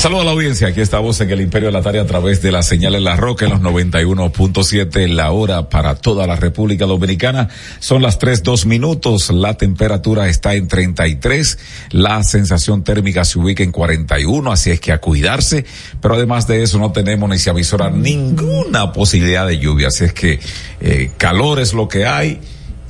Saludos a la audiencia, aquí estamos en el Imperio de la Tarde a través de la señal en la roca en los 91.7, la hora para toda la República Dominicana. Son las tres dos minutos, la temperatura está en 33, la sensación térmica se ubica en 41, así es que a cuidarse, pero además de eso no tenemos ni se avisora ninguna posibilidad de lluvia, así es que eh, calor es lo que hay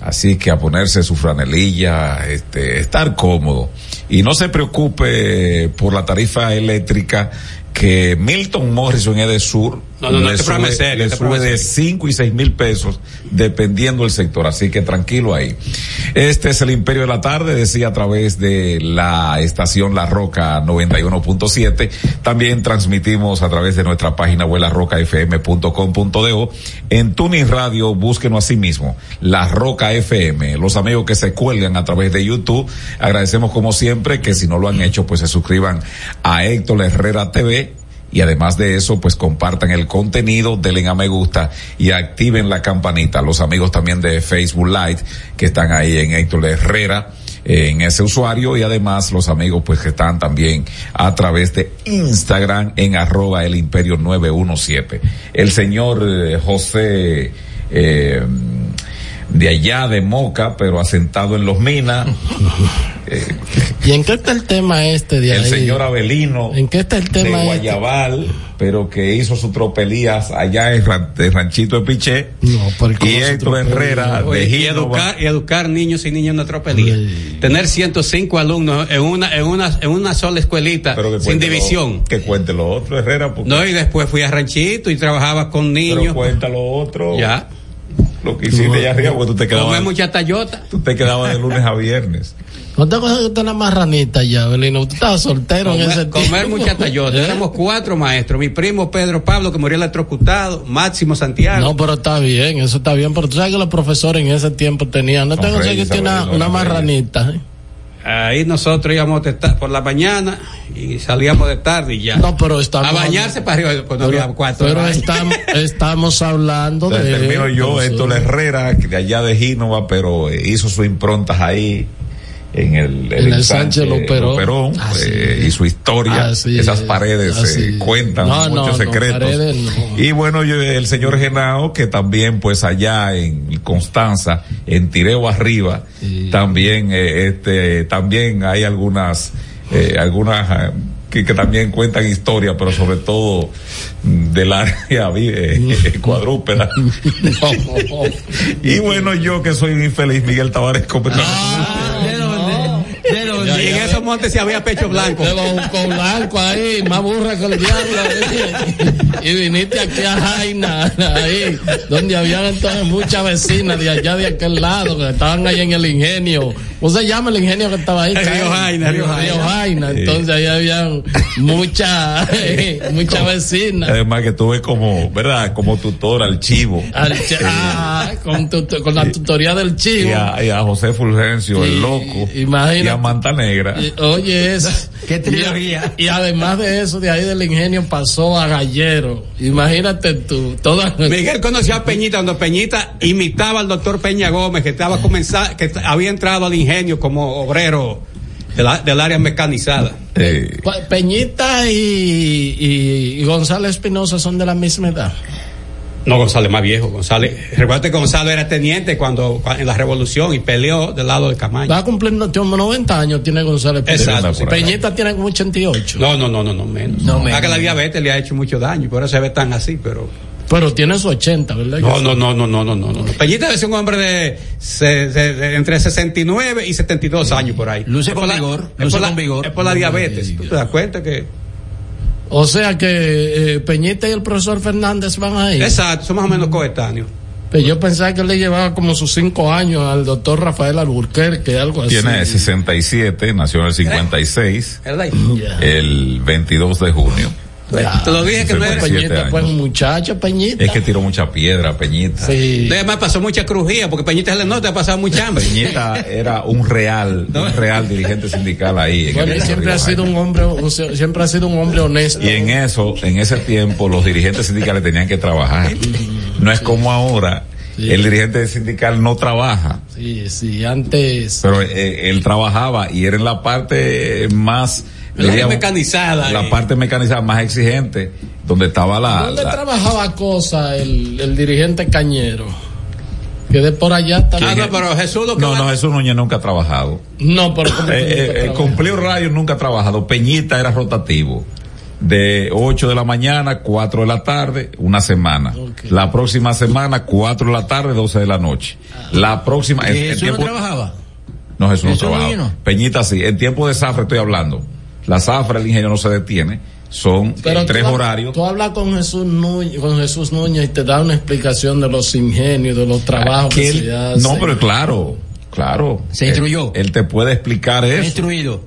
Así que a ponerse su franelilla, este, estar cómodo. Y no se preocupe por la tarifa eléctrica que Milton Morrison es de sur no, no, no, este programa es serio, le este sube de es serio. 5 y 6 mil pesos dependiendo del sector, así que tranquilo ahí. Este es el Imperio de la Tarde, decía a través de la estación La Roca 91.7. También transmitimos a través de nuestra página web larrocafm.com.do. En Tuning Radio, búsquenos así mismo, La Roca FM. Los amigos que se cuelgan a través de YouTube, agradecemos como siempre que si no lo han hecho, pues se suscriban a Héctor Herrera TV y además de eso, pues compartan el contenido, denle a me gusta y activen la campanita. Los amigos también de Facebook Live que están ahí en Héctor Herrera en ese usuario y además los amigos pues que están también a través de Instagram en arroba el imperio 917. El señor eh, José eh, de allá de Moca, pero asentado en Los Minas. Eh, ¿Y en qué está el tema este de el ahí? señor Avelino ¿En qué está el tema de este? Guayabal, pero que hizo sus tropelías allá en Ran- de Ranchito de Piché. No, pero ¿cómo y Héctor? Herrera Oye, de y educar y educar niños y niñas en una tropelía. Tener 105 alumnos en una en una en una sola escuelita Pero sin lo- división. que cuente lo otro, Herrera. Porque, No, y después fui a Ranchito y trabajaba con pero niños. cuenta lo otro. Ya. Lo que hiciste allá arriba, porque tú te Comé quedabas, mucha tallota. tú te quedabas de lunes a viernes. ¿No te acuerdas que usted era marranita ya, Belino? Tú estabas soltero en ese Comer, tiempo. comer mucha tallota. ¿Eh? Éramos cuatro maestros. Mi primo Pedro Pablo, que murió electrocutado. Máximo Santiago. No, pero está bien, eso está bien. Pero tú sabes que los profesores en ese tiempo tenían. No tengo que usted una, una marranita. ¿eh? Ahí nosotros íbamos de por la mañana y salíamos de tarde y ya. No, pero estamos. a bañarse para arriba cuando Pero, había cuatro. pero estamos, estamos hablando Entonces de. termino yo, de- Héctor Herrera, de allá de Gínova, pero eh, hizo sus improntas ahí en el, En el Sánchez Luperón. Luperón, Así eh, y su historia, Así esas es, paredes así eh, cuentan No, muchos no, secretos. paredes. Y bueno, yo, el señor Genao, que también pues allá en Constanza, en Tireo arriba, también eh, este también hay algunas algunas que, que también cuentan historia, pero sobre todo mm, del área eh, cuadrúpeda. y bueno, yo que soy un infeliz, Miguel Tavares completamente. Montes sí había pecho blanco. De Bonco Blanco ahí, más burra que el diablo. ¿eh? Y viniste aquí a Jaina, ahí, donde habían entonces muchas vecinas de allá de aquel lado, que estaban ahí en el ingenio. ¿Cómo se llama el ingenio que estaba ahí? Río Jaina, Río Jaina. Jaina. Entonces ahí habían muchas, muchas vecinas. Además que tuve como, ¿verdad? Como tutor al chivo. Al ch- ah, con, tu- con la tutoría del chivo. Y a, y a José Fulgencio, Y- el loco. imagínate. Y a Manta Negra. Y, Oye, es. Qué trilogía. Y, y además de eso, de ahí del ingenio pasó a Gallero. Imagínate tú, toda. Miguel conoció a Peñita cuando Peñita imitaba al doctor Peña Gómez, que estaba comenzando, que había entrado al ingenio como obrero de la- del área mecanizada. Eh, Peñita y, y, y González Espinosa son de la misma edad. No, González más viejo. González, recuerda que González era teniente cuando, en la revolución y peleó del lado de Camaño. Va a cumplir no, tiene 90 años, tiene González Espinosa. Exacto, sí. Peñita tiene como 88. No, no, no, no, no menos. No, No, menos. que la diabetes le ha hecho mucho daño, y por eso se ve tan así, pero. Pero tiene su 80, ¿verdad? No, no, no, no, no, no, no. no. Peñita es un hombre de, se- se- de entre 69 y 72 años por ahí. Luce Es con la- vigor, Es luce por la, con vigor. es por la diabetes. ¿Tú te das cuenta que? O sea que eh, Peñita y el profesor Fernández van ahí. Exacto, son más o menos coetáneos. Pero yo pensaba que él le llevaba como sus cinco años al doctor Rafael Alburquerque, algo así. Tiene 67, nació en el 56, ¿Verdad? Ya. el 22 de junio. Te lo dije que no era. Peñita, pues muchacho, Peñita. Es que tiró mucha piedra, Peñita. Sí. Además pasó mucha crujía, porque Peñita se le nota, ha pasado mucha hambre. Peñita era un real, un real dirigente sindical ahí. en Bueno, y siempre ha sido un hombre, un- siempre ha sido un hombre honesto. Y en eso, en ese tiempo, los dirigentes sindicales tenían que trabajar. No es como ahora. Sí. El dirigente sindical no trabaja, Sí, sí, antes. pero eh, él trabajaba y era en la parte más Diríamos, mecanizada. la eh. parte mecanizada más exigente, donde estaba la, ¿Dónde la- trabajaba cosa el, el dirigente Cañero? Que de por allá Ah, también. no, pero Jesús lo que no, va- no, Jesús Núñez nunca ha trabajado. No, pero que Eh, nunca eh, eh, cumplió rayos nunca ha trabajado. Peñita era rotativo. De 8 de la mañana, 4 de la tarde, una semana. La próxima semana, 4 de la tarde, 12 de la noche. La próxima. ¿Jesús no tiempo- trabajaba? No, Jesús no ¿Jesús trabajaba. no? Peñita sí. En tiempo de zafra estoy hablando. La zafra, el ingenio no se detiene. Son Pero eh, tres tú, ha- horarios. Tú hablas con Jesús Núñez, con Jesús Núñez y te da una explicación de los ingenios, de los trabajos que, que él- se hacen. no, pero claro, claro. Se instruyó. Él, te puede explicar eso. instruido.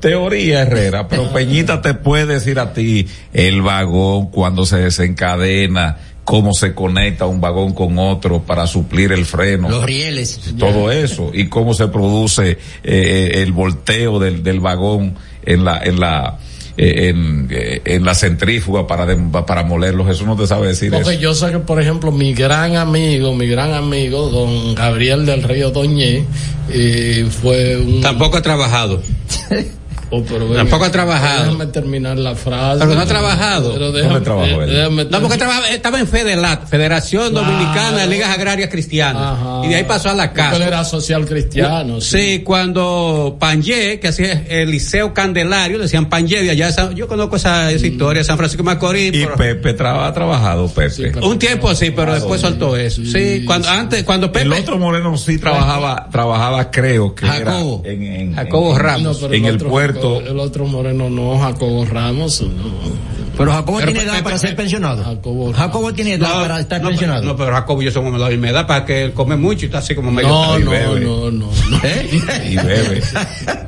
Teoría Herrera, pero Peñita te puede decir a ti el vagón cuando se desencadena, cómo se conecta un vagón con otro para suplir el freno. Los rieles. todo eso y cómo se produce eh, el volteo del, del vagón en la en la eh, en, eh, en la centrífuga para dem- para molerlos eso no te sabe decir Porque eso yo sé que, por ejemplo, mi gran amigo, mi gran amigo, don Gabriel del Río Doñé, eh, fue un... Tampoco ha trabajado. Oh, pero Tampoco ha trabajado. Déjame terminar la frase. Pero no ha trabajado. Pero ¿Dónde déjame, trabajó él? déjame No, porque trabajaba- estaba en FEDELAT, Federación Claro. Dominicana de Ligas Agrarias Cristianas. Ajá. Y de ahí pasó a la casa. era social cristiano. Sí, cuando Panje, que hacía el Liceo Candelario, le decían Panje, de allá, yo conozco esa, esa historia, San Francisco de Macorís. y pero- Pepe traba- ha trabajado Pepe Sí, un tiempo sí, pero después soltó eso. Sí, cuando antes, cuando Pepe, el otro moreno sí trabajaba trabajaba creo que Jacobo. era en, en- Jacobo en- Ramos. en el puerto. Jacobo- el otro moreno no, Jacobo Ramos. No. Pero Jacobo Pero tiene edad para ser pensionado. Jacobo- Jacobo tiene edad no, para estar no, pensionado. no, pero Jacobo y yo somos de la misma edad para que él come mucho y está así como medio. No, y no, bebe. no, no, no. ¿Eh? y bebe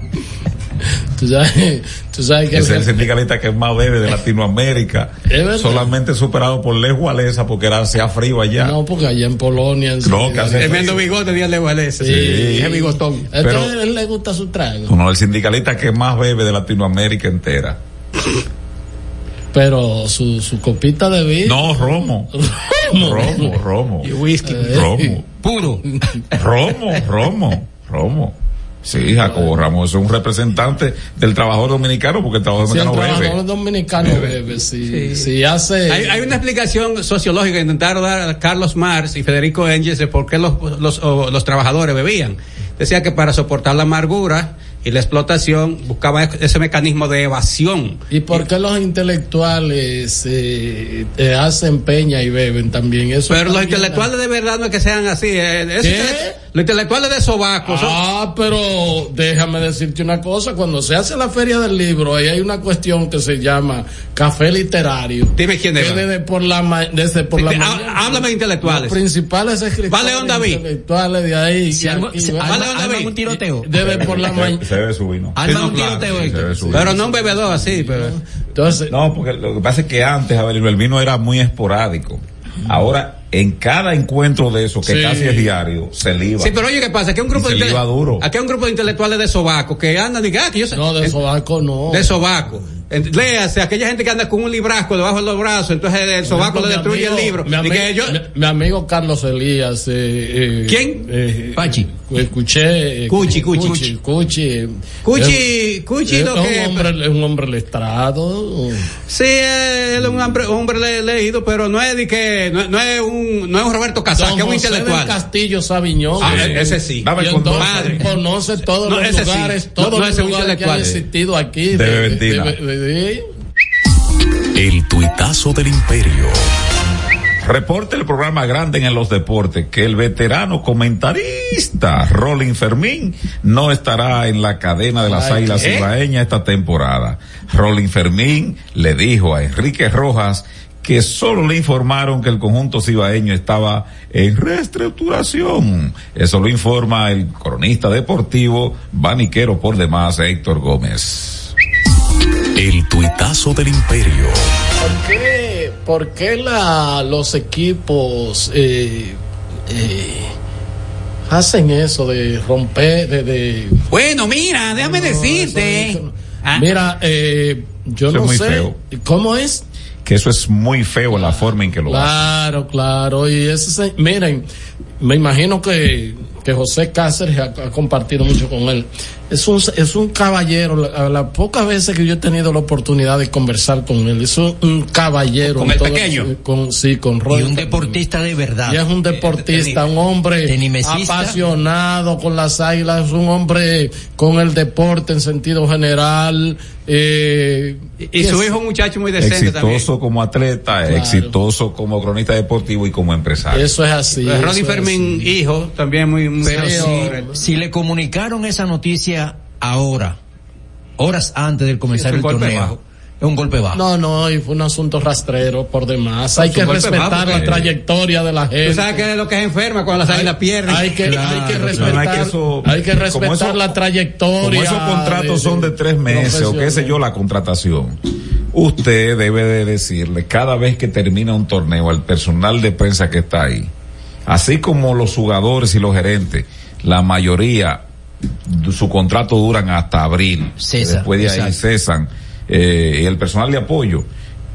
Tú sabes, tú sabes que es el- el sindicalista que más bebe de Latinoamérica Es solamente superado por Walesa porque era hacía frío allá No, porque allá en Polonia. en No, que Tremendo bigote, Díaz Lewalés. Sí. Ese bigotón. Pero- a él le gusta su trago. uno el sindicalista que más bebe de Latinoamérica entera Pero su, su copita de vino. no Romo Romo Romo Y whisky. Romo Puro. Romo Romo Romo Sí, Jacobo Ramos es un representante del trabajador dominicano porque el trabajador Si el dominicano trabajador bebe. dominicano bebe, si, si hace. Hay, hay una explicación sociológica que intentaron dar Carlos Marx y Federico Engels de por qué los, los, o los trabajadores bebían. Decía que para soportar la amargura y la explotación buscaba ese mecanismo de evasión. ¿Y por qué los intelectuales eh, eh, hacen peña y beben también? Eso Pero los intelectuales de verdad no es que sean así. eh, eso ¿Qué? Es- los intelectuales de sobaco Ah, pero déjame decirte una cosa, cuando se hace la feria del libro, ahí hay una cuestión que se llama café literario. Dime quién es. desde por la ma- desde por la mañana, háblame de intelectuales. Los principales escritores Vale, don David. intelectuales de ahí. Si algo- aquí Vale, don David. un tiroteo. desde por la mañana. se, se bebe su vino Alma no, un claro, tiroteo, sí, se ve su- Pero no un bebedor así. Pero, Entonces, No, porque lo que pasa es que antes, Abelino, el vino era muy esporádico. Ahora, en cada encuentro de eso, que Sí. casi es diario, se liba. Sí, pero oye, ¿qué pasa? Aquí hay un grupo de se intele- liba duro. Aquí hay un grupo de intelectuales de sobaco que andan y ah, que yo sé- no, de sobaco no. de sobaco. Léase, aquella gente que anda con un librasco debajo de los brazos, entonces el sobaco Por le ejemplo, destruye el libro. Mi Y amigo, que yo- mi- mi amigo Carlos Elías. Eh, eh, ¿Quién? eh, Pachi. Escuché. eh, Cuchi, Cuchi. Cuchi. Cuchi, Cuchi, Cuchi, es, lo es que- un hombre, es un hombre lestrado. Sí, él es un hombre, un hombre le- leído, pero no es de que, no, no es un, no es un Roberto Casas, que es un del intelectual. Castillo Sabiñón. Ah, Eh, ese sí. Dame entonces Padre. conoce todos No, los sí. lugares, todos no, los lugares que han existido aquí. De Beventina. de- de- de- El tuitazo del imperio. Reporta el programa grande en los deportes que el veterano comentarista Rolling Fermín no estará en la cadena de las Ay, Águilas. Ibaeñas esta temporada. Rolling Fermín le dijo a Enrique Rojas que solo le informaron que el conjunto cibaeño estaba en reestructuración. Eso lo informa el cronista deportivo, baniquero por demás, Héctor Gómez. El tuitazo del imperio. ¿Por qué, por qué la, los equipos eh, eh, hacen eso de romper, de... de Bueno, mira, déjame No, decirte. eso- eso no. Ah. Mira, eh, yo Eso no es muy sé. feo. ¿Cómo es? Que eso es muy feo la forma en que lo hace. Claro, claro. Y ese, se- miren, me imagino que, que José Cáceres ha, ha compartido mucho con él. Es un, es un caballero. La- Las pocas veces que yo he tenido la oportunidad de conversar con él, es un, un caballero. ¿Con el todo- pequeño? Con, sí, con Y Roy un Fernández. deportista de verdad. Y es un deportista, un hombre apasionado con las águilas, un hombre con el deporte en sentido general. Eh, Y su es- hijo, un muchacho muy decente Exitoso también. como atleta, Claro. exitoso como cronista deportivo y como empresario. Eso es así. Pues es Fermín, así. hijo, también muy, muy Pero si le comunicaron esa noticia ahora, horas antes del comenzar Sí, el torneo, bajo. es un golpe bajo. No, no, y fue un asunto rastrero por demás. Hay que respetar bajo, la trayectoria de la gente. Tú sabes que es lo que es enferma cuando las águilas pierden. Hay que, Claro, hay que respetar, No, hay que eso- hay que como respetar eso- la trayectoria. Como esos contratos son de tres meses o qué sé yo la contratación, usted debe de decirle cada vez que termina un torneo al personal de prensa que está ahí, así como los jugadores y los gerentes, la mayoría su contrato duran hasta abril. Después de ahí cesan eh, el personal de apoyo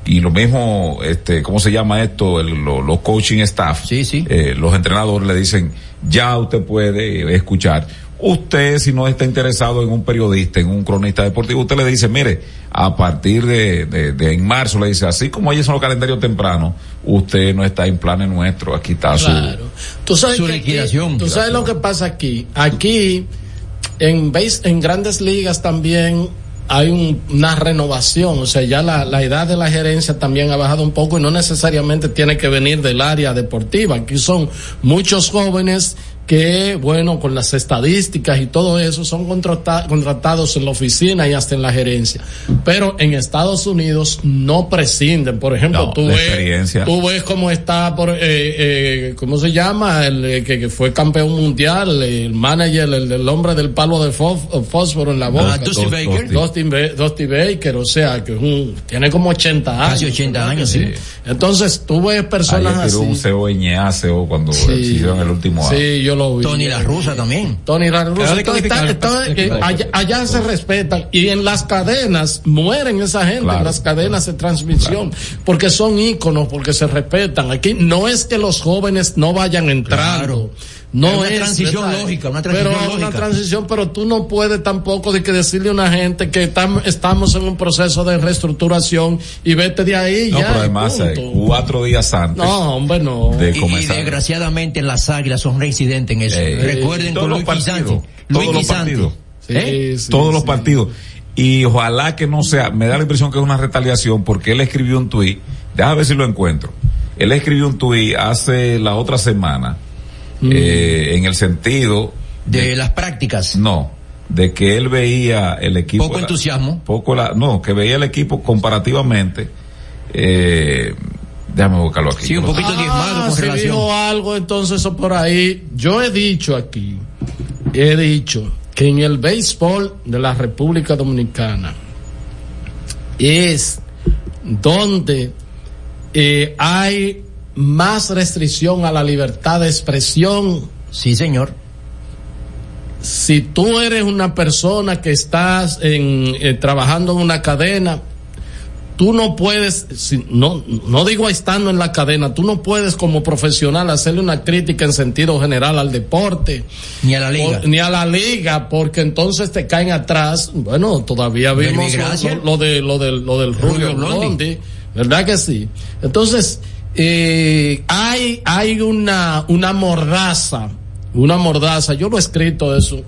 y lo mismo, este, ¿cómo se llama esto? El- lo- los coaching staff. Sí, sí. Eh, los entrenadores le dicen, ya usted puede escuchar. Usted, si no está interesado en un periodista, en un cronista deportivo, usted le dice, mire, a partir de, de, de en marzo, le dice, así como ayer son los calendarios tempranos, usted no está en planes nuestros, aquí está su... Claro. Tú sabes, Su aquí- liquidación. tú sabes lo que pasa aquí. Aquí, en, base- en grandes ligas también hay un- una renovación. O sea, ya la, la edad de la gerencia también ha bajado un poco y no necesariamente tiene que venir del área deportiva. Aquí son muchos jóvenes que, bueno, con las estadísticas y todo eso, son contrata- contratados en la oficina y hasta en la gerencia. Pero en Estados Unidos no prescinden. Por ejemplo, No, tú ves, tú ves cómo está por eh, eh, cómo se llama el eh, que, que fue campeón mundial el manager el, el hombre del palo de fós- fósforo en la boca Ah, Dusty Baker. Dusty, Ba- Dusty Baker o sea que es un, tiene como 80 años Casi 80 años, sí. entonces tú ves personas Ayer tiró un así CEO ñaceo cuando Sí. hicieron el último año. sí yo lo vi Tony La Rusa también. Tony La Entonces, está- eh, allá, allá se respetan y en las cadenas mueren esa gente, Claro. en las cadenas de transmisión, porque son íconos, porque se respetan. Aquí no es que los jóvenes no vayan entrando. Claro. No Es una es transición ¿verdad? lógica, una transición pero lógica. una transición, pero tú no puedes tampoco de que decirle a una gente que tam- estamos en un proceso de reestructuración y vete de ahí No, ya. pero además, eh, punto. cuatro días antes no, hombre, no. de Y, desgraciadamente las águilas son reincidentes en eso. Eh, Recuerden todos con los Luis partidos, Santi. todos Luis los partidos. Sí, ¿Eh? sí, todos los sí. partidos. Y ojalá que no sea, me da la impresión que es una retaliación porque él escribió un tuit, déjame ver si lo encuentro. Él escribió un tuit hace la otra semana, Mm. eh, en el sentido De las prácticas. no, de que él veía el equipo. Poco entusiasmo. Poco la, no, que veía el equipo comparativamente, eh, déjame buscarlo aquí. Sí, un poquito diezmado con si relación. dijo algo entonces eso por ahí. Yo he dicho aquí, he dicho que en el béisbol de la República Dominicana es donde eh, hay más restricción a la libertad de expresión. Sí, señor. Si tú eres una persona que estás en, eh, trabajando en una cadena, tú no puedes, si- no, no digo estando en la cadena, tú no puedes como profesional hacerle una crítica en sentido general al deporte. Ni a la liga. Ni a la liga, porque entonces te caen atrás. Bueno, todavía vimos lo, Gracia. lo- de lo del lo del Rubio Rubio. Blondi, ¿verdad que sí? Entonces eh, hay hay una una mordaza, una mordaza. Yo lo he escrito eso.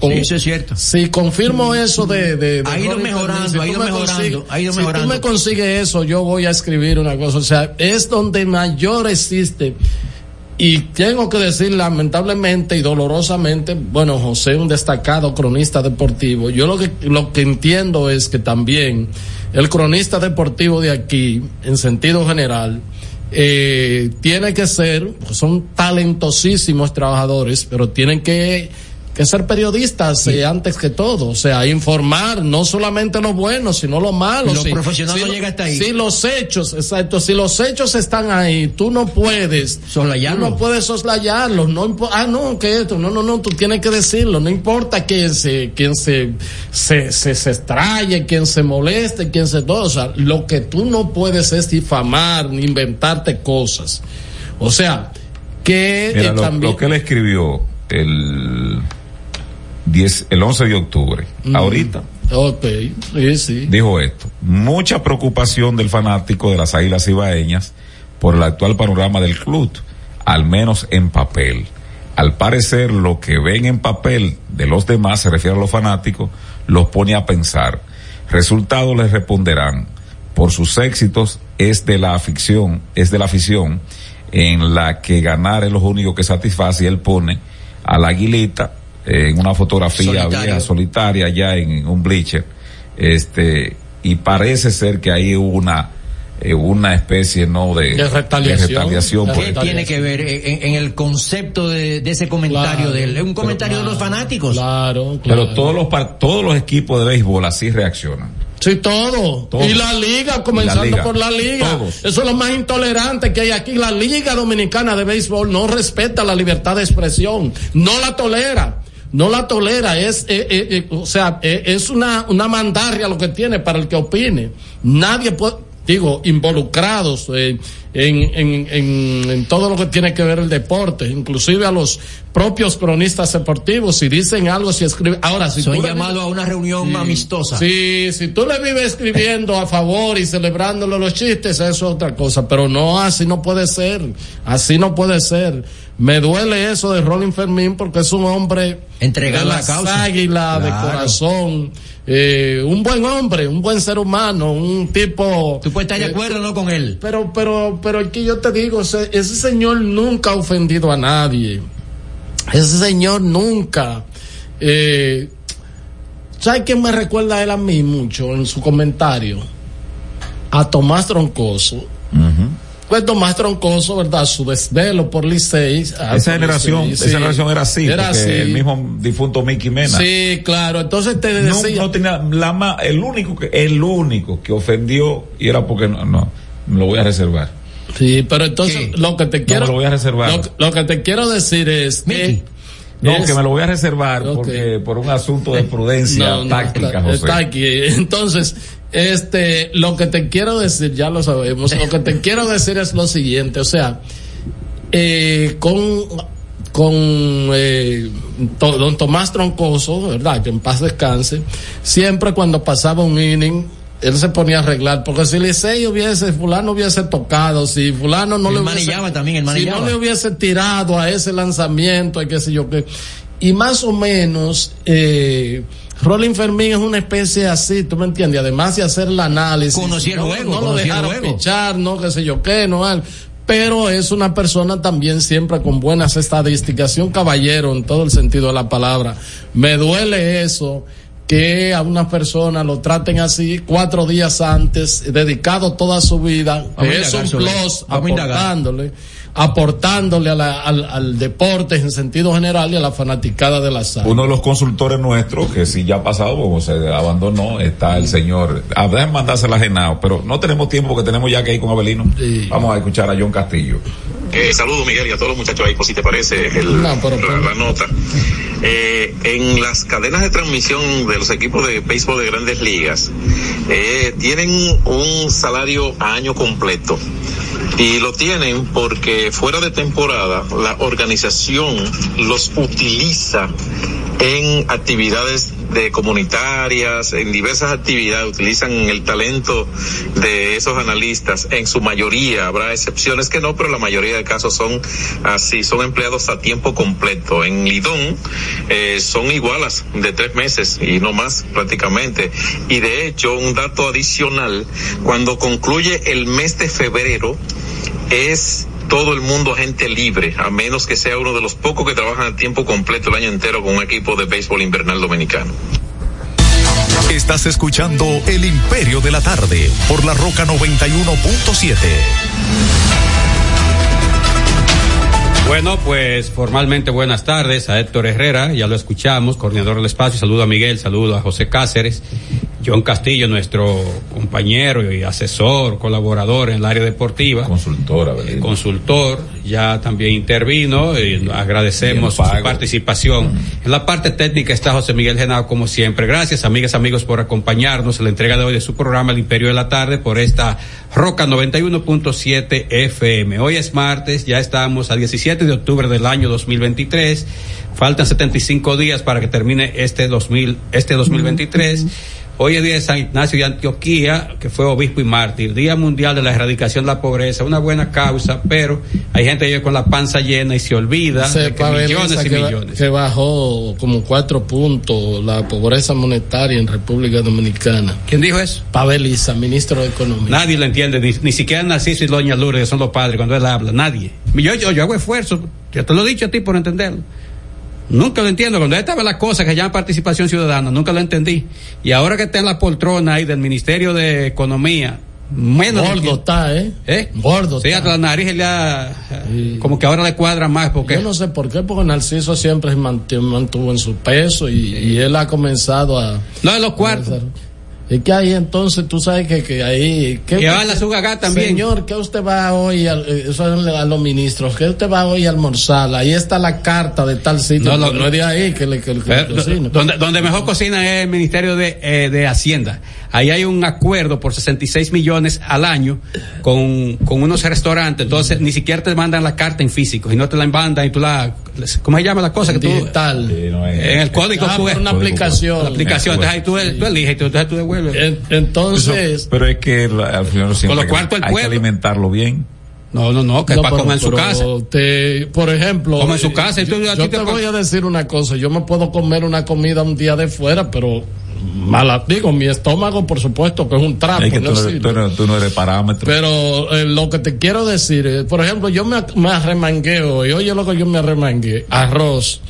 con- Sí, eso es cierto. Sí, confirmo eso de, de, de Ha ido mejorando. Si ha ido me mejorando, ha ido si mejorando. tú me consigues eso, yo voy a escribir una cosa. O sea, es donde mayor existe. Y tengo que decir lamentablemente y dolorosamente, bueno, José, un destacado cronista deportivo. Yo lo que, lo que entiendo es que también el cronista deportivo de aquí, en sentido general, eh, tiene que ser, son talentosísimos trabajadores, pero tienen que que ser periodistas eh, antes que todo, o sea, informar no solamente lo bueno, sino lo malo. Lo si, profesional si, no llega hasta ahí. Si los hechos, exacto, si los hechos están ahí, tú no puedes soslayarlos. No puedes soslayarlos, no ah no, que esto, no, no, no, tú tienes que decirlo, no importa quién se quién se se se, se extraye, quién se moleste, quién se todo, o sea, lo que tú no puedes es difamar ni inventarte cosas. O sea, que Mira, eh, lo, también lo que él escribió el 10, el 11 de octubre, Mm. ahorita, Ok, sí, sí. dijo esto. Mucha preocupación del fanático de las Águilas Ibaeñas por el actual panorama del club, al menos en papel. Al parecer, lo que ven en papel de los demás, se refiere a los fanáticos, los pone a pensar. Resultados les responderán. Por sus éxitos es de la afición, es de la afición en la que ganar es lo único que satisface y él pone a la aguilita en una fotografía Solitario. vieja, solitaria ya en, un bleacher este y parece ser que ahí hubo una eh, una especie no de, De retaliación. de ¿Qué tiene que ver en, en el concepto de, de ese comentario Claro, de él? Es un pero comentario de los fanáticos. Claro, pero claro. todos los par- todos los equipos de béisbol así reaccionan Sí, todo. Todo. Y la liga, comenzando Y la liga. por la liga. Todos. Eso es lo más intolerante que hay aquí. La Liga Dominicana de Béisbol no respeta la libertad de expresión. No la tolera. No la tolera. Es, eh, eh, eh, o sea, es una, una mandarria lo que tiene para el que opine. Nadie puede, digo, involucrados en, en, en, en todo lo que tiene que ver el deporte, inclusive a los propios cronistas deportivos, si dicen algo, si escriben. Ahora, si Son tú llamados a una reunión amistosa. Sí, si tú le vives escribiendo a favor y celebrándole los chistes, eso es otra cosa, pero no, así no puede ser, así no puede ser. Me duele eso de Rolling Fermín porque es un hombre Entregado a la causa. águilas, de corazón, eh, un buen hombre, un buen ser humano, un tipo... Tú puedes estar de eh, acuerdo no con él. pero, pero, pero aquí yo te digo, ese, ese señor nunca ha ofendido a nadie. Ese señor nunca. Eh, ¿Sabes quién me recuerda a él a mí mucho en su comentario? A Tomás Troncoso. Pues Tomás Troncoso, ¿verdad? Su desvelo por Licey. ah, esa generación Licey, esa sí. generación era así Era porque así. el mismo difunto Mickey Mena Sí, claro. Entonces te no, decía. no tenía la el único que el único que ofendió y era porque no, no me lo voy a reservar Sí, pero entonces ¿Qué? lo que te No, quiero. me lo voy a reservar. Lo, lo que te quiero decir es. Mickey. que no es- que me lo voy a reservar porque por un asunto de prudencia No, no, táctica está, José está aquí. Entonces, este, lo que te quiero decir, ya lo sabemos, lo que te quiero decir es lo siguiente, o sea, eh, con, con eh, to- don Tomás Troncoso, ¿verdad? Que en paz descanse, siempre cuando pasaba un inning, él se ponía a arreglar, porque si Licey hubiese, fulano hubiese tocado, si fulano no Él le hubiese, manillaba también, él si manillaba. no le hubiese tirado a ese lanzamiento, y qué sé yo qué, y más o menos, eh, Rolling Fermín es una especie así, ¿tú me entiendes? Además de hacer el análisis. Conocía el no, juego, No lo dejaron pichar, no qué sé yo qué, no algo. Pero es una persona también siempre con buenas estadísticas y un caballero en todo el sentido de la palabra. Me duele eso que a una persona lo traten así cuatro días antes, dedicado toda su vida, a es un plus aportándole, aportándole a la- al, al deporte en sentido general y a la fanaticada de la sala. uno de los consultores nuestros que sí ya ha pasado como se abandonó está el señor a ver mandársela a Genao pero no tenemos tiempo porque tenemos ya que ir con Abelino Sí. vamos a escuchar a John Castillo Eh, saludo Miguel y a todos los muchachos ahí, por si te parece el- No, pero- la, la nota. Eh, en las cadenas de transmisión de los equipos de béisbol de grandes ligas, eh, tienen un salario a año completo. Y lo tienen porque fuera de temporada la organización los utiliza en actividades de comunitarias, en diversas actividades, utilizan el talento de esos analistas. En su mayoría, habrá excepciones que no, pero la mayoría de casos son así, son empleados a tiempo completo. En Lidón eh, son igualas de tres meses y no más prácticamente. Y de hecho, un dato adicional, cuando concluye el mes de febrero, es todo el mundo agente libre, a menos que sea uno de los pocos que trabajan a tiempo completo el año entero con un equipo de béisbol invernal dominicano. Estás escuchando El Imperio de la Tarde por la Roca 91.7. Bueno, pues formalmente buenas tardes a Héctor Herrera, ya lo escuchamos, coordinador del espacio. Saludo a Miguel, saludo a José Cáceres. John Castillo, nuestro compañero y asesor, colaborador en el área deportiva. Consultora, eh, Consultor, ya también intervino y agradecemos su participación. En la parte técnica está José Miguel Genao, como siempre. Gracias, amigas, amigos, por acompañarnos en la entrega de hoy de su programa El Imperio de la Tarde por esta Roca 91.7 FM. Hoy es martes, ya estamos a 17 de octubre del año 2023. Faltan 75 días para que termine este 2000, este 2023. Hoy es día de San Ignacio de Antioquía, que fue obispo y mártir, Día Mundial de la Erradicación de la Pobreza, una buena causa, pero hay gente que con la panza llena y se olvida de que millones y que, millones. que bajó como cuatro puntos la pobreza monetaria en República Dominicana. ¿Quién dijo eso? Paveliza, ministro de Economía. Nadie lo entiende, ni, ni siquiera Narciso y Doña Lourdes, que son los padres, cuando él habla, nadie. Yo, yo, yo hago esfuerzo, yo te lo he dicho a ti por entenderlo. Nunca lo entiendo. Cuando estaba la cosa que llama participación ciudadana, nunca lo entendí. Y ahora que está en la poltrona ahí del Ministerio de Economía, menos. Gordo está, ¿eh? ¿Eh? Gordo Sí, está. hasta la nariz ha- como que ahora le cuadra más porque. Yo no sé por qué, porque Narciso siempre mantuvo en su peso y, y él ha comenzado a... No, de los cuartos. Es que ahí entonces tú sabes que, que ahí... ¿qué Y usted- va la Sugagá también. Señor, ¿qué usted va hoy? al- eh, Eso es a los ministros. ¿Qué usted va hoy a almorzar? Ahí está la carta de tal sitio. No, No, no, es de ahí que le, que, que Pero, cocina. donde, donde mejor cocina es el Ministerio de, eh, de Hacienda. Ahí hay un acuerdo por 66 millones al año con, con unos restaurantes. Entonces, ni siquiera te mandan la carta en físico, y no te la mandan y tú la. ¿Cómo se llama la cosa? que tú, Digital. En el código Ah, ves. una aplicación. La aplicación. Entonces ahí tú, tú eliges, tú- entonces tú devuelves. En- Entonces... Pero es que la- al final siempre Con que- cuartos del hay que alimentarlo bien. No, no, no, que es No, para pero- comer en su pero casa. te- por ejemplo, Come en su casa y tú- yo, te voy a decir una cosa, yo me puedo comer una comida un día de fuera, pero mala, digo, mi estómago por supuesto que es un trapo, Es que no tú, no- sirve. tú no, tú no eres parámetro. Pero eh, lo que te quiero decir, es, por ejemplo, yo me, me arremangueo, y oye lo que yo me arremangué, arroz,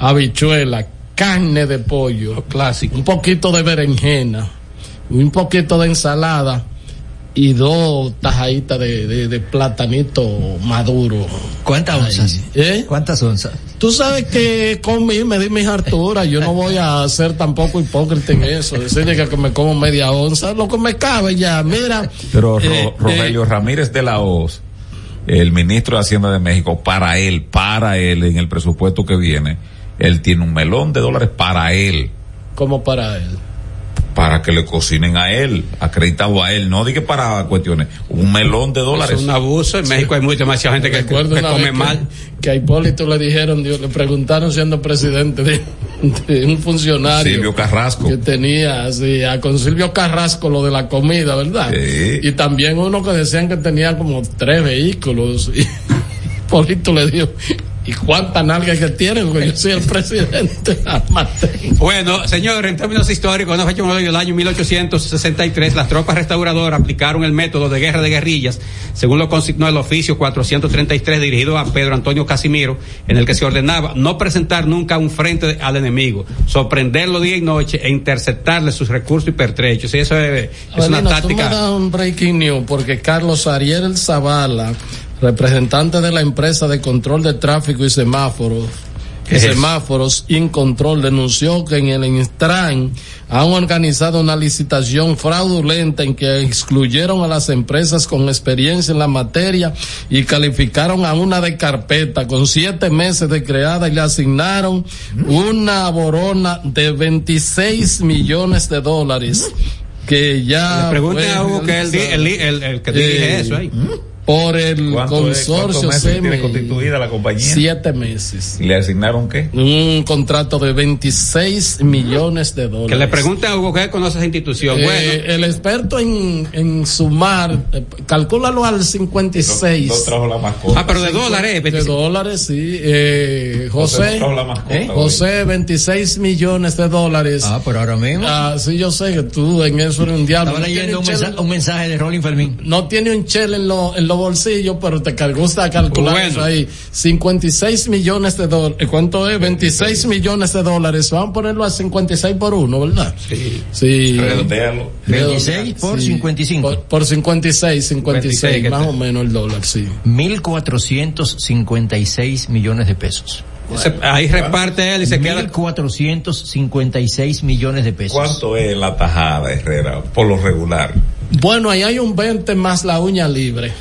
habichuela, carne de pollo, Clásico. un poquito de berenjena, un poquito de ensalada y dos tajaditas de, de, de platanito maduro. ¿Cuántas onzas? ¿Eh? ¿Cuántas onzas? Tú sabes que comí, me di mis harturas, yo no voy a ser tampoco hipócrita en eso, decirle que, me como media onza, lo que me cabe ya, mira. Pero Ro- eh, Rogelio Ramírez de la Hoz, el ministro de Hacienda de México, para él, para él, en el presupuesto que viene, él tiene un melón de dólares para él, como para él. Para que le cocinen a él, acreditado a él, no diga para cuestiones, un melón de dólares. Es un abuso. En México hay demasiada gente que, come que- mal. Que a Hipólito le dijeron, Dios, le preguntaron siendo presidente de, de un funcionario. Silvio Carrasco. Que tenía, así, a con Silvio Carrasco lo de la comida, ¿verdad? Sí. Y también uno que decían que tenía como tres vehículos. Y Hipólito le dijo, ¿y cuántas nalgas que tiene? Porque yo soy el presidente. mantengo". Bueno, señor, en términos históricos, una fecha del año 1863, las tropas restauradoras aplicaron el método de guerra de guerrillas, según lo consignó el oficio 433 dirigido a Pedro Antonio Casimiro, en el que se ordenaba no presentar nunca un frente al enemigo, sorprenderlo día y noche e interceptarle sus recursos y pertrechos. Y eso es, es una tú me táctica. un breaking news porque Carlos Ariel Zavala, representante de la empresa de control de tráfico y semáforos, ¿Qué es eso? semáforos Incontrol denunció que en el Instran han organizado una licitación fraudulenta en que excluyeron a las empresas con experiencia en la materia y calificaron a una de carpeta con siete meses de creada y le asignaron una borona de 26 millones de dólares que ya Le pregunten a Hugo que es el, el, el- el que dirige Eh, eso ahí. Por el ¿Cuánto es- consorcio cuántos meses tiene CMI, constituida la compañía? siete meses ¿Y le asignaron qué? un contrato de 26 millones de dólares. Que le pregunten a Hugo que conoce esa institución. Eh, bueno, el experto en, en sumar, eh, calcúlalo al 56. No trajo la mascota. ah, pero de dólares. de 25. dólares, sí. Eh, José José, no trajo la mascota ¿eh? José, 26 millones de dólares. Ah, por ahora mismo. Ah, sí, yo sé que tú en eso eres un diablo. Estaba No leyendo un, un chel- mensa- un mensaje de Rolling Fermín. no tiene un chel en, lo- en los bolsillos, pero te gusta calcular Bueno. eso ahí. 56 millones de dólares. ¿Cuánto es? 26 millones de dólares. Van a ponerlo a 56 por uno, ¿verdad? Sí. Sí. Redondealo. 26 por 55. Por, por 56, 56, 56, más o menos el dólar, sí. 1.456 millones de pesos. Ese- ahí reparte él y se queda. 1.456 millones de pesos. ¿Cuánto es la tajada, Herrera, por lo regular? Bueno, ahí hay un 20 más la uña libre.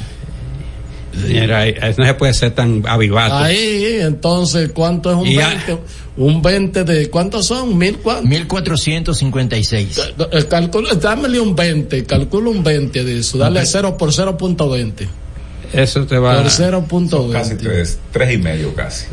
Señora, ahí- ahí no se puede ser tan avivato. Ahí, entonces, ¿cuánto es un Y ya- 20? Un 20 de, ¿cuántos son? ¿Mil cuánto? 1.456. Eh, Calcula, dámele un 20, calcula un 20 de eso, dale 0 por 0.20. Eso te va. Por Casi 0.20. tres, tres y medio casi.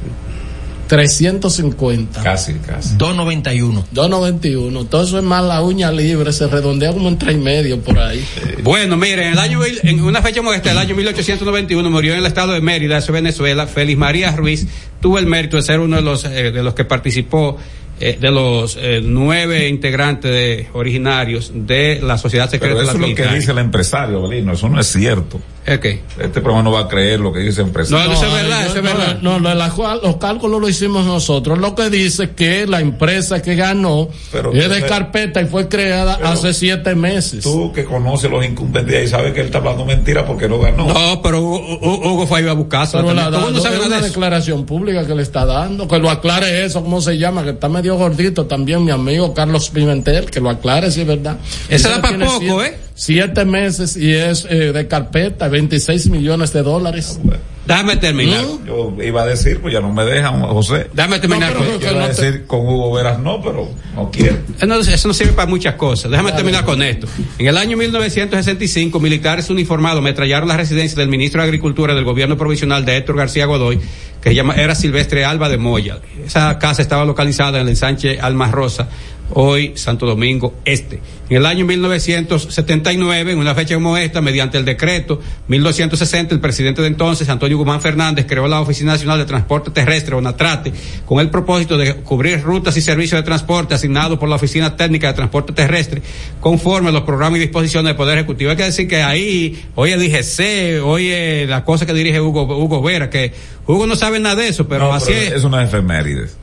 350. Casi, casi. 291. 291. Todo eso es más la uña libre, se redondea como en tres y medio por ahí. Bueno, miren, en el año, en una fecha como esta, el año 1891, murió en el estado de Mérida, eso es Venezuela, Félix María Ruiz, tuvo el mérito de ser uno de los, eh, de los que participó, eh, de los eh, nueve integrantes de- originarios de la Sociedad Secreta Pero de eso la es lo que dice el empresario, Belino. Eso no es cierto. ¿Es qué? Este programa no va a creer lo que dice el empresario. No, eso es verdad, no, eso es no, verdad. No, no, la cual- los cálculos lo hicimos nosotros. Lo que dice que la empresa que ganó Pero es de carpeta y fue creada Pero- hace siete meses. Tú que conoces los incumbentes y sabes que él está hablando mentira porque no ganó. No, pero Hugo, fue a ir a buscarse. Pero la Tú no es nada una de eso. declaración pública que le está dando, que lo aclare eso, ¿cómo se llama? Que está medio gordito también mi amigo Carlos Pimentel, que lo aclare si es verdad. Ese Dice da que pa' tiene poco, siete- ¿eh? Siete meses y es eh, de carpeta, 26 millones de dólares. Déjame terminar. ¿Mm? Yo iba a decir, pues ya no me dejan, José. Déjame terminar No, con Yo iba a decir con Hugo Veras no, pero no quiere. Eso no, eso no sirve para muchas cosas. Déjame terminar con esto. En el año 1965, militares uniformados ametrallaron la residencia del ministro de Agricultura del gobierno provisional de Héctor García Godoy, que era Silvestre Alba de Moya. Esa casa estaba localizada en el ensanche Almas Rosa, hoy Santo Domingo Este. En el año 1979, en una fecha como esta, mediante el decreto 1260, el presidente de entonces, Antonio Guzmán Fernández, creó la Oficina Nacional de Transporte Terrestre, ONATRATE, con el propósito de cubrir rutas y servicios de transporte asignados por la Oficina Técnica de Transporte Terrestre, conforme a los programas y disposiciones del Poder Ejecutivo. Hay que decir que ahí, hoy es DGC, hoy la cosa que dirige Hugo, Hugo Vera, que Hugo no sabe nada de eso, pero No, así pero es. es una efemérides.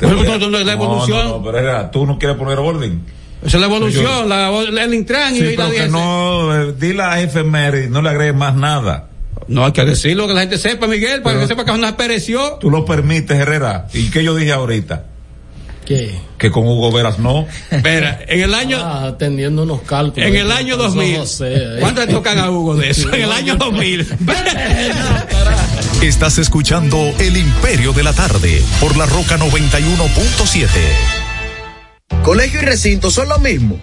La evolución. No, no, pero era, tú no quieres poner orden. Esa es la evolución, la, el Intran y Sí, la pero que no, eh, di la efemérides, no le agregues más nada. No hay que decirlo, que la gente sepa, Miguel, para Pero- que sepa que nos pereció. Tú lo permites, Herrera. ¿Y qué yo dije ahorita? ¿Qué? Que con Hugo Veras no. Espera, en el año, Ah, atendiendo unos cálculos. en el año Entonces, 2000, José, eh. ¿cuánto le tocan a Hugo de eso? En el año 2000. Estás escuchando El Imperio de la Tarde por la Roca 91.7. Colegio y recinto son lo mismo.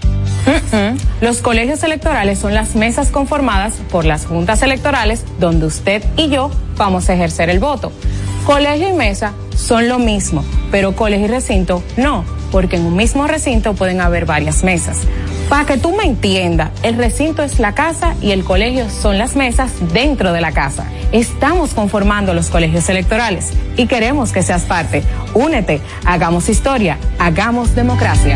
Los colegios electorales son las mesas conformadas por las juntas electorales donde usted y yo vamos a ejercer el voto. Colegio y mesa son lo mismo, pero colegio y recinto no, porque en un mismo recinto pueden haber varias mesas. Para que tú me entiendas, el recinto es la casa y el colegio son las mesas dentro de la casa. Estamos conformando los colegios electorales y queremos que seas parte. Únete, hagamos historia, hagamos democracia.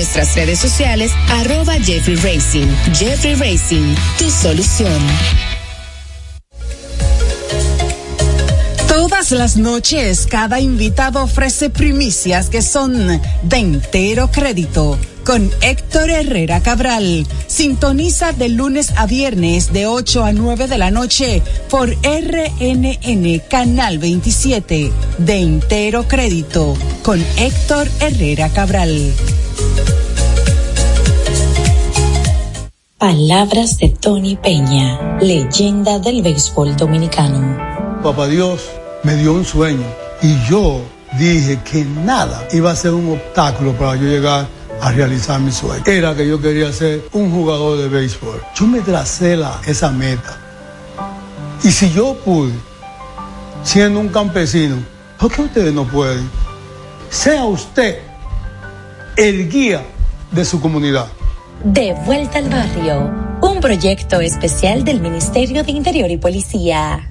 nuestras redes sociales, arroba Jeffrey Racing. Jeffrey Racing, tu solución. Todas las noches, cada invitado ofrece primicias que son de entero crédito. Con Héctor Herrera Cabral. Sintoniza de lunes a viernes de 8 a 9 de la noche por RNN Canal 27. De entero crédito. Con Héctor Herrera Cabral. Palabras de Tony Peña, leyenda del béisbol dominicano. Papá Dios me dio un sueño y yo dije que nada iba a ser un obstáculo para yo llegar a realizar mi sueño. Era que yo quería ser un jugador de béisbol. Yo me tracé la, esa meta. Y si yo pude, siendo un campesino, ¿por qué ustedes no pueden? Sea usted el guía de su comunidad. De vuelta al barrio, un proyecto especial del Ministerio de Interior y Policía.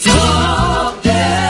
Señor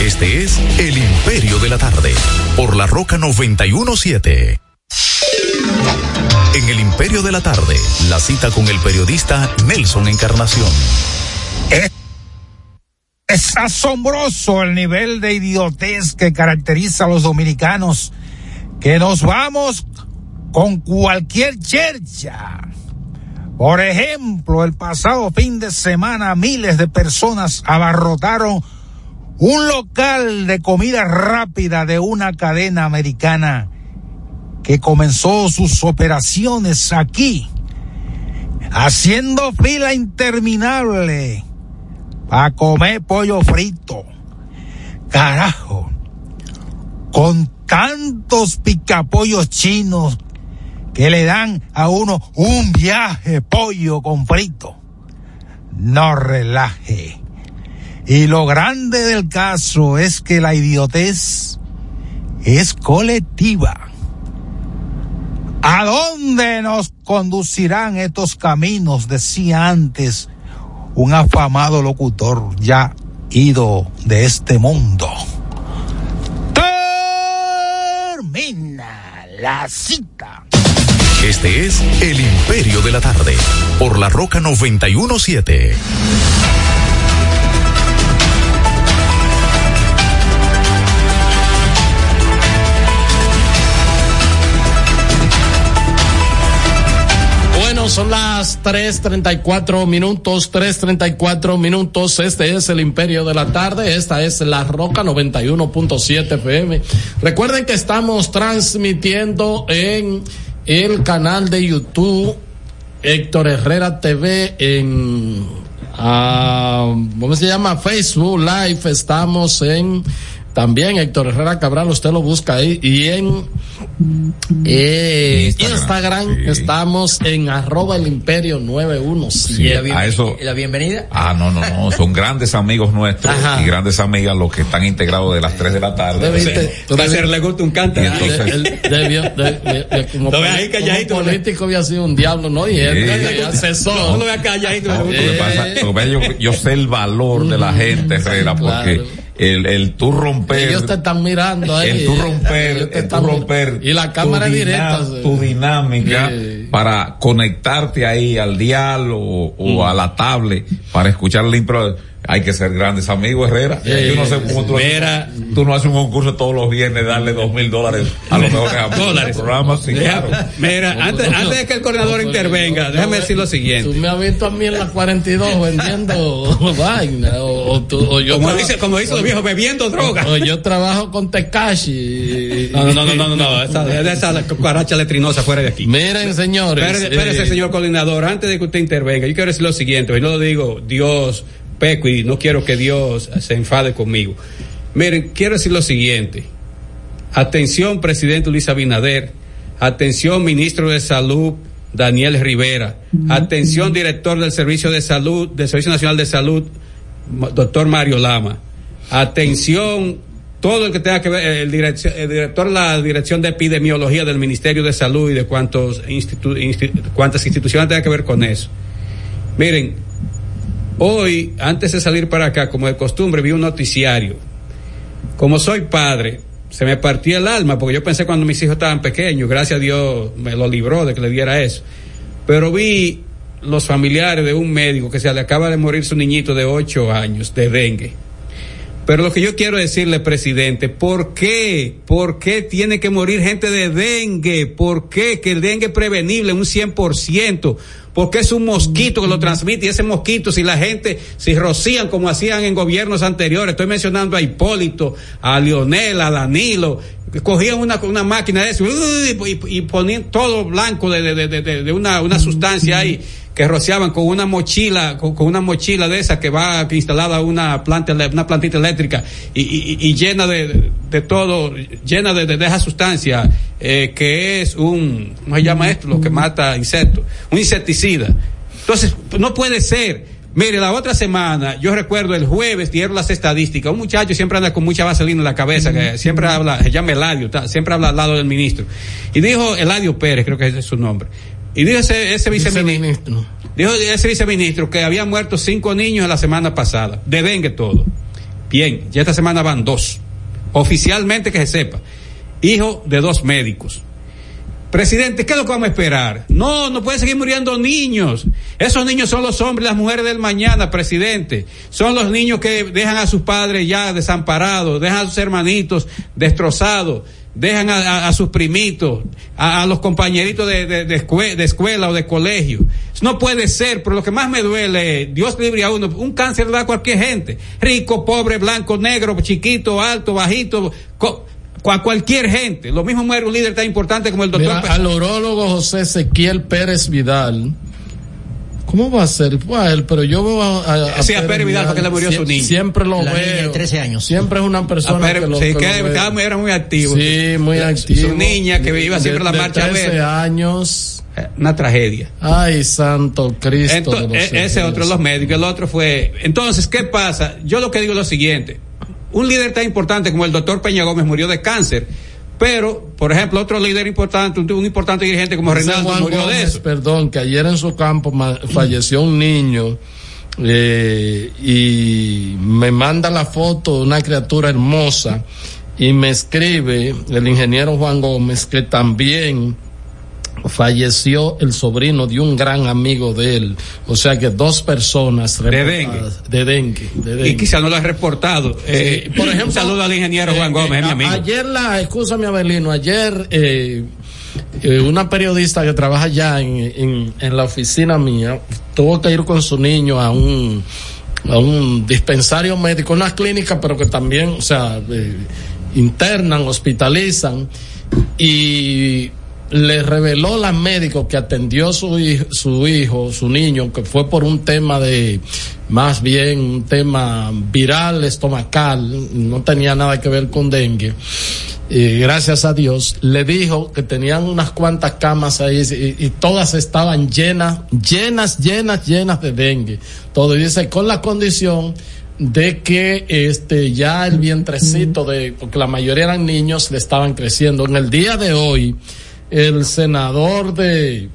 Este es El Imperio de la Tarde, por la Roca 917. En El Imperio de la Tarde, la cita con el periodista Nelson Encarnación. Es, asombroso el nivel de idiotez que caracteriza a los dominicanos, que nos vamos con cualquier chercha. Por ejemplo, el pasado fin de semana miles de personas abarrotaron un local de comida rápida de una cadena americana que comenzó sus operaciones aquí, haciendo fila interminable para comer pollo frito. Carajo, con tantos picapollos chinos que le dan a uno un viaje pollo con frito. No relaje. Y lo grande del caso es que la idiotez es colectiva. ¿A dónde nos conducirán estos caminos? Decía antes un afamado locutor ya ido de este mundo. Termina la cita. Este es El Imperio de la Tarde, por la Roca 917. Bueno, son las 3.34 minutos, 3.34 minutos. Este es el Imperio de la Tarde. Esta es la Roca 91.7 FM. Recuerden que estamos transmitiendo en el canal de YouTube Héctor Herrera TV en uh, ¿cómo se llama? Facebook Live estamos en también Héctor Herrera Cabral usted lo busca ahí y en eh, Instagram, Instagram sí. estamos en arroba el imperio 917 sí, a eso, la bienvenida. Ah no no no son grandes amigos nuestros Ajá. y grandes amigas los que están integrados de las 3 de la tarde. Debiste, o sea, le gusta un de, como, lo ahí calladito, como político había sido un diablo no y él sí. asesor. No, no lo vea calladito no, eh, pasa, yo, yo, sé el valor de la gente Herrera porque claro el, el tú romper. Ellos te están mirando ahí. El tú romper, el tú romper. Y la cámara tu directa. Tu dinámica sí. para conectarte ahí al dial o, o mm. a la tablet para escuchar el impro. Hay que ser grandes amigos, Herrera. Eh, Yo no sé cómo tú, mira. tú no haces un concurso todos los viernes, darle dos mil dólares a los mejores amigos del Dólares. programa. Sí, claro. Mira, antes, antes de que el coordinador intervenga, déjame decir lo siguiente. Tú me has visto a mí en la 42 vendiendo vaina. O, o tú- o yo Como traba- dice, como dicen los viejos, bebiendo droga. O yo trabajo con Tekashi. No, no, no, no, no, no, no, esa, esa cucaracha letrinosa fuera de aquí. Miren, señores. Espérese, espérese, eh, señor coordinador, antes de que usted intervenga, yo quiero decir lo siguiente, yo no lo digo, Dios, peco y no quiero que Dios se enfade conmigo. Miren, quiero decir lo siguiente. Atención, presidente Luis Abinader. Atención, ministro de Salud, Daniel Rivera. Atención, director del Servicio de Salud, del Servicio Nacional de Salud, doctor Mario Lama. Atención, todo el que tenga que ver, el, direccio- el director de la Dirección de Epidemiología del Ministerio de Salud y de cuantos institu- insti- cuantas instituciones tengan que ver con eso. Miren, hoy, antes de salir para acá, como de costumbre, vi un noticiario. Como soy padre, se me partió el alma, porque yo pensé cuando mis hijos estaban pequeños, gracias a Dios me lo libró de que le diera eso. Pero vi los familiares de un médico que se le acaba de morir su niñito de 8 años de dengue. Pero lo que yo quiero decirle, presidente, ¿por qué? ¿Por qué tiene que morir gente de dengue? ¿Por qué? Que el dengue es prevenible un 100%. Porque es un mosquito que lo transmite y ese mosquito, si la gente, si rocían como hacían en gobiernos anteriores, estoy mencionando a Hipólito, a Lionel, a Danilo, cogían una, una máquina de eso y, y ponían todo blanco de, de, de, de, de una, una sustancia ahí que rociaban con una mochila, con, con una mochila de esa que va instalada una planta, una plantita eléctrica y, y- y llena de, de todo, llena de esa sustancia eh, que es un, ¿cómo se llama esto? Lo que mata insectos, un insecticida. Entonces, no puede ser. Mire, la otra semana, yo recuerdo el jueves, dieron las estadísticas. Un muchacho siempre anda con mucha vaselina en la cabeza, que siempre habla, se llama Eladio, siempre habla al lado del ministro. Y dijo Eladio Pérez, creo que ese es su nombre. Y dijo ese, ese viceministro, dijo ese viceministro que había muerto cinco niños la semana pasada, de dengue todo. Bien, ya esta semana van dos. Oficialmente que se sepa. Hijo de dos médicos. Presidente, ¿qué es lo que vamos a esperar? No, no pueden seguir muriendo niños. Esos niños son los hombres y las mujeres del mañana, presidente. Son los niños que dejan a sus padres ya desamparados, dejan a sus hermanitos destrozados, dejan a, sus primitos, a, los compañeritos de, de- de escue- de escuela o de colegio. No puede ser, pero lo que más me duele, Dios libre a uno, un cáncer da a cualquier gente. Rico, pobre, blanco, negro, chiquito, alto, bajito, a cualquier gente. Lo mismo muere un líder tan importante como el doctor. Mira, al urólogo José Ezequiel Pérez Vidal. ¿Cómo va a ser? Él, pero yo veo a, Sí, a Pérez Vidal, porque le murió sie- su niño. Siempre lo La niña de veo. 13 años. Siempre es una persona que lo, sí, que que lo veo. estaba muy- era muy activo. Sí, muy activo. Su niña que iba siempre a la De- de marcha a 13 ver. años. Una tragedia. Ay, santo Cristo. de Ento- los e- ese otro de los médicos, el otro fue. Entonces, ¿qué pasa? Yo lo que digo es lo siguiente. Un líder tan importante como el doctor Peña Gómez murió de cáncer. Pero, por ejemplo, otro líder importante, un, un importante dirigente como Reinaldo Juan murió de eso. Perdón, que ayer en su campo falleció un niño eh, y me manda la foto de una criatura hermosa y me escribe el ingeniero Juan Gómez que también falleció el sobrino de un gran amigo de él. O sea que dos personas De dengue. de dengue. Y quizá no lo ha reportado. Eh, por ejemplo, saludo al ingeniero Juan Gómez, mi amigo. Ayer la, escúchame Abelino, ayer eh, eh, una periodista que trabaja ya en, en, en la oficina mía tuvo que ir con su niño a un a un dispensario médico, una clínica, pero que también, o sea, eh, internan, hospitalizan y le reveló la médico que atendió su hijo, su hijo, su niño, que fue por un tema de, más bien un tema viral, estomacal, no tenía nada que ver con dengue. Y gracias a Dios, le dijo que tenían unas cuantas camas ahí y, y todas estaban llenas, llenas, llenas, llenas de dengue. Todo y dice con la condición de que este ya el vientrecito de porque la mayoría eran niños le estaban creciendo. En el día de hoy el senador de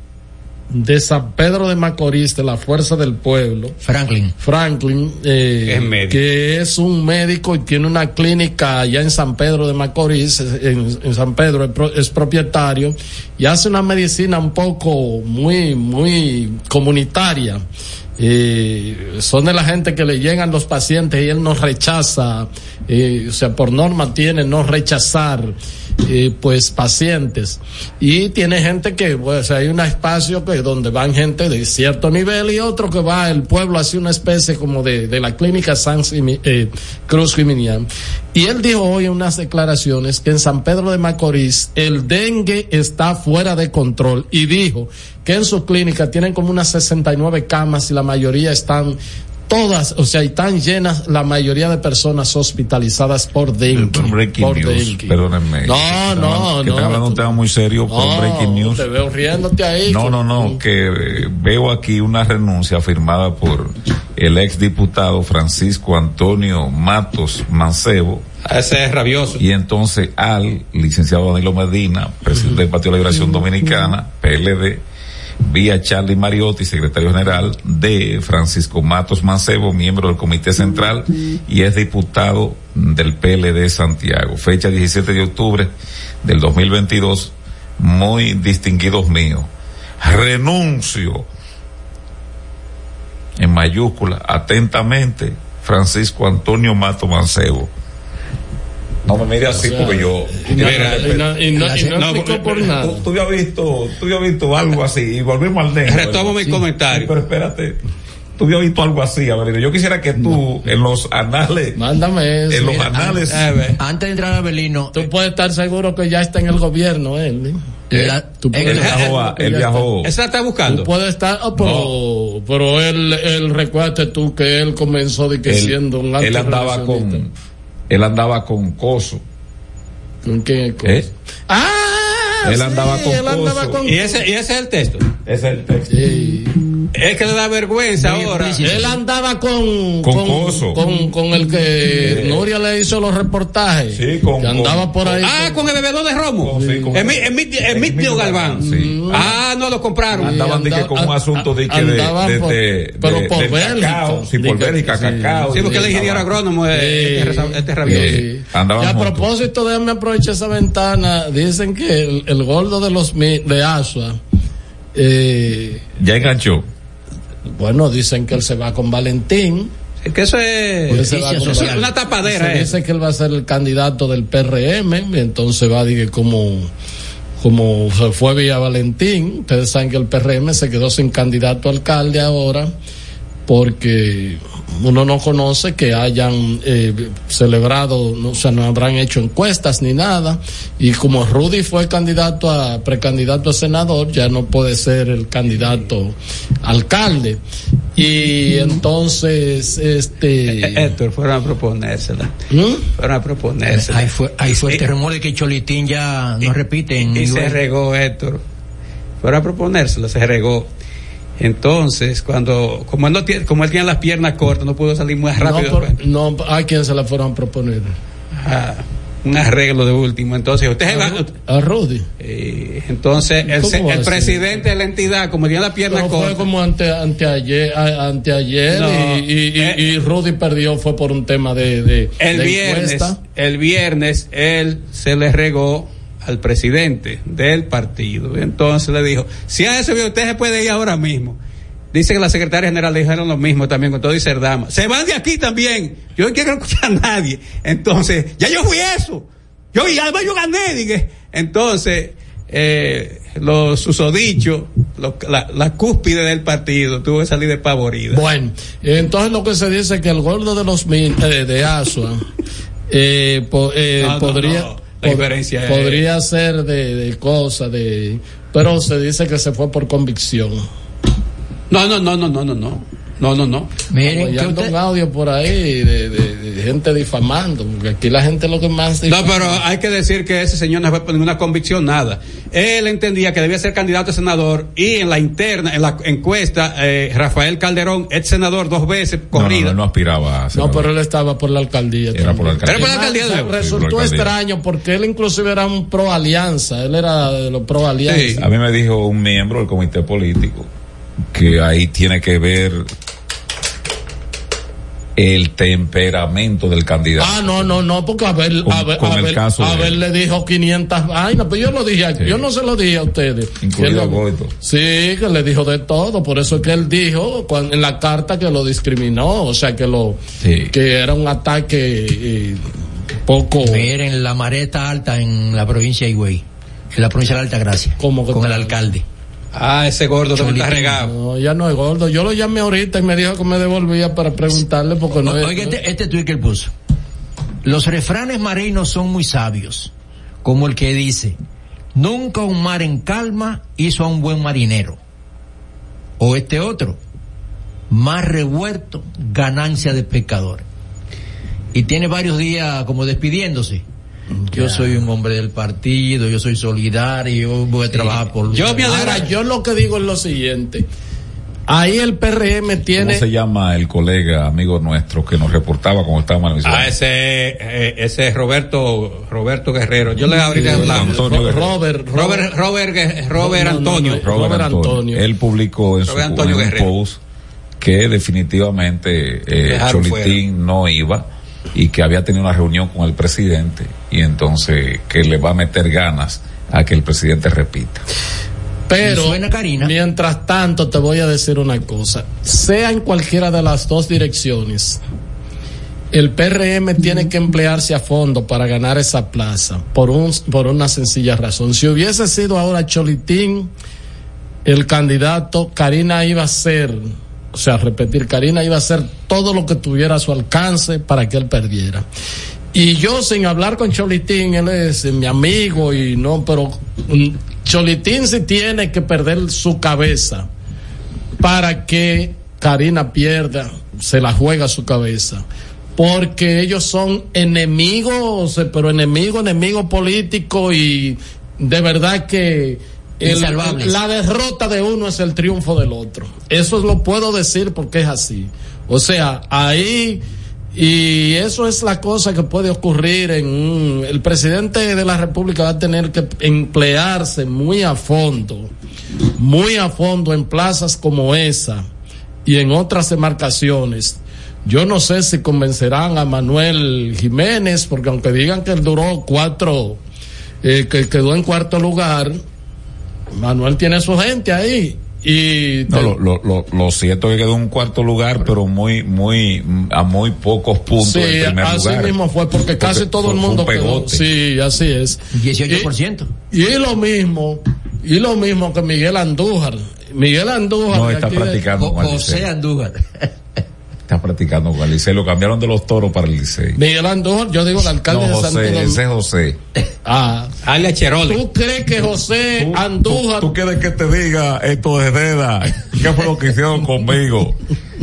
de San Pedro de Macorís de la Fuerza del Pueblo Franklin. Franklin eh, Es que es un médico y tiene una clínica allá en San Pedro de Macorís en, en San Pedro es, pro- es propietario y hace una medicina un poco muy muy comunitaria. Y son de la gente que le llegan los pacientes y él no rechaza, y, o sea, por norma tiene no rechazar eh, pues pacientes. Y tiene gente que pues hay un espacio que donde van gente de cierto nivel y otro que va el pueblo hace una especie como de, de la clínica San eh, Cruz Jiminián. Y él dijo hoy en unas declaraciones que en San Pedro de Macorís el dengue está fuera de control y dijo que en su clínica tienen como unas 69 camas y la mayoría están todas, o sea, están llenas la mayoría de personas hospitalizadas por dengue. Por breaking por news, dengue. perdónenme. No, no, que no. están hablando de un tema muy serio por No, breaking news. Te veo riéndote ahí. No, no, no, que eh, veo aquí una renuncia firmada por el ex diputado Francisco Antonio Matos Mancebo. Ese es rabioso. Y entonces al licenciado Danilo Medina, presidente del Partido de la Liberación Dominicana, PLD, vía Charlie Mariotti, secretario general de Francisco Matos Mancebo, miembro del Comité Central y es diputado del PLD Santiago. Fecha 17 de octubre del 2022, muy distinguidos míos. Renuncio en mayúscula, atentamente, Francisco Antonio Mato Mancebo. No me mire así O sea, porque yo. y no- y no- y no- y no No, explicó por nada. Tú, tú habías visto, tú habías visto algo así y volvemos al negro. Retomo mi Sí, comentario. Pero espérate. Tú habías visto algo así, Avelino. Yo quisiera que tú, en los anales. Mándame eso. En los Mira, anales. Antes de entrar a Belino, Tú puedes estar seguro que ya está en el gobierno él. ¿eh? La- Tú en puedes- el- viajó a- él viajó. Esa está buscando. Tú puedes estar, oh, pero, pero él, él recuérdate tú que él comenzó de que Él, siendo un él andaba con, él andaba con coso. ¿Con qué cosa? ¿Eh? Ah, Él sí, andaba con él andaba coso. con Y ese, y ese es el texto. Ese es el texto. Sí. Es que le da vergüenza Muy ahora. Él andaba con Con Coso. con, con el que Nuria le hizo los reportajes. Sí, con- que andaba con- por ahí. Ah, con el bebedor de Romo. Sí, Emilio Galván. Sí. Ah, no lo compraron. Andaban de que andaba- con un asunto de que de, de, pero de- por cacao, sí, por Bélgica, sí. cacao. Sí, porque el ingeniero agrónomo este, este rabioso. Y a propósito, déjame aprovechar esa ventana. Dicen que el, el gordo de los de Asua, eh, Ya enganchó. Bueno, dicen que él se va con Valentín. Es que eso es, se va una tapadera. Se eh. dice que él va a ser el candidato del PRM, entonces va, dije, como, como se fue vía Valentín. Ustedes saben que el PRM se quedó sin candidato a alcalde ahora, porque uno no conoce que hayan eh, celebrado, no, o sea, no habrán hecho encuestas ni nada, y como Rudy fue candidato a, precandidato a senador, ya no puede ser el candidato a alcalde. Y entonces, Eh, este... Héctor, fueron a proponérsela. ¿Mm? Fueron a proponérsela. ahí fue, ahí fue el terremoto de que Cholitín ya no repite en y se regó Héctor. Fueron a proponérselo, se regó. Entonces, cuando, como él, no tiene, como él tiene las piernas cortas, no pudo salir muy rápido. No, por- no, a quién se la fueron a proponer. Ah, un arreglo de último. Entonces, usted se va. A Rudy. Eh, entonces, el, presidente de la entidad, como tiene las piernas fue cortas. como ante, anteayer, a- anteayer No, y, y, y- eh, y Rudy perdió fue por un tema de, de, El de viernes, el viernes, él se le regó al presidente del partido. Entonces le dijo, si a eso usted se puede ir ahora mismo. Dice que la secretaria general le dijeron lo mismo también con todo y Cerdama. Se van de aquí también. Yo no quiero escuchar a nadie. Entonces, ya yo fui eso. Yo, y además yo gané, dije. Entonces, eh, los susodichos, lo- la, la cúspide del partido, tuvo que salir despavorida. Bueno, entonces lo que se dice es que el gordo de los eh, de Asua eh, po- eh, no, podría no. La diferencia es- podría ser de, de cosas de pero se dice que se fue por convicción. No, no, no, no, no, no, no. No, no, no. Miren, que usted- un audio por ahí de, de- de gente difamando, porque aquí la gente lo que más No, pero hay que decir que ese señor no fue por ninguna convicción, nada. Él entendía que debía ser candidato a senador y en la interna, en la encuesta, eh, Rafael Calderón, ex senador dos veces, No, no, corrida. no, no aspiraba a No, senador. pero él estaba por la alcaldía. Era por la alcaldía. Era por la alcaldía de nuevo. Resultó Sí, por la alcaldía. extraño porque él inclusive era un pro alianza, él era de los pro Sí. alianza. A mí me dijo un miembro del comité político que ahí tiene que ver el temperamento del candidato. Ah, no, no, no, porque Abel, Con- Abel, con el Abel- Abel le dijo 500 vainas, pero yo lo dije, yo no se lo dije a ustedes. Incluido Que lo- Goito. Sí, que le dijo de todo, por eso es que él dijo en la carta que lo discriminó, o sea, que lo que era un ataque eh, poco Miren, la marea está alta en la provincia de Higüey, en la provincia de la Alta Gracia, con el alcalde. Ah, ese gordo también está regado. No, ya no es gordo. Yo lo llamé ahorita y me dijo que me devolvía para preguntarle porque no es. Oiga, este, este tuit que él puso. Los refranes marinos son muy sabios, como el que dice, nunca un mar en calma hizo a un buen marinero. O este otro, mar revuelto, ganancia de pescador. Y tiene varios días como despidiéndose. Yo soy un hombre del partido, yo soy solidario, yo voy a trabajar por... Ahora, yo lo que digo es lo siguiente. Ahí el PRM ¿Cómo tiene. se llama el colega, amigo nuestro, que nos reportaba cuando estábamos en la Ah, ese, eh, ese es Roberto, Roberto Guerrero. Yo le abriré Sí, la Antonio Guerrero. Robert, Robert, Robert, Robert Antonio. Robert Antonio. Él publicó en su Robert Antonio en un post que definitivamente eh, Cholitín no iba y que había tenido una reunión con el presidente y entonces que le va a meter ganas a que el presidente repita. Pero, mientras tanto, te voy a decir una cosa. Sea en cualquiera de las dos direcciones, el PRM tiene que emplearse a fondo para ganar esa plaza, por, un, por una sencilla razón. Si hubiese sido ahora Cholitín el candidato, Karina iba a ser, o sea, repetir, Karina iba a hacer todo lo que tuviera a su alcance para que él perdiera. Y yo sin hablar con Cholitín, él es mi amigo y no, pero mm, Cholitín sí tiene que perder su cabeza para que Karina pierda, se la juega su cabeza. Porque ellos son enemigos, eh, pero enemigo, enemigo político y de verdad que el- Insalvables. la derrota de uno es el triunfo del otro. Eso lo puedo decir porque es así. O sea, ahí y eso es la cosa que puede ocurrir en un- el presidente de la República va a tener que emplearse muy a fondo, muy a fondo en plazas como esa y en otras demarcaciones. Yo no sé si convencerán a Manuel Jiménez, porque aunque digan que él duró cuatro, eh, que quedó en cuarto lugar, Manuel tiene su gente ahí. Y No, lo, lo, lo, lo cierto es que quedó en un cuarto lugar, pero muy, muy, a muy pocos puntos Sí, del primer así lugar. mismo fue, porque casi Porque todo fue- el mundo quedó. Sí, así es. 18%. Y, y lo mismo, y lo mismo que Miguel Andújar. Miguel Andújar. No, de está de- practicando con el José. Andújar. Está practicando con el Licey. Lo cambiaron de los toros para el Licey. Miguel Andújar, yo digo el alcalde No, de Santo José, Domingo. ese es José. Ah, Ale Cheroli. ¿Tú crees que José Andújar ¿Tú quieres que te diga esto de Herrera? ¿Qué fue lo que hicieron conmigo?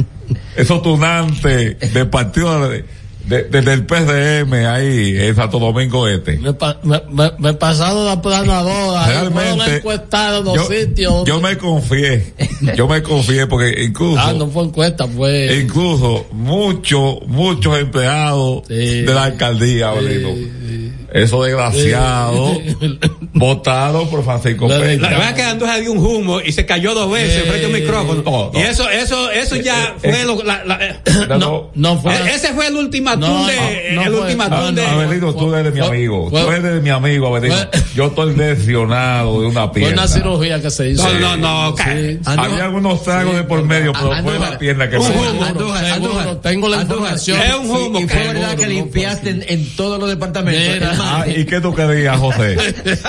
Esos tunantes del partido de, de- de- del PDM ahí en Santo Domingo Este. me, me, me, pasaron la planadora, Realmente, encuestados dos yo, sitios. yo me confié, yo me confié porque incluso, Ah, no fue encuesta, fue. incluso muchos, muchos empleados de la alcaldía, Avelino, esos desgraciados, votados por Francisco La Peña. verdad que Andújar dio un humo y se cayó dos veces frente a un micrófono. no, no. Y eso, eso, eso ya Eh, fue lo, la, la- eh, No, no, fue. e- ese fue el ultimátum No, de, no, no el fue. ultimátum de. Abelino, tú eres mi fue- amigo. fue- tú eres mi amigo, Abelino. Yo estoy lesionado de una Fue pierna. una cirugía que se hizo. No, no, no, Sí. Había algunos tragos de por medio, pero fue la pierna que Seguro, Andújar. tengo la información. Es un humo. Y fue verdad que limpiaste en todos los departamentos. Ah, ¿Y qué tú querías, José?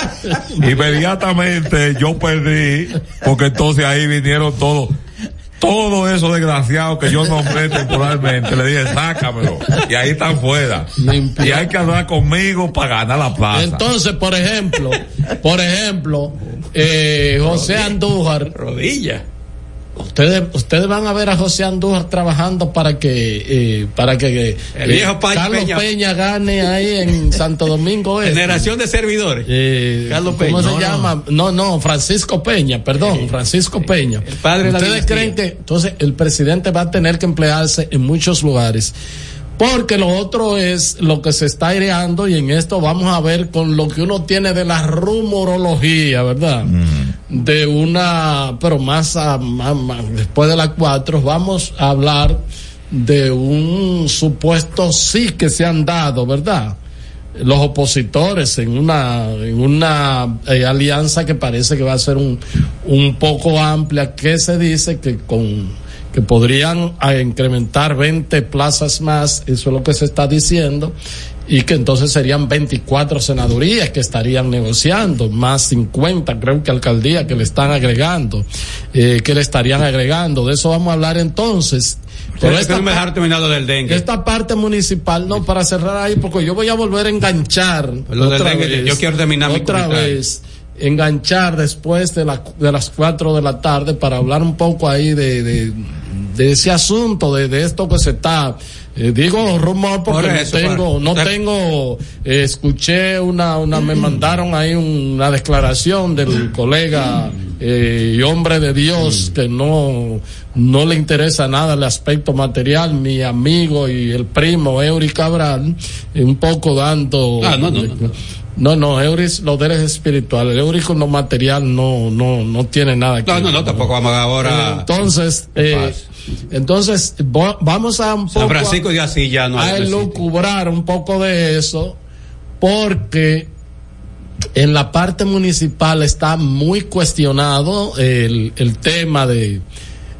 Inmediatamente yo perdí, porque entonces ahí vinieron todos, todos esos desgraciados que yo nombré temporalmente. Le dije, sácamelo. Y ahí están fuera. Limpia. Y hay que hablar conmigo para ganar la plaza. Entonces, por ejemplo, por ejemplo, eh, José Andújar, Rodilla. Ustedes, ustedes van a ver a José Andújar trabajando para que, eh, para que El eh, viejo Carlos Peña. Peña. gane ahí en Santo Domingo Este. Generación de servidores. Eh, Carlos ¿Cómo Peña. se No, no. llama? No, no, Francisco Peña, perdón, Francisco Peña. el padre de la ¿Ustedes creen que entonces el presidente va a tener que emplearse en muchos lugares? Porque lo otro es lo que se está aireando y en esto vamos a ver con lo que uno tiene de la rumorología, ¿verdad? De una, pero más, a- más- más- después de las cuatro, vamos a hablar de un supuesto sí que se han dado, ¿verdad? Los opositores en una, en una eh, alianza que parece que va a ser un, un poco amplia, que se dice que con que podrían a incrementar 20 plazas más, eso es lo que se está diciendo, y que entonces serían 24 senadurías que estarían negociando, más 50 creo que alcaldías que le están agregando, eh, que le estarían agregando. De eso vamos a hablar entonces. Pero esta no me dejar terminado del dengue. Esta parte municipal, no, para cerrar ahí, porque yo voy a volver a enganchar. Lo del otra dengue, vez, yo quiero terminar mi Otra vez, enganchar después de, la, de las 4 de la tarde para hablar un poco ahí de, de, de ese asunto, de, de esto que se está. eh, digo rumor porque Por no tengo, no tengo, eh, escuché una, una, me mandaron ahí una declaración del colega eh, y hombre de Dios que no, no le interesa nada el aspecto material, mi amigo y el primo Eury Cabral, un poco dando. Ah, no, no, no, no. No, Euris, lo de él es espiritual. El Euris con lo material no, no, no tiene nada que No, no, no, tampoco vamos ahora. Entonces, eh, entonces, vamos a un poco San Francisco de Asís ya no a hay. elucubrar un poco de eso, porque en la parte municipal está muy cuestionado el, el tema de,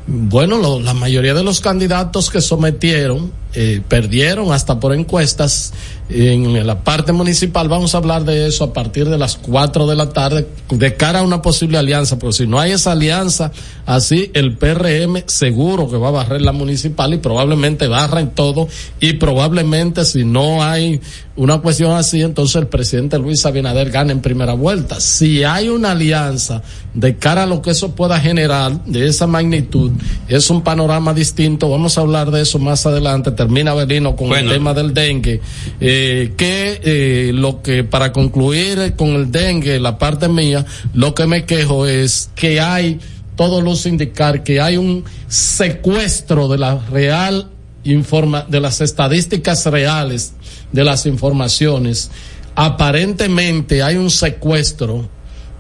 bueno, lo- la mayoría de los candidatos que sometieron eh, perdieron hasta por encuestas en la parte municipal. Vamos a hablar de eso a partir de las 4 de la tarde de cara a una posible alianza, porque si no hay esa alianza, así el PRM seguro que va a barrer la municipal y probablemente barra en todo y probablemente si no hay una cuestión así, entonces el presidente Luis Abinader gana en primera vuelta. Si hay una alianza de cara a lo que eso pueda generar de esa magnitud, es un panorama distinto. Vamos a hablar de eso más adelante. Termina Belino con Bueno. el tema del dengue. Eh, que eh, lo que para concluir con el dengue, la parte mía, lo que me quejo es que hay todo luce indicar que hay un secuestro de la real informa de las estadísticas reales de las informaciones. Aparentemente hay un secuestro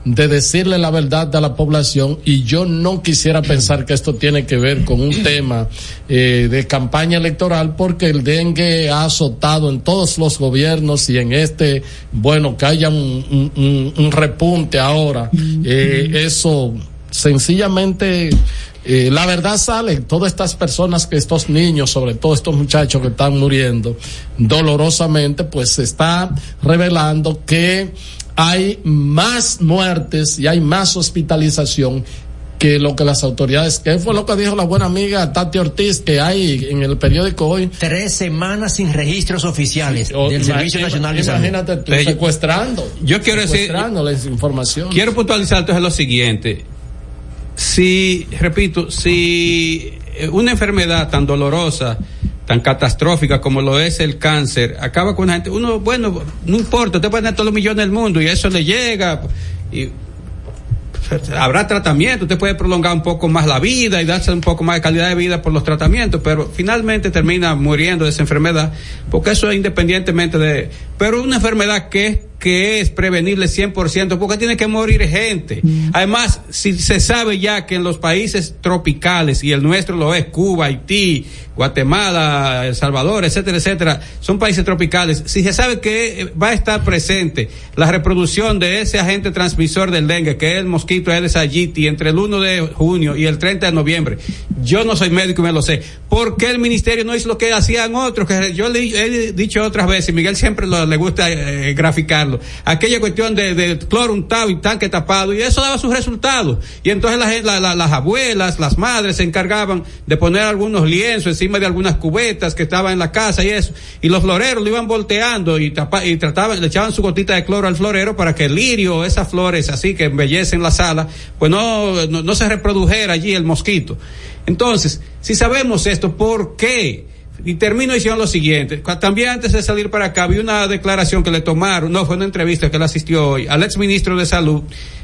de decirle la verdad a la población y yo no quisiera pensar que esto tiene que ver con un tema eh, de campaña electoral porque el dengue ha azotado en todos los gobiernos y en este, bueno, que haya un, un- un- un repunte ahora, eh, eso sencillamente eh, la verdad sale, todas estas personas que estos niños, sobre todo estos muchachos que están muriendo dolorosamente, pues se está revelando que hay más muertes y hay más hospitalización que lo que las autoridades, que fue lo que dijo la buena amiga Tati Ortiz, que hay en el periódico hoy. Tres semanas sin registros oficiales O- del Servicio ima- Nacional de Salud. Imagínate tú, secuestrando. Yo quiero decir- secuestrando la información. Quiero puntualizar entonces lo siguiente. Si, repito, si una enfermedad tan dolorosa, tan catastrófica como lo es el cáncer, acaba con la gente, uno, bueno, no importa, usted puede tener todos los millones del mundo y eso le llega, y habrá tratamiento, usted puede prolongar un poco más la vida y darse un poco más de calidad de vida por los tratamientos, pero finalmente termina muriendo de esa enfermedad, porque eso es independientemente de, pero una enfermedad que que es prevenible 100%, porque tiene que morir gente. Además, si se sabe ya que en los países tropicales, y el nuestro lo es, Cuba, Haití, Guatemala, El Salvador, etcétera, etcétera, son países tropicales, si se sabe que eh, va a estar presente la reproducción de ese agente transmisor del dengue, que es el mosquito Aedes aegypti, entre el 1 de junio y el 30 de noviembre, yo no soy médico y me lo sé, ¿por qué el ministerio no hizo lo que hacían otros? Que yo le he dicho otras veces, y Miguel siempre lo- le gusta eh, graficarlo, aquella cuestión de, cloro untado y tanque tapado, y eso daba sus resultados. Y entonces las abuelas, las madres se encargaban de poner algunos lienzos encima de algunas cubetas que estaban en la casa y eso, y los floreros lo iban volteando y, tapa- y le echaban su gotita de cloro al florero para que el lirio, esas flores así que embellecen la sala, pues no, no, no se reprodujera allí el mosquito. Entonces, si sabemos esto, ¿por qué? Y termino diciendo lo siguiente. También antes de salir para acá, vi una declaración que le tomaron, no, fue una entrevista que él asistió hoy, al ex ministro de Salud,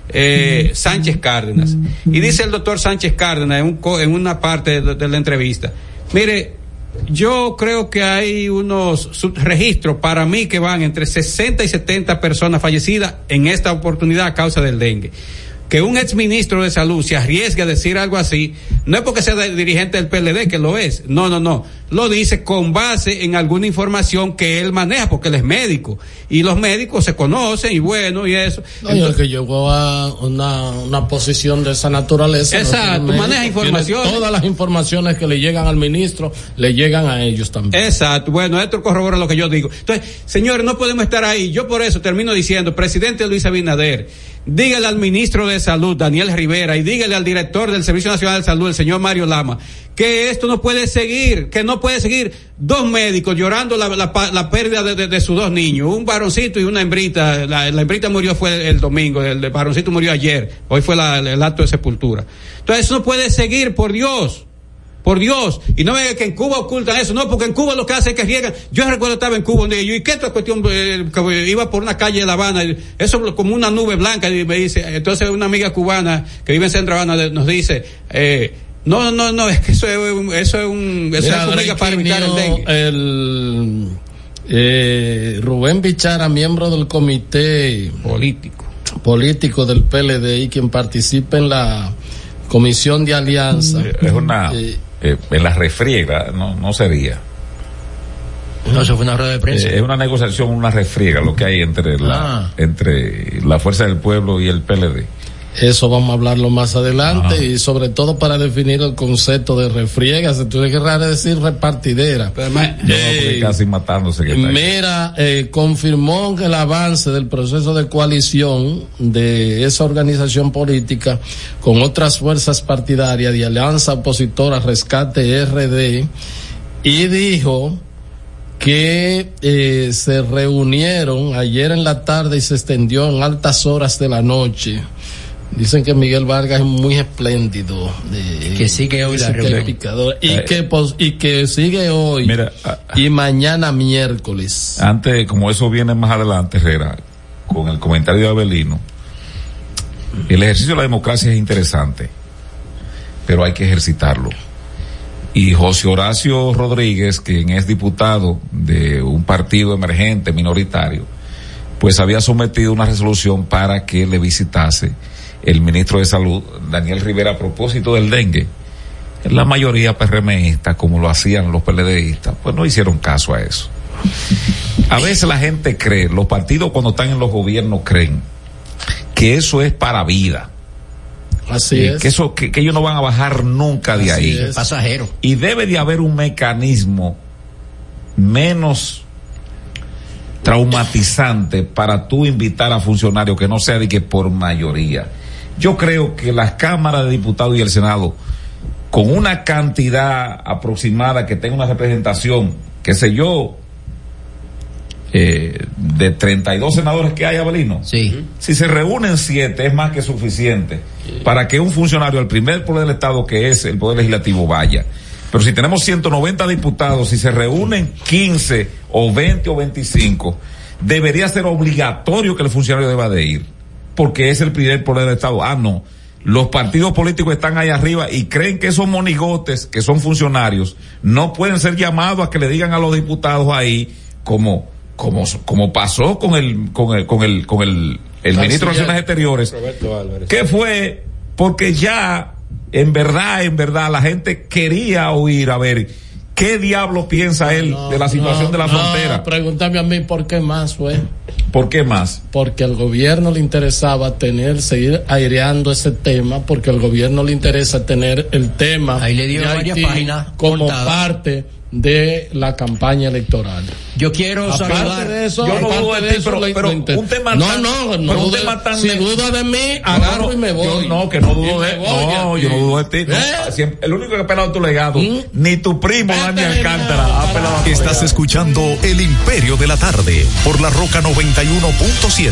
eh, Sánchez Cárdenas. Y dice el doctor Sánchez Cárdenas en, un co- en una parte de, de la entrevista, mire, yo creo que hay unos subregistros para mí que van entre 60 y 70 personas fallecidas en esta oportunidad a causa del dengue. Que un exministro de salud se arriesgue a decir algo así, no es porque sea de- dirigente del PLD, que lo es, no, no, no. lo dice con base en alguna información que él maneja, porque él es médico. Y los médicos se conocen y bueno, y eso. No, y el que llegó a una, una posición de esa naturaleza. Exacto, no maneja tiene Todas las informaciones que le llegan al ministro, le llegan a ellos también. Exacto, bueno, esto corrobora lo que yo digo. Entonces, señores, no podemos estar ahí. Yo por eso termino diciendo, presidente Luis Abinader, dígale al ministro de Salud, Daniel Rivera, y dígale al director del Servicio Nacional de Salud, el señor Mario Lama, que esto no puede seguir, que no puede seguir dos médicos llorando la, la, pérdida de, de- sus dos niños, un varoncito y una hembrita. La, hembrita murió fue el, domingo, el, el varoncito murió ayer, hoy fue el acto de sepultura. Entonces, eso no puede seguir, por Dios. Por Dios. Y no me que en Cuba ocultan eso, no, porque en Cuba lo que hacen es que riegan. Yo recuerdo estaba en Cuba un día, yo, ¿y qué esta cuestión? eh, que iba por una calle de La Habana, y eso como una nube blanca, y me dice, entonces una amiga cubana que vive en Centro Habana nos dice, eh, no, no, no, es que eso es un, eso es un, eso Mira, es comida para evitar el dengue. el, eh, Rubén Bichara, miembro del comité político político del PLD y quien participa en la comisión de alianza. Es una, Eh, eh, en la refriega, no, no sería. No, eso fue una rueda de prensa. Eh, es una negociación, una refriega lo que hay entre la, Ah. entre la Fuerza del Pueblo y el PLD. Eso vamos a hablarlo más adelante y sobre todo para definir el concepto de refriega. Se tuve que raro decir repartidera. Yo porque casi matándose que. Mira, eh, confirmó que el avance del proceso de coalición de esa organización política con otras fuerzas partidarias de Alianza Opositora Rescate RD y dijo que eh, se reunieron ayer en la tarde y se extendió en altas horas de la noche. Dicen que Miguel Vargas es muy espléndido. de- Que sigue hoy la dice que es reunión. picador, y Eh, que y que sigue hoy Mira, ah, y mañana miércoles. Antes, como eso viene más adelante, Herrera, con el comentario de Abelino, el ejercicio de la democracia es interesante, pero hay que ejercitarlo. Y José Horacio Rodríguez, quien es diputado de un partido emergente minoritario, pues había sometido una resolución para que le visitase el ministro de Salud, Daniel Rivera, a propósito del dengue. La mayoría PRMista, como lo hacían los PLDistas, pues no hicieron caso a eso. A veces la gente cree, los partidos cuando están en los gobiernos creen que eso es para vida. Así Eh, es. Que eso, que, que ellos no van a bajar nunca de Así ahí. es. Pasajero. Y debe de haber un mecanismo menos traumatizante para tú invitar a funcionarios que no sea de que por mayoría. Yo creo que las cámaras de diputados y el Senado, con una cantidad aproximada que tenga una representación, qué sé yo, eh, de 32 senadores que hay, Abelino. Sí. Si se reúnen siete, es más que suficiente para que un funcionario al primer poder del Estado, que es el Poder Legislativo, vaya. Pero si tenemos 190 diputados, si se reúnen 15 o 20 o 25, debería ser obligatorio que el funcionario deba de ir, porque es el primer poder del Estado. Ah, no. Los partidos políticos están ahí arriba y creen que esos monigotes, que son funcionarios, no pueden ser llamados a que le digan a los diputados ahí como, como, como pasó con el, con el, con el, con el, el ministro de Relaciones Exteriores, Roberto Álvarez. que fue porque ya en verdad, en verdad, la gente quería oír a ver qué diablo piensa él de la situación No, de la no, frontera. Pregúntame a mí por qué más fue. ¿Por qué más? Porque al gobierno le interesaba tener, seguir aireando ese tema, porque al gobierno le interesa tener el tema Ahí le dio de varias Haití páginas como cortadas. parte de la campaña electoral. Yo quiero Aparte saludar. de eso, Yo no aparte dudo de de ti, eso, pero- un tema no, tan- no, no, dude- tan- si duda de mí, No, agarro no, y me voy. Yo, no, que no dudo de No, yo no dudo de ti. no. ¿Eh? Siempre- el único que ha pelado tu legado, ¿Mm? ni tu primo Dani Alcántara ha pelado tu Estás legado. escuchando El Imperio de la Tarde por la Roca 91.7.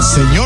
Señor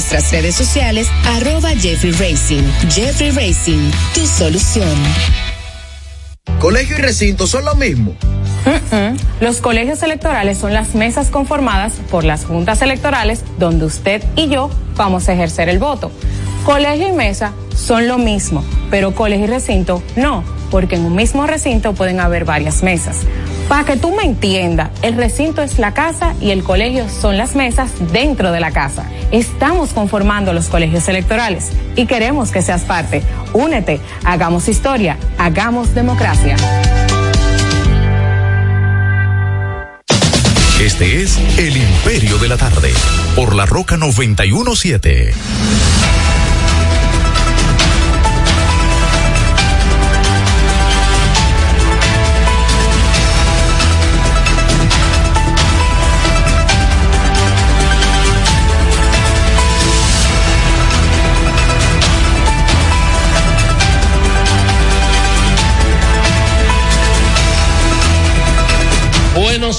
nuestras redes sociales, arroba Jeffrey Racing. Jeffrey Racing, tu solución. Colegio y recinto son lo mismo. Mm-mm. Los colegios electorales son las mesas conformadas por las juntas electorales donde usted y yo vamos a ejercer el voto. Colegio y mesa son lo mismo, pero colegio y recinto no, porque en un mismo recinto pueden haber varias mesas. Para que tú me entiendas, el recinto es la casa y el colegio son las mesas dentro de la casa. Estamos conformando los colegios electorales y queremos que seas parte. Únete, hagamos historia, hagamos democracia. Este es El Imperio de la Tarde, por la Roca 917.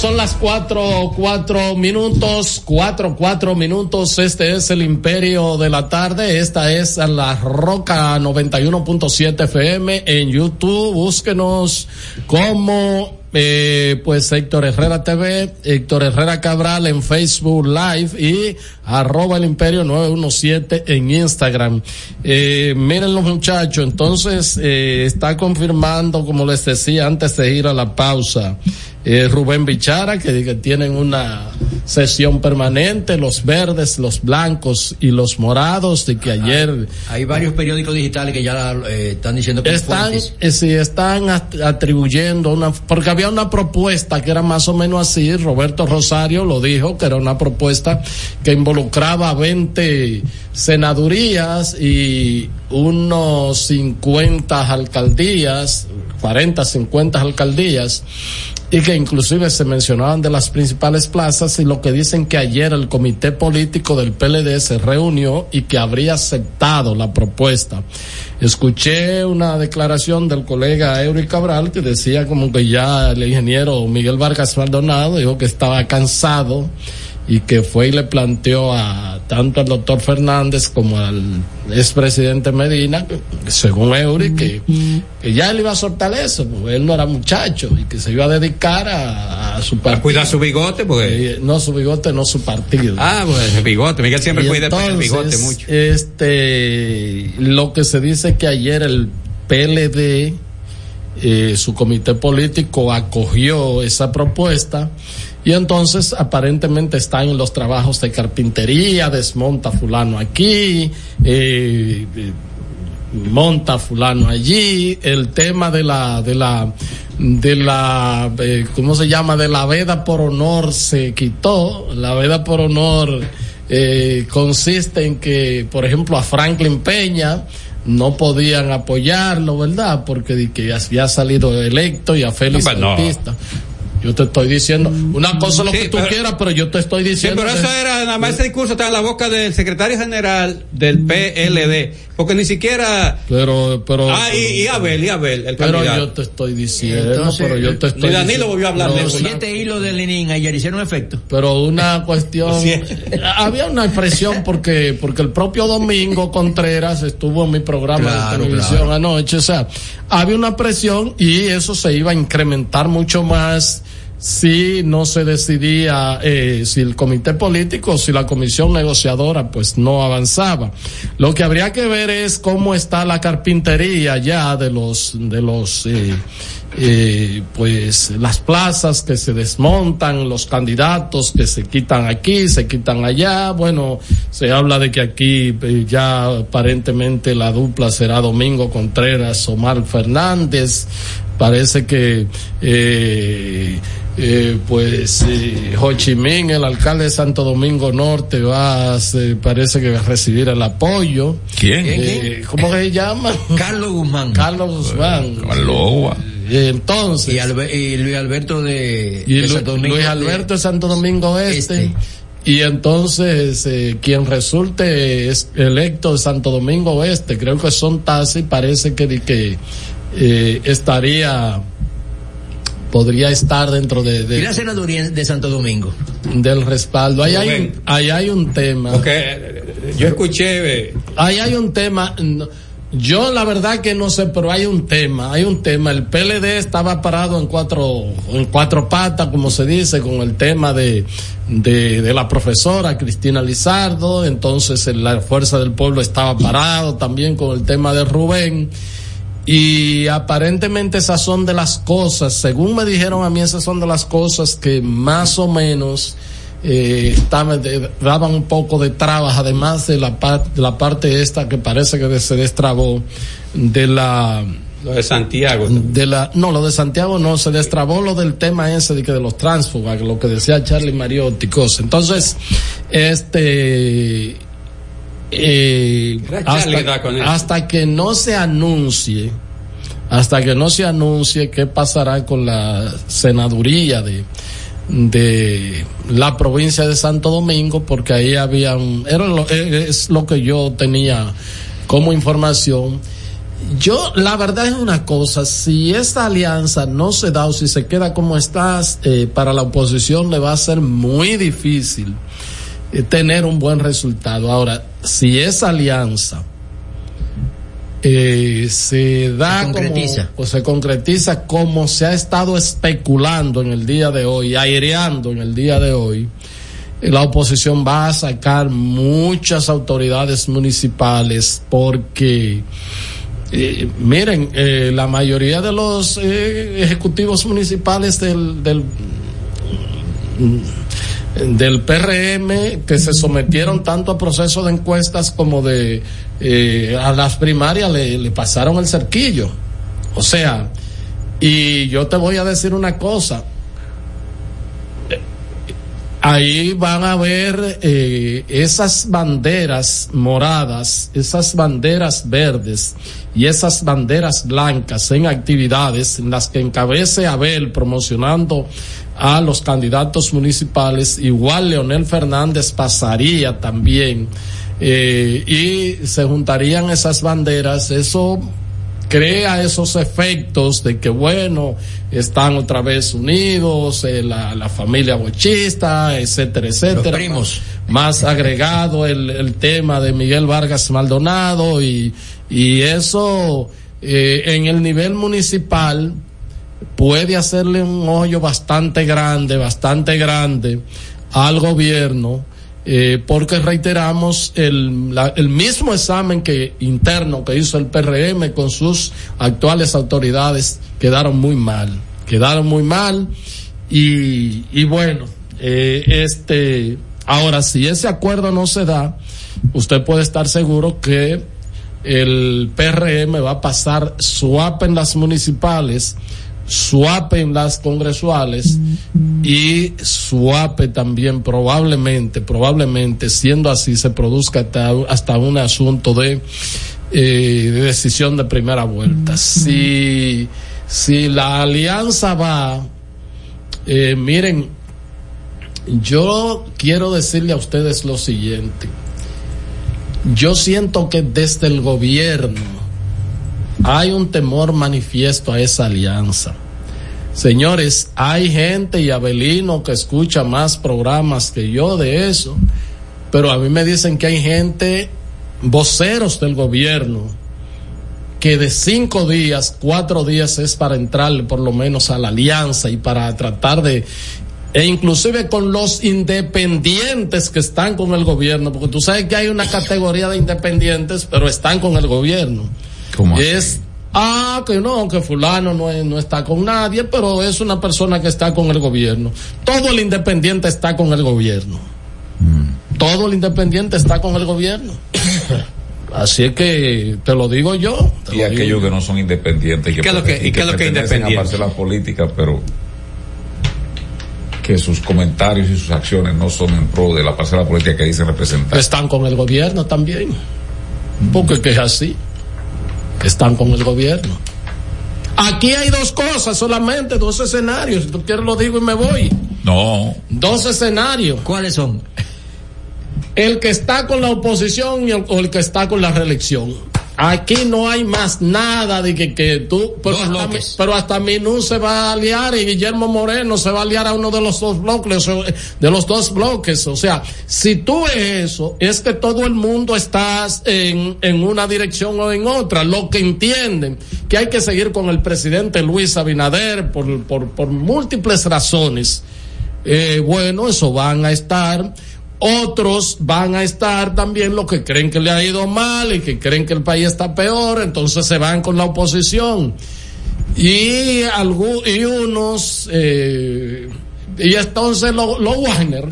Son las cuatro, cuatro minutos, cuatro, cuatro minutos. Este es el Imperio de la Tarde. Esta es la Roca 91.7 FM en YouTube. Búsquenos como eh, pues Héctor Herrera TV, Héctor Herrera Cabral en Facebook Live y arroba el imperio 917 en Instagram. Eh, miren los muchachos, entonces eh, está confirmando, como les decía antes de ir a la pausa, eh, Rubén Bichara, que, que tienen una sesión permanente, los verdes, los blancos y los morados, de que ayer... Hay varios periódicos digitales que ya eh, están diciendo que están, eh, sí, están at- atribuyendo una, porque había una propuesta que era más o menos así, Roberto Rosario lo dijo, que era una propuesta que involucraba 20 senadurías y unos 50 alcaldías, 40, 50 alcaldías, y que inclusive se mencionaban de las principales plazas y lo que dicen que ayer el comité político del PLD se reunió y que habría aceptado la propuesta. Escuché una declaración del colega Eury Cabral que decía como que ya el ingeniero Miguel Vargas Maldonado dijo que estaba cansado y que fue y le planteó a tanto al doctor Fernández como al expresidente Medina, según Eury, que, que ya él iba a soltar eso, porque él no era muchacho y que se iba a dedicar a, a su partido. A cuidar su bigote, porque... Eh, no, su bigote, no su partido. Ah, pues el bigote, Miguel siempre Y cuida el bigote mucho. Este, lo que se dice que ayer el PLD, eh, su comité político acogió esa propuesta y entonces aparentemente están en los trabajos de carpintería, desmonta fulano aquí, eh, eh, monta fulano allí, el tema de la, de la, de la, eh, ¿cómo se llama? De la veda por honor se quitó, la veda por honor eh, consiste en que, por ejemplo, a Franklin Peña no podían apoyarlo, ¿verdad? Porque que había salido electo y a Félix no. Bautista. Yo te estoy diciendo, una cosa es lo Sí, que tú pero- quieras, pero yo te estoy Sí, diciendo. pero eso era, nada más ese discurso estaba en la boca del secretario general del PLD, porque ni siquiera... Pero, pero. Ah, y, y Abel, y Abel, el Pero candidato. yo te estoy diciendo, Entonces, pero yo te estoy Ni Danilo diciendo- volvió a hablar pero de Los siete hilos de Lenin ayer hicieron efecto. Pero una cuestión, había una expresión porque, porque el propio Domingo Contreras estuvo en mi programa Claro, de televisión claro. anoche, o sea, había una presión y eso se iba a incrementar mucho más si no se decidía, eh, si el comité político, si la comisión negociadora pues no avanzaba. Lo que habría que ver es cómo está la carpintería ya de los, de los, eh, eh, pues las plazas que se desmontan, los candidatos que se quitan aquí, se quitan allá. Bueno, se habla de que aquí eh, ya aparentemente la dupla será Domingo Contreras, Omar Fernández. Parece que eh, eh, pues eh, Ho Chi Minh, el alcalde de Santo Domingo Norte, va a, se- parece que va a recibir el apoyo. ¿Quién? Eh, ¿Cómo que se llama? Carlos Guzmán. Carlos Guzmán. Loa. Y entonces. Y, Albe- y Luis Alberto de, Y de Lu- Santo Domingo Luis Alberto de Santo Domingo Este. Y entonces, eh, quien resulte es electo de Santo Domingo Oeste, creo que son Tassi, parece que, di que eh, estaría, podría estar dentro de, de- Y la senaduría de Santo Domingo. del respaldo. Ahí hay, un, ahí hay un tema. Porque yo escuché... eh, Ahí hay un tema. Yo la verdad que no sé, pero hay un tema, hay un tema. El PLD estaba parado en cuatro, en cuatro patas, como se dice, con el tema de, de, de la profesora Cristina Lizardo. Entonces en la Fuerza del Pueblo estaba parado también con el tema de Rubén. Y aparentemente esas son de las cosas, según me dijeron a mí, esas son de las cosas que más o menos eh, daban un poco de trabas, además de la, par- de la parte esta que parece que se destrabó de la lo de Santiago. de la no lo de Santiago no se destrabó lo del tema ese de que de los tránsfugas lo que decía Charlie Mariotti cosas entonces este eh, hasta, que no se anuncie hasta que no se anuncie qué pasará con la senaduría de de la provincia de Santo Domingo porque ahí había un, era lo, eh, es lo que yo tenía como información yo, la verdad es una cosa, si esta alianza no se da o si se queda como está, eh, para la oposición le va a ser muy difícil eh, tener un buen resultado. Ahora, si esa alianza eh, se da Se concretiza. como, o se concretiza como se ha estado especulando en el día de hoy, aireando en el día de hoy, eh, la oposición va a sacar muchas autoridades municipales porque eh, miren, eh, la mayoría de los ejecutivos municipales del, del, del PRM que se sometieron tanto a procesos de encuestas como de eh, a las primarias le, pasaron el cerquillo. O sea, y yo te voy a decir una cosa. ahí van a ver eh, esas banderas moradas, esas banderas verdes y esas banderas blancas en actividades en las que encabece Abel promocionando a los candidatos municipales, igual Leonel Fernández pasaría también eh, y se juntarían esas banderas, eso crea esos efectos de que bueno, están otra vez unidos, eh, la, la, familia bochista, etcétera, etcétera. Más agregado el, el, tema de Miguel Vargas Maldonado y, y eso eh, en el nivel municipal puede hacerle un hoyo bastante grande, bastante grande al gobierno eh, porque reiteramos el, la, el mismo examen que interno que hizo el PRM con sus actuales autoridades quedaron muy mal, quedaron muy mal. Y, y bueno, eh, este, ahora si ese acuerdo no se da, usted puede estar seguro que el PRM va a pasar swap en las municipales suapen las congresuales y suape también probablemente, probablemente siendo así se produzca hasta, hasta un asunto de, eh, de decisión de primera vuelta. Si, si la alianza va, eh, miren, yo quiero decirle a ustedes lo siguiente. Yo siento que desde el gobierno hay un temor manifiesto a esa alianza. Señores, hay gente y Abelino que escucha más programas que yo de eso, pero a mí me dicen que hay gente, voceros del gobierno, que de cinco días, cuatro días es para entrarle por lo menos a la alianza y para tratar de e inclusive con los independientes que están con el gobierno, porque tú sabes que hay una categoría de independientes, pero están con el gobierno. ¿Cómo es Ah, que no, que fulano no, no está con nadie, pero es una persona que está con el gobierno. Todo el independiente está con el gobierno. Mm. Todo el independiente está con el gobierno. Así es que te lo digo yo. y aquellos que no son independientes. Que ¿Qué lo que, y que, es lo que es independiente? a la política, pero que sus comentarios y sus acciones no son en pro de la parcela política que dicen representar. Están con el gobierno también. Porque que es así están con el gobierno. Aquí hay dos cosas solamente, dos escenarios. Si tú quieres lo digo y me voy. No. Dos escenarios. ¿Cuáles son? El que está con la oposición y el, o el que está con la reelección. Aquí no hay más nada de que, que tú, pero Dos hasta, bloques. pero hasta Minú se va a aliar y Guillermo Moreno se va a aliar a uno de los dos bloques, de los dos bloques. O sea, si tú ves eso, es que todo el mundo está en, en una dirección o en otra. Lo que entienden que hay que seguir con el presidente Luis Abinader por, por, por múltiples razones. Eh, bueno, eso van a estar. Otros van a estar también los que creen que le ha ido mal y que creen que el país está peor, entonces se van con la oposición. Y, algu- y unos, eh, y entonces los lo Wagner,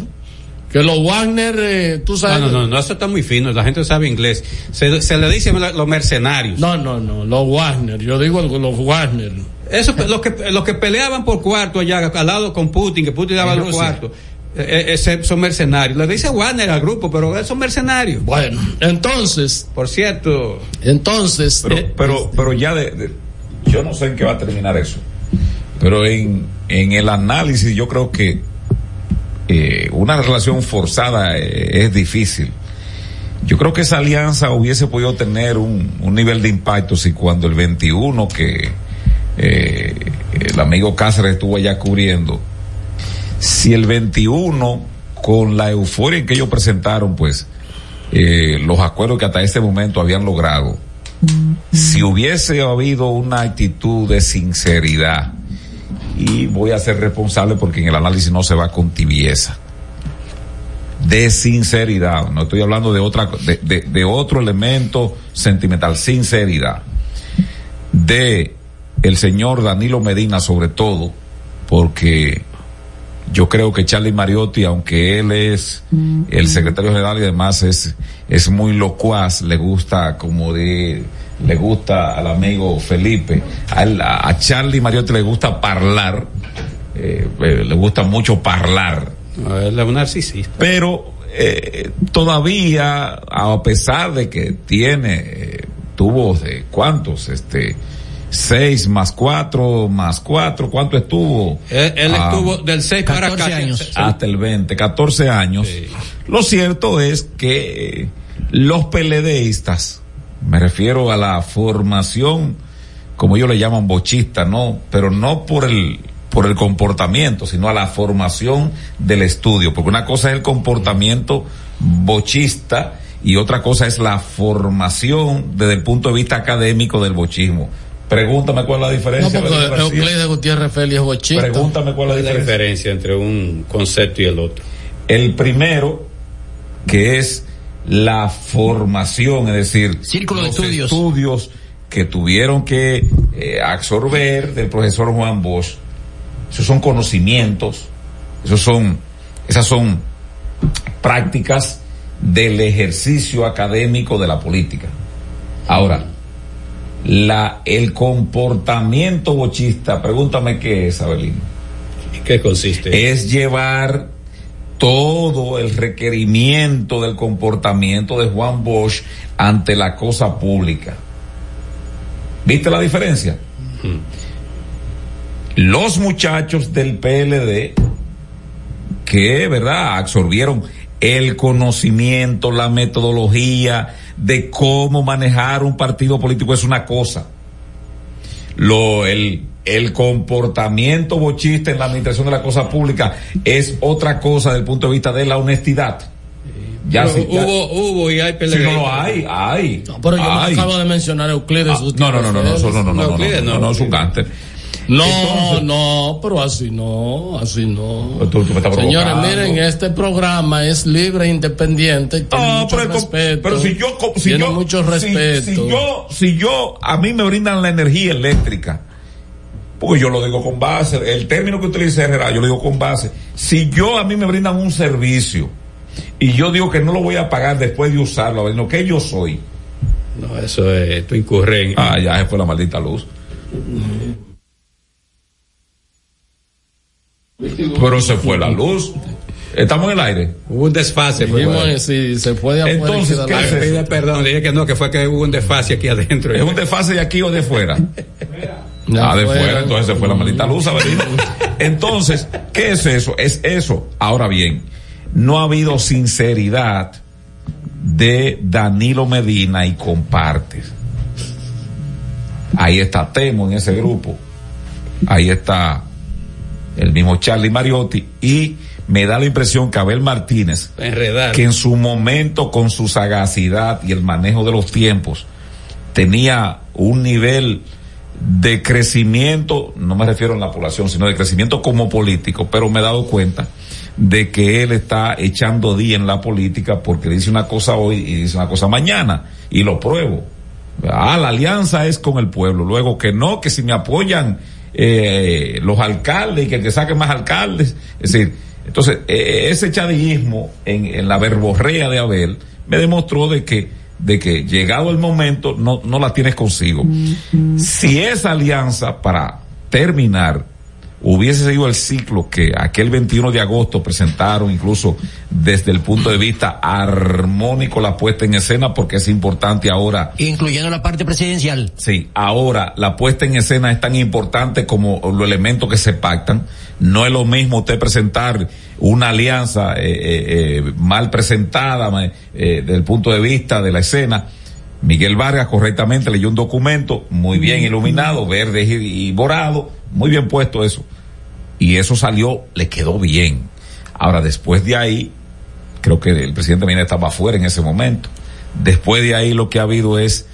que los Wagner, eh, tú sabes. no, no, no, eso está muy fino, la gente sabe inglés. Se, se le dice los mercenarios. No, no, no, los Wagner, yo digo los Wagner. Eso, los que, los que peleaban por cuarto allá, al lado con Putin, que Putin daba los cuartos, ese- son mercenarios. Le dice Warner al grupo, pero son mercenarios. Bueno, entonces, Por cierto, entonces, Pero, eh, pero, pero ya de, de- yo no sé en qué va a terminar eso. Pero en, en el análisis yo creo que eh, una relación forzada eh, es difícil. Yo creo que esa alianza hubiese podido tener un, un nivel de impacto si cuando el 21 que eh, el amigo Cáceres estuvo allá cubriendo, si el 21 con la euforia en que ellos presentaron, pues eh, los acuerdos que hasta este momento habían logrado, si hubiese habido una actitud de sinceridad, y voy a ser responsable porque en el análisis no se va con tibieza, de sinceridad, no estoy hablando de otra, de, de- de otro elemento sentimental, sinceridad, de el señor Danilo Medina sobre todo, porque yo creo que Charlie Mariotti, aunque él es el secretario general y además es, es muy locuaz, le gusta como de, le gusta al amigo Felipe, a, él- a Charlie Mariotti le gusta hablar, eh, eh, le gusta mucho hablar. Él es un narcisista. Pero eh, todavía, a pesar de que tiene, eh, tuvo de cuántos, este, seis más cuatro más cuatro, ¿cuánto estuvo? Él, él Ah, estuvo del 6 para acá. hasta el 20, 14 años. Lo cierto es que los PLDistas, me refiero a la formación, como ellos le llaman bochista, no, pero no por el por el comportamiento, sino a la formación del estudio, porque una cosa es el comportamiento bochista y otra cosa es la formación desde el punto de vista académico del bochismo. Pregúntame cuál es la No, diferencia. porque Abelino García. Euclides Gutiérrez Félix es bochista. Pregúntame cuál es la la diferencia. diferencia entre un concepto y el otro. El primero, que es la formación, es decir, Círculo de los estudios. estudios que tuvieron que eh, absorber del profesor Juan Bosch. Esos son conocimientos, esos son, esas son prácticas del ejercicio académico de la política. Ahora, la, el comportamiento bochista, pregúntame qué es, Abelino. ¿En qué consiste? Es llevar todo el requerimiento del comportamiento de Juan Bosch ante la cosa pública. ¿Viste la diferencia? Los muchachos del PLD que, ¿verdad?, absorbieron el conocimiento, la metodología de cómo manejar un partido político es una cosa. Lo, el, el comportamiento bochista en la administración de la cosa pública es otra cosa desde el punto de vista de la honestidad. Ya Pero sí, ya- hubo, hubo y hay Sí, PLD. no lo hay, hay. Pero yo hay. me acabo de mencionar a Euclides Ah, Gutiérrez no, no, no, no, no, Félix. eso no, no, no, no, no, Euclides no, no. no, es un gánster. No, Entonces- no, pero así no, así no. Tú- tú Señores, miren, este programa es libre e independiente. Tiene Ah, mucho pero, respeto. pero si yo, si tiene yo, mucho si- respeto. Si, yo, si yo, a mí me brindan la energía eléctrica, porque yo lo digo con base, el término que utiliza Herrera, yo lo digo con base. Si yo, a mí me brindan un servicio, y yo digo que no lo voy a pagar después de usarlo, ver, ¿qué yo soy? No, eso es, tú incurres en... Ah, ya fue la maldita luz. Pero se fue la luz. Estamos en el aire. Hubo un desfase. pues, Dijimos, si se puede Entonces, ¿qué es eso? Pide perdón, dije que no, que fue que hubo un desfase aquí adentro. ¿Es un desfase de aquí o de fuera? De Ah, de afuera. fuera, entonces se fue la maldita luz, Avelino. Entonces, ¿qué es eso? Es eso. Ahora bien, no ha habido sinceridad de Danilo Medina y compartes. Ahí está Temo en ese grupo. Ahí está el mismo Charlie Mariotti y me da la impresión que Abel Martínez Enredar. que en su momento con su sagacidad y el manejo de los tiempos tenía un nivel de crecimiento, no me refiero a la población, sino de crecimiento como político, pero me he dado cuenta de que él está echando día en la política porque dice una cosa hoy y dice una cosa mañana y lo pruebo. Ah, la alianza es con el pueblo. Luego que no, que si me apoyan eh, los alcaldes y que, que saquen más alcaldes. Es decir, entonces, eh, ese chadillismo en, en la verborrea de Abel me demostró de que, de que llegado el momento no, no la tienes consigo. Si esa alianza para terminar hubiese seguido el ciclo que aquel 21 de agosto presentaron incluso desde el punto de vista armónico la puesta en escena porque es importante ahora Incluyendo la parte presidencial. Sí, ahora la puesta en escena es tan importante como los elementos que se pactan. No es lo mismo usted presentar una alianza eh, eh, eh, mal presentada ma- eh, desde el punto de vista de la escena. Miguel Vargas correctamente leyó un documento muy bien iluminado, verde y, morado, muy bien puesto eso. Y eso salió, le quedó bien. Ahora, después de ahí, creo que el presidente Medina estaba afuera en ese momento. Después de ahí lo que ha habido es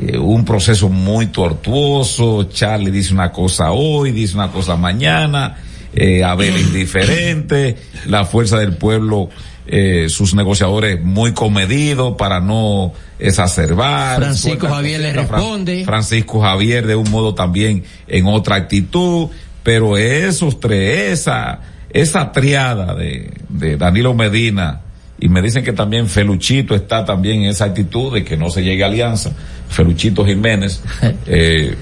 eh, un proceso muy tortuoso. Charlie dice una cosa hoy, dice una cosa mañana. Eh, Abel indiferente. La fuerza del pueblo, eh, sus negociadores muy comedidos para no exacerbar. Francisco Javier le Fran- responde. Francisco Javier de un modo también en otra actitud. Pero esos tres, esa, esa triada de, de Danilo Medina, y me dicen que también Feluchito está también en esa actitud de que no se llegue a alianza. Feluchito Jiménez, eh,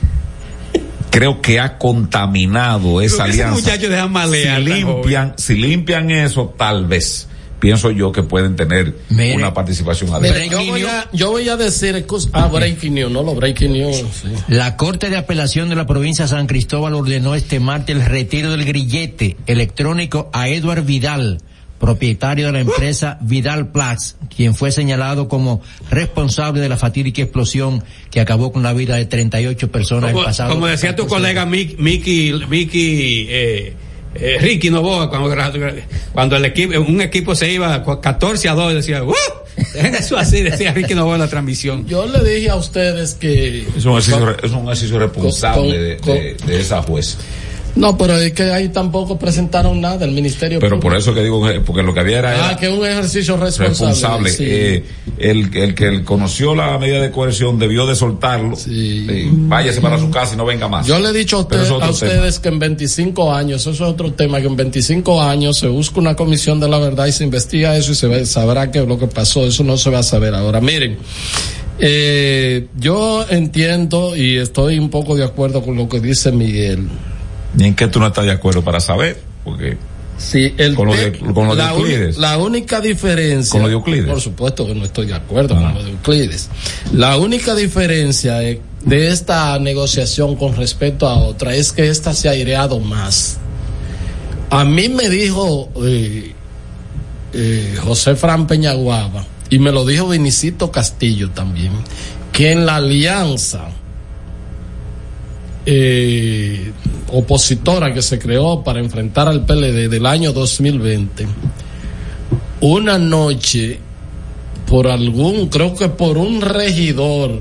creo que ha contaminado esa alianza. muchacho deja malear, si limpian, si limpian eso, tal vez pienso yo que pueden tener Mire. una participación adecuada. Mire, yo voy, a, yo voy a decir, ah, breaking news, no los breaking news. sí. La Corte de Apelación de la provincia de San Cristóbal ordenó este martes el retiro del grillete electrónico a Edward Vidal, propietario de la empresa Vidal Plus, quien fue señalado como responsable de la fatídica explosión que acabó con la vida de 38 personas Como, el pasado. como decía tu 14 colega Mick- Mickey, Mickey eh, eh, Ricky Novoa, cuando, cuando el equipo, un equipo se iba cu- 14 a 2, decía, ¡Uh! Dejen eso así, decía Ricky Novoa en la transmisión. Yo le dije a ustedes que... Es un ejercicio, es un ejercicio responsable Con- de, de- de esa jueza. No, pero es que ahí tampoco presentaron nada el Ministerio Pero por eso que digo, que- porque lo que había era, Ah, era que un ejercicio responsable. responsable. sí. Eh, el, el que conoció la medida de coerción debió de soltarlo. Sí, váyase para su casa y no venga más. Yo le he dicho a, usted- es a tema. ustedes que en 25 años, eso es otro tema, que en 25 años se busca una comisión de la verdad y se investiga eso y se ve- sabrá qué es lo que pasó. Eso no se va a saber ahora. Miren, eh, yo entiendo y estoy un poco de acuerdo con lo que dice Miguel. ¿Y en qué tú no estás de acuerdo para saber? Porque Sí, el con lo de, con lo la, Euclides. la única diferencia. Con lo de Euclides. Por supuesto que no estoy de acuerdo Ah. con lo de Euclides. La única diferencia de esta negociación con respecto a otra es que esta se ha aireado más. A mí me dijo eh, eh, José Fran Peñaguaba, y me lo dijo Vinicito Castillo también, que en la alianza eh, opositora que se creó para enfrentar al PLD del año 2020, una noche, por algún, creo que por un regidor,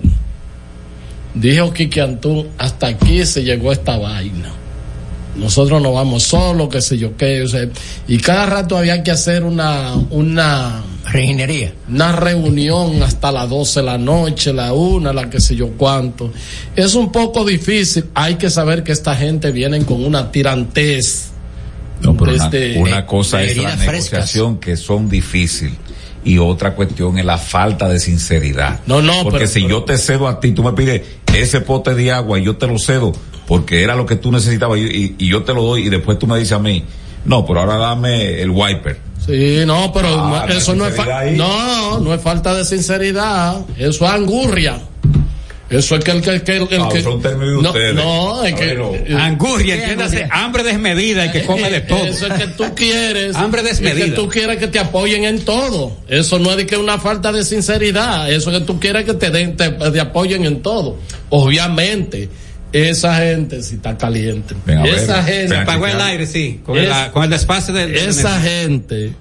dijo Quique Antún, hasta aquí se llegó esta vaina. Nosotros no vamos solos, qué sé yo qué, o sea, y cada rato había que hacer una, una, Reginería. una reunión hasta las 12 de la noche, la una, la que sé yo cuánto. Es un poco difícil. Hay que saber que esta gente viene con una tirantez. No, pero una, desde- una cosa es la frescas. negociación que son difíciles y otra cuestión es la falta de sinceridad. No, no, porque pero- si yo te cedo a ti, tú me pides ese pote de agua y yo te lo cedo porque era lo que tú necesitabas y, y- y yo te lo doy y después tú me dices a mí, no, pero ahora dame el wiper. Sí, no, pero Ah, no- eso no no es, ahí. no, no es falta de sinceridad, eso es angurria. Eso es que el que, que- el, el Ah, que son términos de no, ustedes. no, es que Bueno. eh, Angurria, entiéndase, hambre desmedida y que come de todo. Eso es que tú quieres. Hambre desmedida. Es que tú quieres que te apoyen en todo. Eso no es de que una falta de sinceridad. Eso es que tú quieres que te den, te, te apoyen en todo. Obviamente, esa gente si está caliente. Ven ver, esa ven gente. Apagó el aire, sí, con, el, Es- con el del- Esa gente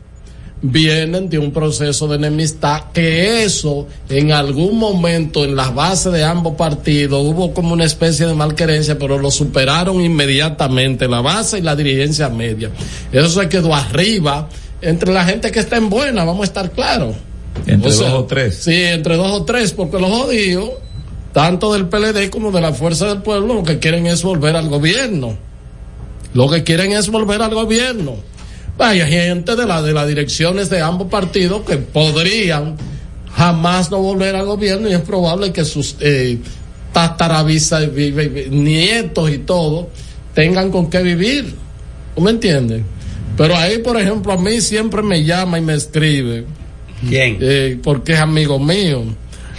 vienen de un proceso de enemistad que eso en algún momento en las bases de ambos partidos hubo como una especie de malquerencia pero lo superaron inmediatamente la base y la dirigencia media eso se quedó arriba entre la gente que está en buena vamos a estar claros Entre O sea, dos o tres. sí entre dos o tres porque los jodidos tanto del PLD como de la Fuerza del Pueblo lo que quieren es volver al gobierno lo que quieren es volver al gobierno. Vaya gente de la de las direcciones de ambos partidos que podrían jamás no volver al gobierno y es probable que sus eh, tataravisas, nietos y todo tengan con qué vivir. ¿Tú me entiendes? Pero ahí, por ejemplo, a mí siempre me llama y me escribe. ¿Quién? Eh, porque es amigo mío.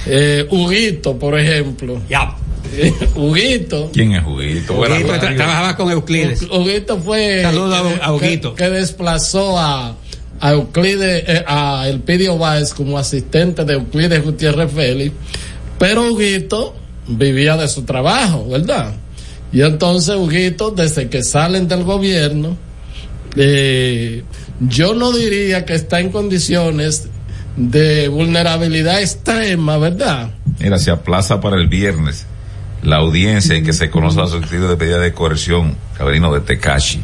Eh, Huguito, por ejemplo. Ya. Huguito. ¿Quién es Huguito tra- trabajaba con Euclides. Huguito fue Saludo a- Huguito. que, que desplazó a, a Euclides, eh, a Elpidio Báez como asistente de Euclides Gutiérrez Félix, pero Huguito vivía de su trabajo, ¿verdad? Y entonces Huguito, desde que salen del gobierno, eh, yo no diría que está en condiciones de vulnerabilidad extrema, ¿verdad? Mira, se aplaza para el viernes la audiencia en que se conoce la solicitud de pedida de coerción, cabrino de Tecashi.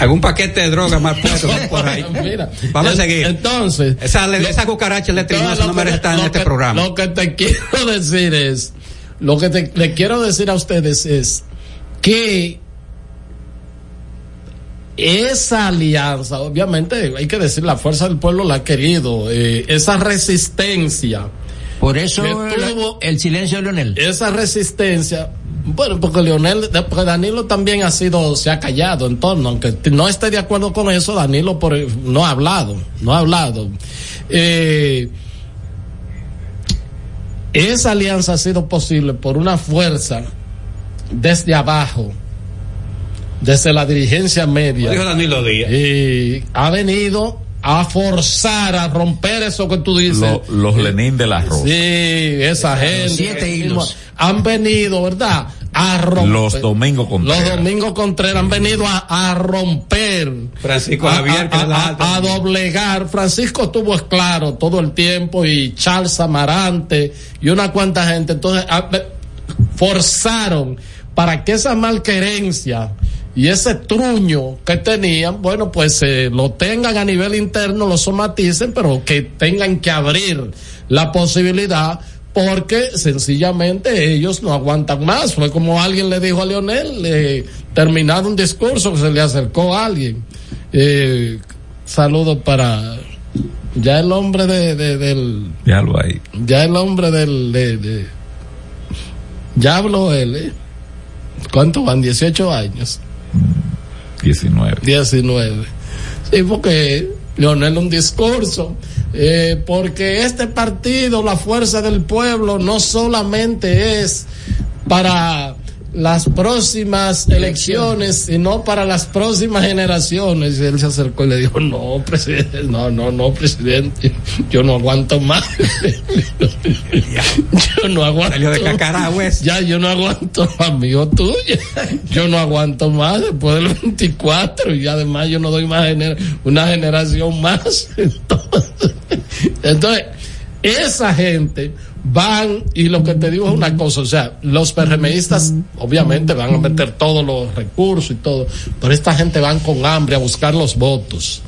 Algún paquete de droga más puesto por ahí. Mira, Vamos a seguir. Entonces, Esa, lo- esa cucaracha eléctrica Entonces, no merece estar en este que- programa. Lo que te quiero decir es, lo que te, le quiero decir a ustedes es que esa alianza, obviamente, hay que decir, la fuerza del pueblo la ha querido, eh, esa resistencia. Por eso el, tuvo- el silencio de Leonel. esa resistencia Bueno, porque Leonel, porque Danilo también ha sido, se ha callado en torno, aunque no esté de acuerdo con eso, Danilo por, no ha hablado, no ha hablado. Eh, esa alianza ha sido posible por una fuerza desde abajo, desde la dirigencia media. Dijo Danilo Díaz. Y ha venido a forzar a romper eso que tú dices. Lo- los Lenin de la Rosa. Sí, esa gente. siete hilos. Han venido, ¿verdad? A romper. Los Domingos Contreras. Los Domingos Contreras han venido a, a romper. Francisco a, Javier, que a- es la a- a doblegar. Francisco estuvo claro todo el tiempo y Charles Amarante y una cuanta gente. Entonces, a- forzaron para que esa malquerencia y ese truño que tenían, bueno, pues eh, lo tengan a nivel interno, lo somaticen, pero que tengan que abrir la posibilidad porque sencillamente ellos no aguantan más. Fue como alguien le dijo a Leonel, eh, terminado un discurso que se le acercó a alguien. Eh, saludo para ya el hombre de, de- del Ya lo hay. ya el hombre del de, de- ya habló él ¿eh? ¿cuánto van? 18 años 19. 19 sí porque Leonel un discurso eh, porque este partido la fuerza del pueblo no solamente es para las próximas elecciones, sino para las próximas generaciones. Y él se acercó y le dijo, no, presidente, no, no, no, presidente, yo no aguanto más. yo no aguanto. Salió de Cacaragües. Ya, yo no aguanto, amigo tuyo. Yo no aguanto más después del 24 y además yo no doy más gener- una generación más. Entonces, entonces, esa gente van y lo que te digo es una cosa, o sea, los PRMistas obviamente van a meter todos los recursos y todo, pero esta gente van con hambre a buscar los votos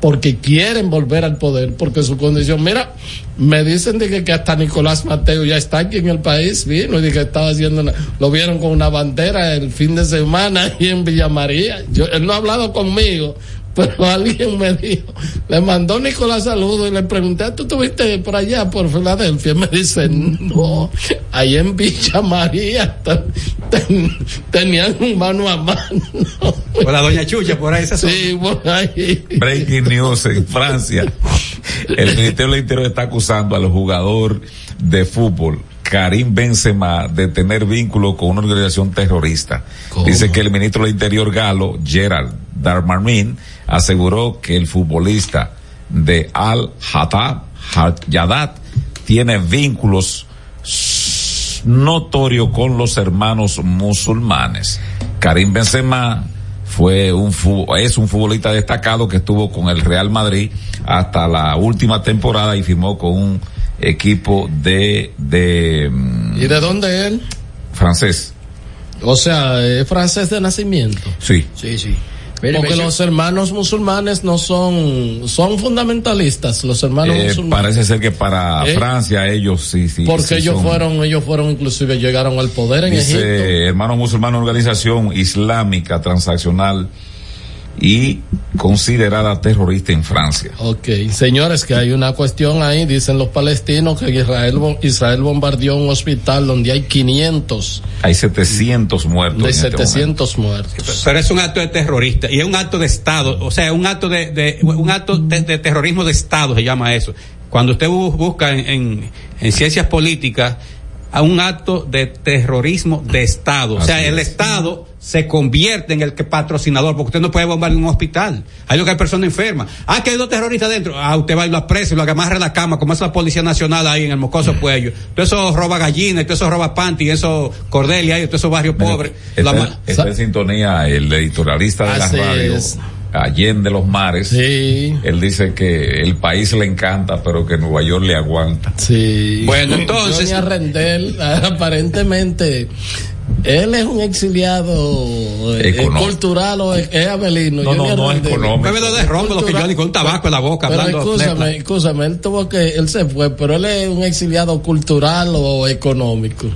porque quieren volver al poder, porque su condición, mira, me dicen de que, que hasta Nicolás Mateo ya está aquí en el país, vino y de que estaba haciendo, una- lo vieron con una bandera el fin de semana ahí en Villa María. Yo, él no ha hablado conmigo, pero alguien me dijo, le mandó Nicolás saludo y le pregunté, ¿tú estuviste por allá, por Filadelfia? Y me dice, no, ahí en Villa María ten- ten- tenían un mano a mano. Con la doña Chucha por ahí. zona. Sí, por ahí. Breaking news en Francia. El Ministerio del Interior está acusando al jugador de fútbol Karim Benzema de tener vínculo con una organización terrorista. Dice que el ministro del Interior galo, Gerald Darmanin, aseguró que el futbolista de Al-Haddad, Yadat, tiene vínculos notorios con los hermanos musulmanes. Karim Benzema fue un es un futbolista destacado que estuvo con el Real Madrid hasta la última temporada y firmó con un equipo de de mm, ¿Y de dónde él? francés. O sea, es francés de nacimiento. Sí. Sí, sí. Porque los hermanos musulmanes no son, son fundamentalistas, los hermanos Eh, musulmanes. parece ser que para ¿Eh? Francia ellos sí sí. Porque sí ellos son- fueron, ellos fueron inclusive llegaron al poder en dice Egipto. hermanos musulmanes organización islámica transaccional y considerada terrorista en Francia. Ok, señores, que hay una cuestión ahí, dicen los palestinos que Israel, Israel bombardeó un hospital donde hay 500 Hay 700 muertos. de en este 700 muertos. Pero es un acto de terrorista y es un acto de Estado, o sea, un acto de, de- un acto de, de terrorismo de Estado se llama eso. Cuando usted bu- busca en, en, en ciencias políticas a un acto de terrorismo de Estado, o sea, el es. Estado se convierte en el que patrocinador, porque usted no puede bombardear un hospital. Hay lo que hay personas enfermas. Ah, que hay dos terroristas dentro. Ah, usted va y lo apresa y lo amarra en la cama, como es la Policía Nacional ahí en el mocoso cuello. Todo eso roba gallinas, todo eso roba panty, eso cordelia todo esos barrios pobres. Lo Está, en sintonía el editorialista de la Así radio, es. Allende los Mares. Sí. Él dice que el país le encanta, pero que Nueva York le aguanta. Sí. Bueno, entonces- Johnny Arrendel, aparentemente, él es un exiliado eh, cultural o es, es Abelino. No, Johnny no, no es económico. Bébelo de ron, lo que Johnny con un tabaco en la boca, Pero hablando. escúchame, escúchame, él tuvo que, él se fue, pero él es un exiliado cultural o económico.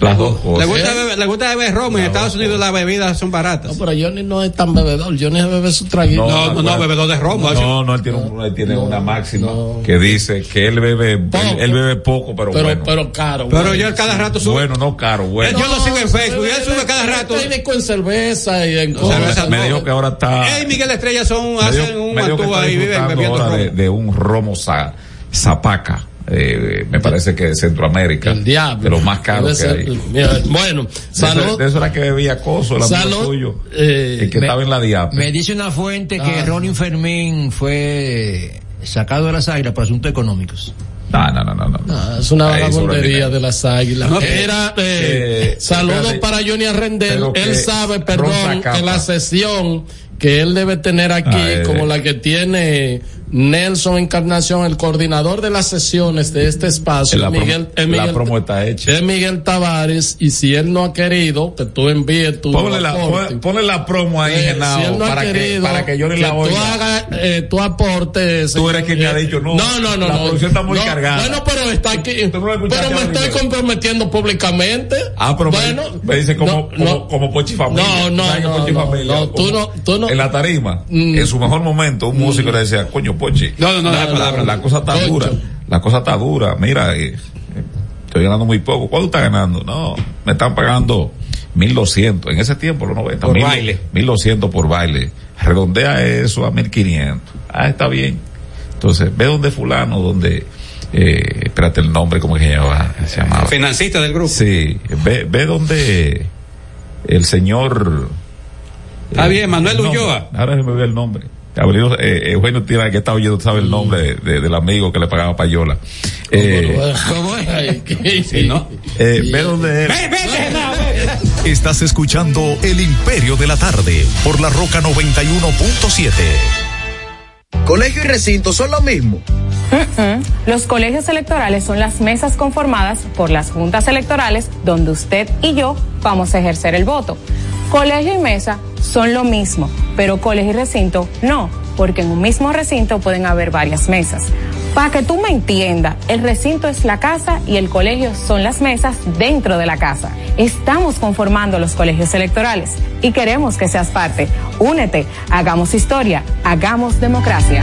Las dos cosas. Le gusta beber, le gusta beber romo. En Estados Unidos las bebidas son baratas. No, pero Johnny no es tan bebedor. Johnny bebe su traguito. No, no, no, bebedor de romo. No, no, él tiene, un- él tiene una máxima que dice que él bebe, él, él bebe poco, pero, Pero, bueno. pero caro. Pero güey. yo cada rato subo. Bueno, no caro, bueno. Yo lo sigo en Facebook. y Él sube cada rato. Técnico en cerveza y en cerveza me dijo que ahora está. Él y Miguel Estrella son, hacen un está y viven bebiendo romo. de, de un romo za- zapaca. Eh, me parece que de Centroamérica. El diablo. De los más caros que hay. mira, bueno, De eso- salud. De eso era que bebía Coso, el amigo Salud. tuyo. Eh, el que me- estaba en la diapa. Me dice una fuente que Ah. Ronnie Fermín fue sacado de las águilas por asuntos económicos. No, no, no, no. no. Es una vagabundería de las águilas. No, Era, eh, eh, saludos para Johnny Arrendel. Él que sabe, perdón, que la sesión que él debe tener aquí, Ah, eh. como la que tiene Nelson Encarnación, el coordinador de las sesiones de este espacio, La, Miguel, promo, es la Miguel- promo está hecha. es Miguel Tavares, y si él no ha querido, que tú envíes tu Ponle la, aporte. ponle la promo ahí, Eh, Genao, si él no ha para, que, querido para que yo le que la tú oiga. hagas, eh, tu aporte. Tú eres quien me ha dicho, no, No, no, no. la no. producción está muy No, cargada. Bueno, pero está aquí. Tú no pero me estoy comprometiendo públicamente. Ah, pero me- bueno, me, dice como, no, como, no. como Pochi Familia. No, no, ¿Sabes que no, Familia? no, tú Como no- tú no- En la tarima, Mm. en su mejor momento, un músico le decía, coño, Pochi. No, no, no, la, la palabra. la cosa está Concho. dura. La cosa está dura. Mira, eh, eh, estoy ganando muy poco. ¿Cuánto estás ganando? No, me están pagando 1200. En ese tiempo, los 90. Por mil- baile. 1200 por baile. Redondea eso a 1500. Ah, está bien. Entonces, ve donde fulano, donde, eh, espérate el nombre, ¿cómo que se llamaba? Se llamaba. Financista del grupo. Sí, ve, ve donde el señor. Está bien, Manuel. Ulloa. Ahora se me ve el nombre. Abelino, eh, Eugenio Tira, que está oyendo, sabe el nombre de- de- del amigo que le pagaba Payola. Eh, ¿Cómo es? Ay, qué- Sí, ¿no? eh, ve. Ven, vete, Genao, vete. Estás escuchando El Imperio de la Tarde por la Roca 91.7. Colegio y recinto son lo mismo. Los colegios electorales son las mesas conformadas por las juntas electorales donde usted y yo vamos a ejercer el voto. Colegio y mesa son lo mismo, pero colegio y recinto no, porque en un mismo recinto pueden haber varias mesas. Para que tú me entiendas, el recinto es la casa y el colegio son las mesas dentro de la casa. Estamos conformando los colegios electorales y queremos que seas parte. Únete, hagamos historia, hagamos democracia.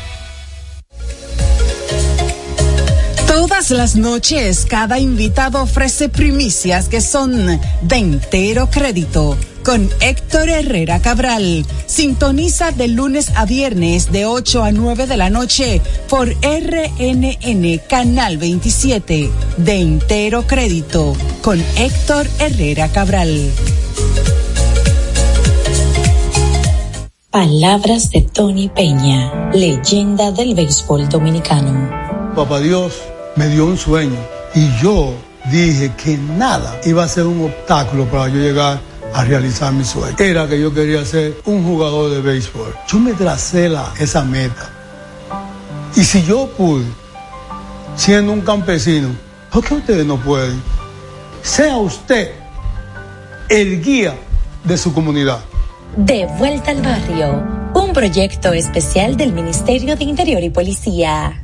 Todas las noches, cada invitado ofrece primicias que son de entero crédito. Con Héctor Herrera Cabral. Sintoniza de lunes a viernes de 8 a 9 de la noche por RNN Canal 27. De entero crédito. Con Héctor Herrera Cabral. Palabras de Tony Peña, leyenda del béisbol dominicano. Papá Dios me dio un sueño y yo dije que nada iba a ser un obstáculo para yo llegar a realizar mi sueño. Era que yo quería ser un jugador de béisbol. Yo me tracé la, esa meta. Y si yo pude, siendo un campesino, ¿por qué ustedes no pueden? Sea usted el guía de su comunidad. De vuelta al barrio, un proyecto especial del Ministerio de Interior y Policía.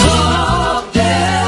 Up there.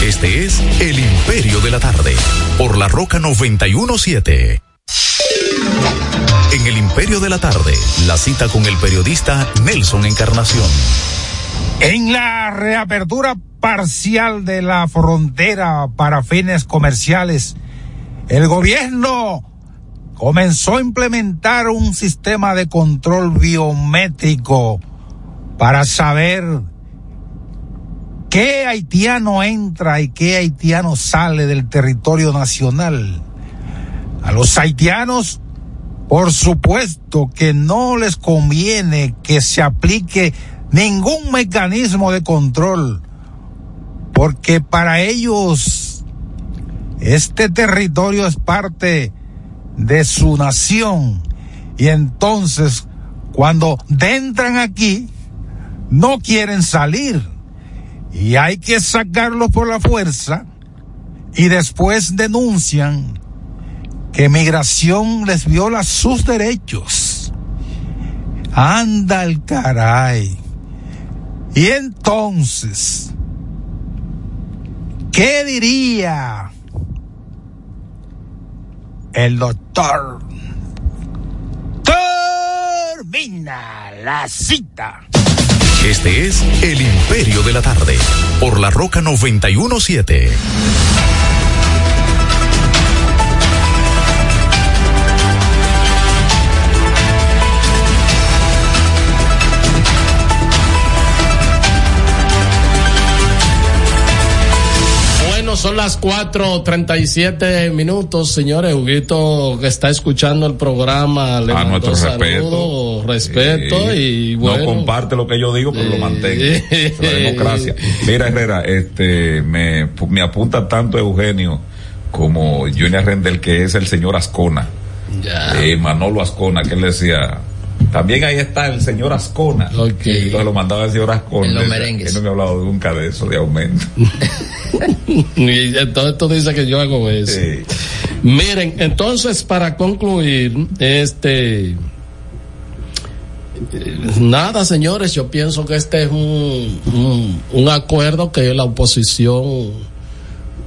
Este es El Imperio de la Tarde, por la Roca 917. En El Imperio de la Tarde, la cita con el periodista Nelson Encarnación. En la reapertura parcial de la frontera para fines comerciales, el gobierno comenzó a implementar un sistema de control biométrico para saber qué haitiano entra y qué haitiano sale del territorio nacional. A los haitianos, por supuesto que no les conviene que se aplique ningún mecanismo de control, porque para ellos este territorio es parte de su nación y entonces cuando entran aquí no quieren salir y hay que sacarlos por la fuerza y después denuncian que migración les viola sus derechos. Anda el caray. Y entonces, ¿qué diría el doctor? Termina la cita. Este es El Imperio de la Tarde, por la Roca 917. son las 4:37 minutos, señores. Huguito que está escuchando el programa, le a nuestro saludo, respeto, y bueno. No comparte lo que yo digo, pero lo mantengo. la democracia. Mira, Herrera, este, me, me apunta tanto Eugenio como Junior Rendel, que es el señor Ascona. Ya. Eh, Manolo Ascona, que él decía, también ahí está el señor Ascona. Ok. Y entonces lo mandaba el señor Ascona. En los merengues. Él no me ha hablado nunca de eso, de aumento. Y entonces tú dices que yo hago eso. Miren, entonces para concluir, este, nada señores, yo pienso que este es un, un, acuerdo que la oposición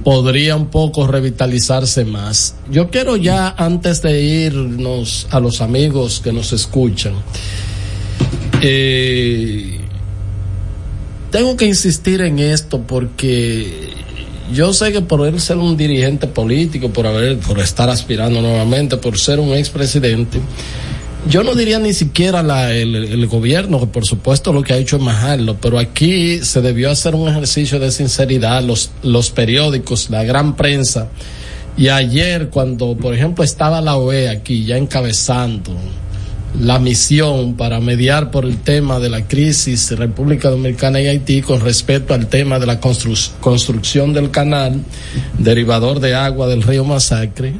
podría un poco revitalizarse más. Yo quiero ya, antes de irnos a los amigos que nos escuchan, eh, tengo que insistir en esto porque yo sé que por él ser un dirigente político, por haber, por estar aspirando nuevamente, por ser un expresidente, yo no diría ni siquiera la, el, gobierno, que por supuesto lo que ha hecho es majarlo, pero aquí se debió hacer un ejercicio de sinceridad, los, los periódicos, la gran prensa. Y ayer, cuando, por ejemplo, estaba la OEA aquí ya encabezando la misión para mediar por el tema de la crisis República Dominicana y Haití con respecto al tema de la constru- construcción del canal derivador de agua del río Masacre.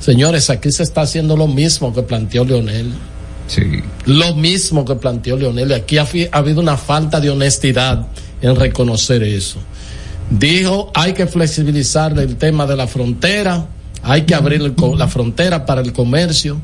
Señores, aquí se está haciendo lo mismo que planteó Leonel. Sí. Lo mismo que planteó Leonel. Y aquí ha, habido una falta de honestidad en reconocer eso. Dijo, hay que flexibilizar el tema de la frontera, hay que abrir el la frontera para el comercio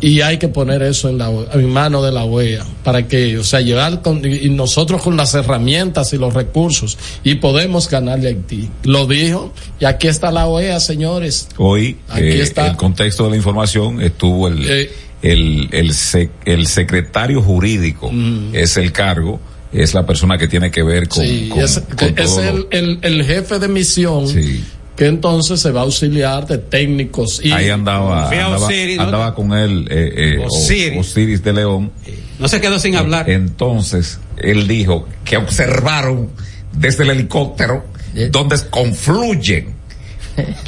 y hay que poner eso en la en mano de la OEA para que, o sea, llegar con, y nosotros con las herramientas y los recursos y podemos ganarle a Haití. Lo dijo y aquí está la OEA, señores. Hoy, Aquí eh, está. el contexto de la información estuvo el, Eh, el, el, sec- el secretario jurídico es el cargo, es la persona que tiene que ver con, Sí, con- es, con es el, el- el jefe de misión que entonces se va a auxiliar de técnicos y Ahí andaba, andaba, Osiris, ¿no? andaba con él eh, eh, Osiris. Osiris de León. No se quedó sin hablar. Entonces, él dijo que observaron desde el helicóptero donde confluyen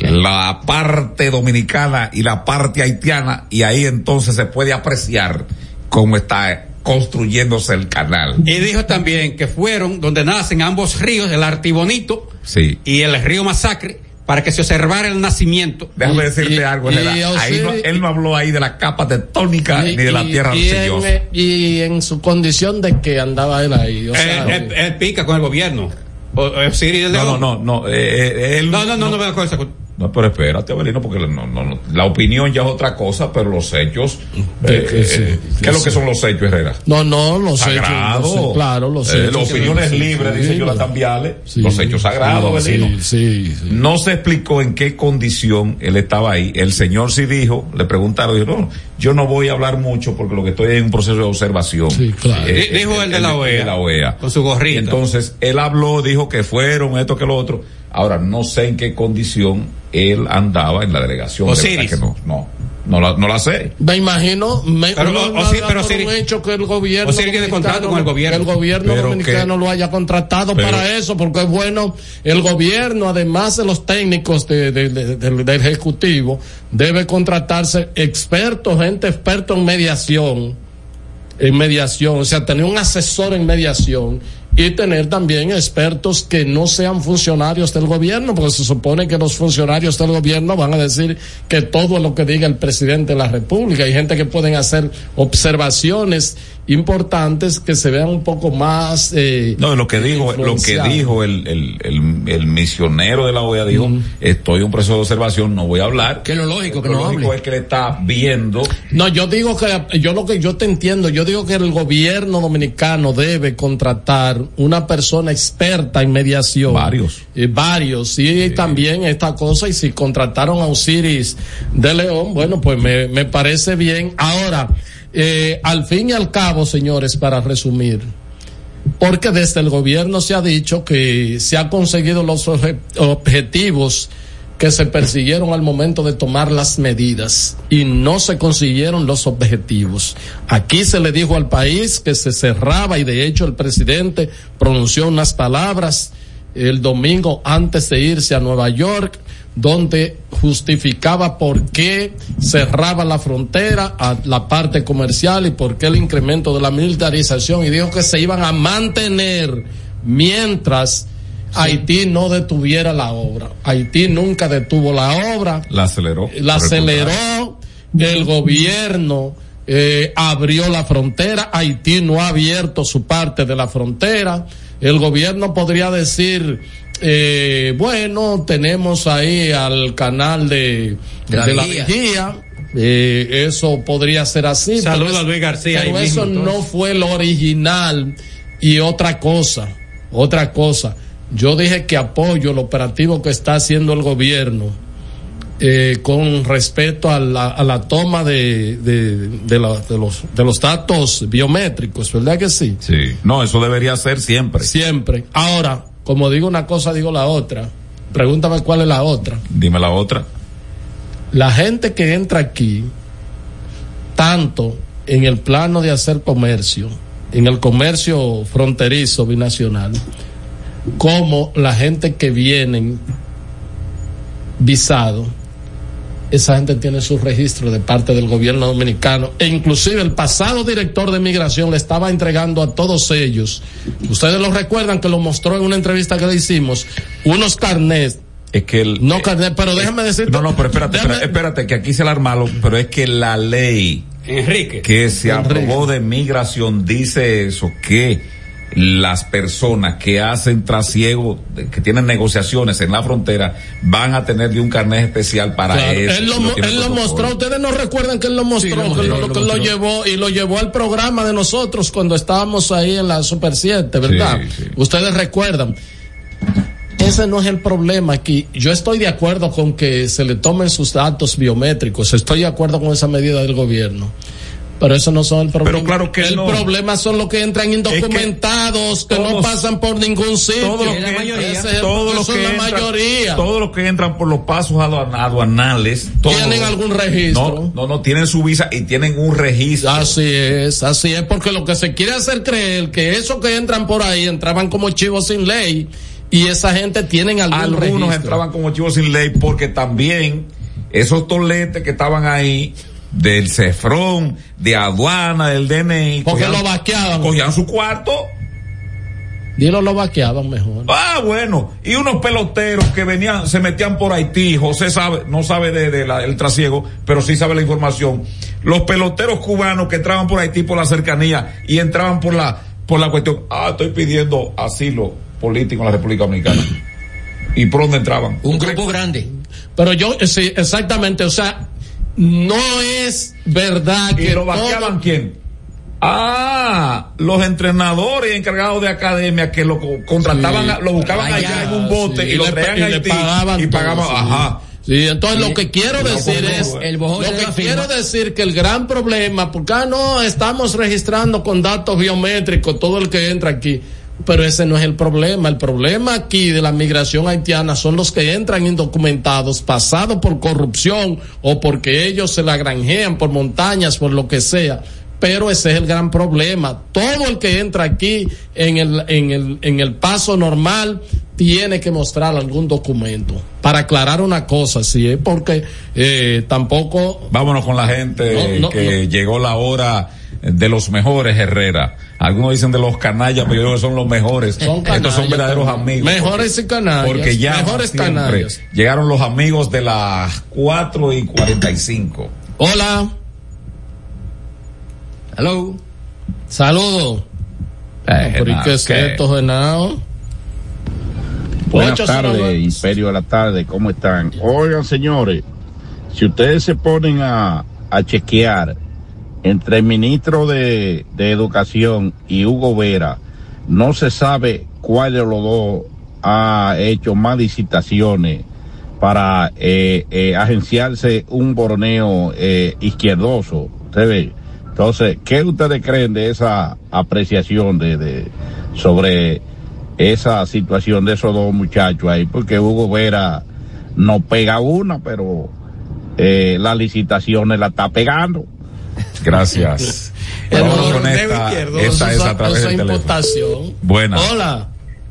la parte dominicana y la parte haitiana y ahí entonces se puede apreciar cómo está construyéndose el canal. Y dijo también que fueron donde nacen ambos ríos, el Artibonito Sí. y el río Masacre, para que se observara el nacimiento. Déjame decirte algo, Herrera. Ahí no- él no habló ahí de la capa tectónica ni de la tierra y en, arcillosa. eh, y en su condición de que andaba él ahí. O sea, él, él- él pica con el gobierno. O, o No, no, no, no, eh, eh, él No, no, no, no, me da cosa. No, pero espérate, Avelino, porque no, no, no, la opinión ya es otra cosa, pero los hechos. eh, sí, eh, ¿Qué es lo que son los hechos, Herrera? No, no, los Sagrado. hechos. los- claro, los Eh, hechos. las opiniones Sí, libres, sí, dice Jonathan Viale. sí, los hechos sagrados, sí, Avelino. sí, sí. No se explicó en qué condición él estaba ahí. El señor sí dijo, le preguntaron, dijo, no, yo no voy a hablar mucho porque lo que estoy en un proceso de observación. claro. Di- dijo el de la OEA. de la OEA. Con su gorrito. Entonces, él habló, dijo que fueron esto que lo otro. Ahora, no sé en qué condición él andaba en la delegación. de Osiris. verdad que no, no, no la, no la sé. Me imagino, me, Pero, o- no o sí, da pero Osiris- un hecho que el gobierno Osiris tiene contrato con el gobierno. que el gobierno Pero dominicano que- lo haya contratado pero- para eso, porque es bueno, el gobierno, además de los técnicos de- de- de- del- del ejecutivo, debe contratarse expertos, gente experta en mediación, en mediación, o sea, tener un asesor en mediación y tener también expertos que no sean funcionarios del gobierno, porque se supone que los funcionarios del gobierno van a decir que todo es lo que diga el presidente de la República. Hay gente que pueden hacer observaciones importantes que se vean un poco más. Eh, No, lo que dijo, lo que dijo el, el, el, el misionero de la OEA dijo, estoy un proceso de observación, no voy a hablar. Que lo lógico que lo no lógico hable. es que le está viendo No, yo digo que, yo lo que yo te entiendo, yo digo que el gobierno dominicano debe contratar una persona experta en mediación. Varios. Eh, varios, y también esta cosa, y si contrataron a Osiris de León, bueno, pues me, me parece bien. Ahora, eh, al fin y al cabo, señores, para resumir, porque desde el gobierno se ha dicho que se han conseguido los obje- objetivos que se persiguieron al momento de tomar las medidas y no se consiguieron los objetivos. Aquí se le dijo al país que se cerraba y de hecho el presidente pronunció unas palabras el domingo antes de irse a Nueva York donde justificaba por qué cerraba la frontera a la parte comercial y por qué el incremento de la militarización y dijo que se iban a mantener mientras Haití no detuviera la obra. Haití nunca detuvo la obra, la aceleró. la aceleró, el gobierno eh, abrió la frontera, Haití no ha abierto su parte de la frontera, el gobierno podría decir, eh, bueno, tenemos ahí al canal de, De la de la vigía. vigía, eh, eso podría ser así. Saludo pero a Luis García Pero ahí eso mismo, no fue lo original. Y otra cosa, otra cosa. Yo dije que apoyo el operativo que está haciendo el gobierno eh, con respecto a la, a la toma de, de, de, la- de los, de los datos biométricos, ¿verdad que sí? Sí. No, eso debería ser siempre. Siempre. Ahora, como digo una cosa, digo la otra. Pregúntame cuál es la otra. Dime la otra. La gente que entra aquí, tanto en el plano de hacer comercio, en el comercio fronterizo binacional, como la gente que vienen visado, esa gente tiene su registro de parte del gobierno dominicano e inclusive el pasado director de migración le estaba entregando a todos ellos, ustedes lo recuerdan que lo mostró en una entrevista que le hicimos, unos carnets Es que el. no carnet, pero déjame decirte. No, no, pero espérate, déjame- espérate, espérate, que aquí se la armaron, pero es que la ley Enrique. que se Enrique. aprobó de migración dice eso, que las personas que hacen trasiego, que tienen negociaciones en la frontera, van a tener de un carnet especial para Claro, eso. él lo, si él lo mostró, ustedes no recuerdan que él lo mostró, Sí, que, lo, lo que lo llevó y lo llevó al programa de nosotros cuando estábamos ahí en la Super 7, ¿verdad? Sí, sí. Ustedes recuerdan. Ese no es el problema aquí. Yo estoy de acuerdo con que se le tomen sus datos biométricos, estoy de acuerdo con esa medida del gobierno. Pero eso no son el problema. Pero claro que el no. problema son los que entran indocumentados, que, no todos- pasan por ningún sitio. todos los que todos los la entran- mayoría. todos los que entran por los pasos aduan- aduanales todos- ¿Tienen algún registro? no, no no tienen su visa y tienen un registro Así es, así es, porque lo que se quiere hacer creer que esos que entran por ahí entraban como chivos sin ley y esa gente tienen algún algunos registro. entraban como chivos sin ley porque también esos toletes que estaban ahí del Cefrón, de aduana, del DNI, Porque cogían- lo vaqueaban. cogían su cuarto Dilo lo vaqueaban mejor. Ah, bueno, y unos peloteros que venían, se metían por Haití, José sabe, no sabe de, de la- el trasiego, pero sí sabe la información. Los peloteros cubanos que entraban por Haití por la cercanía y entraban por la, por la cuestión, ah, estoy pidiendo asilo político en la República Dominicana. ¿Y por dónde entraban? Un grupo grande. Pero yo, sí, exactamente, o sea, no es verdad ¿Y que lo vaqueaban quién? Ah, los entrenadores y encargados de academia que lo co- contrataban, Sí. lo buscaban allá, Allá, en un bote sí, y lo traían y a Haití pagaban y todo, pagaban, sí. ajá. Sí, entonces lo que quiero decir es, el lo de que quiero decir que el gran problema, porque ah, no, estamos registrando con datos biométricos todo el que entra aquí, pero ese no es el problema. El problema aquí de la migración haitiana son los que entran indocumentados, pasados por corrupción o porque ellos se la granjean por montañas, por lo que sea. Pero ese es el gran problema. Todo el que entra aquí en el, en el, en el paso normal tiene que mostrar algún documento. Para aclarar una cosa, sí, es porque eh, tampoco Vámonos con la gente No, no, que llegó la hora de los mejores Herrera. Algunos dicen de los canallas, pero yo creo que son los mejores. Son Estos canallas son verdaderos amigos. Mejores y canallas. Porque ya Mejores canallas. llegaron los amigos de las 4 y 45. Hola. Hello. Saludos. Eh, ¿Por qué es esto, Genao? Buenas 809. tardes, Imperio de la Tarde, ¿cómo están? Oigan, señores, si ustedes se ponen a, a chequear entre el ministro de, Educación y Hugo Vera, no se sabe cuál de los dos ha hecho más licitaciones para eh, eh, agenciarse un borneo eh, izquierdoso. ¿Usted ve? Entonces, ¿qué ustedes creen de esa apreciación de sobre esa situación de esos dos muchachos ahí? Porque Hugo Vera no pega una, pero eh, las licitaciones la está pegando. Gracias. Vámonos con esta, esta es a través del teléfono. Buenas. Hola.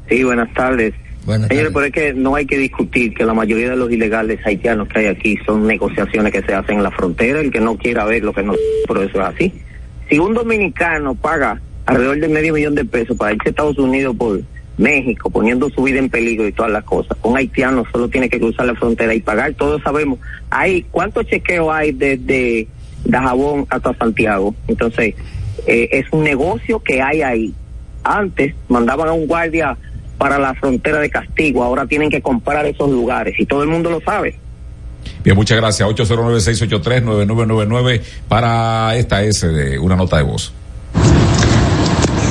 Sí, buenas tardes. Buenas Señores, pero es que no hay que discutir que la mayoría de los ilegales haitianos que hay aquí son negociaciones que se hacen en la frontera. El que no quiera ver lo que no, pero eso es así. Si un dominicano paga alrededor de medio millón de pesos para irse a Estados Unidos por México, poniendo su vida en peligro y todas las cosas, un haitiano solo tiene que cruzar la frontera y pagar. Todos sabemos, hay cuántos chequeos hay desde Dajabón hasta Santiago. Entonces, eh, es un negocio que hay ahí. Antes mandaban a un guardia para la frontera de castigo, ahora tienen que comprar esos lugares y todo el mundo lo sabe. Bien, muchas gracias. 809-683-9999 para esta S de una nota de voz.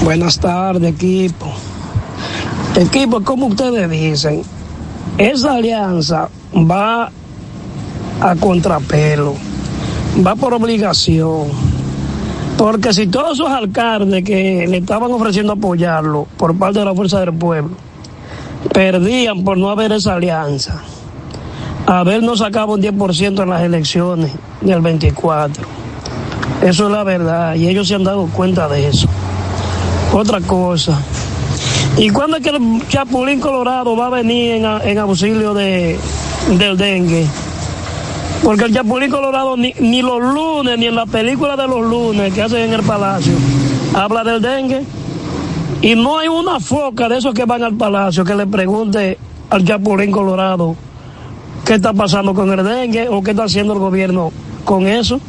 Buenas tardes, equipo. Equipo, como ustedes dicen, esa alianza va a contrapelo, va por obligación. Porque si todos esos alcaldes que le estaban ofreciendo apoyarlo por parte de la Fuerza del Pueblo perdían por no haber esa alianza, habernos sacado un 10% en las elecciones del 24. Eso es la verdad y ellos se han dado cuenta de eso. Otra cosa. ¿Y cuándo es que el Chapulín Colorado va a venir en, en auxilio de, del dengue? Porque el Chapulín Colorado ni, ni los lunes, ni en la película de los lunes que hacen en el palacio, habla del dengue. Y no hay una foca de esos que van al palacio que le pregunte al Chapulín Colorado qué está pasando con el dengue o qué está haciendo el gobierno con eso.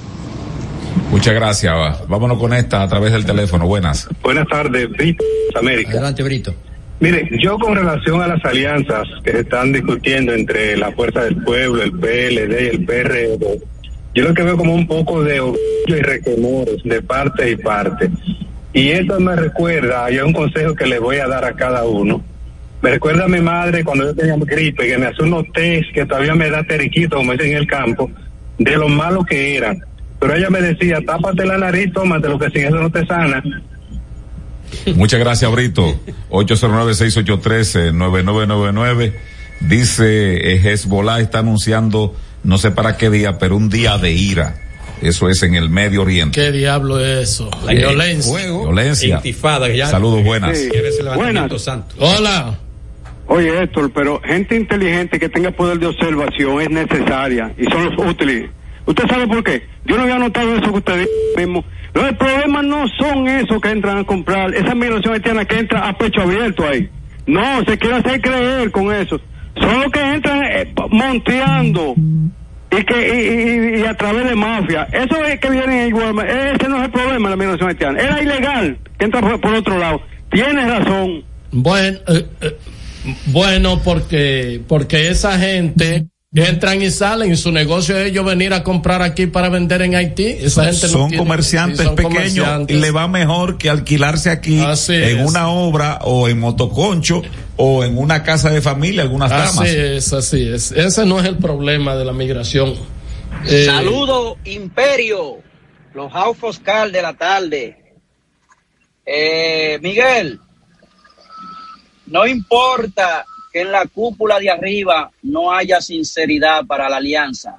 Muchas gracias. Vámonos con esta a través del teléfono. Buenas. Buenas tardes, Brito, América. Adelante, Brito. Mire, yo con relación a las alianzas que se están discutiendo entre la Fuerza del Pueblo, el PLD y el PRD, yo lo que veo como un poco de orgullo y recomores de parte y parte. Y eso me recuerda, hay un consejo que le voy a dar a cada uno. Me recuerda a mi madre cuando yo tenía gripe, que me hacía unos test que todavía me da teriquito, como dicen en el campo, de lo malo que eran. pero ella me decía, tápate la nariz, tómate lo que sin eso no te sana. Muchas gracias, Brito. 809-683-9999. Dice, eh, Hezbollah está anunciando, no sé para qué día, pero un día de ira. Eso es en el Medio Oriente. ¿Qué diablo es eso? La Eh, violencia. Violencia. Intifada, que ya- Saludos, buenas. Sí. Buenas. santo. Hola. Oye, Héctor, pero gente inteligente que tenga poder de observación es necesaria y son los útiles. ¿Usted sabe por qué? Yo no había notado eso que usted dijo mismo. Los problemas no son esos que entran a comprar, esa migración haitiana que entra a pecho abierto ahí. No, se quiere hacer creer con eso. Son los que entran eh, monteando y que y, y- y a través de mafia. Eso es que viene igual. Ese no es el problema de la migración haitiana. Era ilegal que entra por, por otro lado. Tienes razón. Bueno, eh, eh, bueno, porque, porque esa gente entran y salen y su negocio es ellos venir a comprar aquí para vender en Haití. Esa gente no son tiene- comerciantes sí, son pequeños comerciantes. y le va mejor que alquilarse aquí Así en es. una obra o en motoconcho o en una casa de familia, algunas Así damas. es, así es. Ese no es el problema de la migración. Eh, Saludo, Imperio, los House Oscar de la tarde. Eh, Miguel, no importa que en la cúpula de arriba no haya sinceridad para la alianza.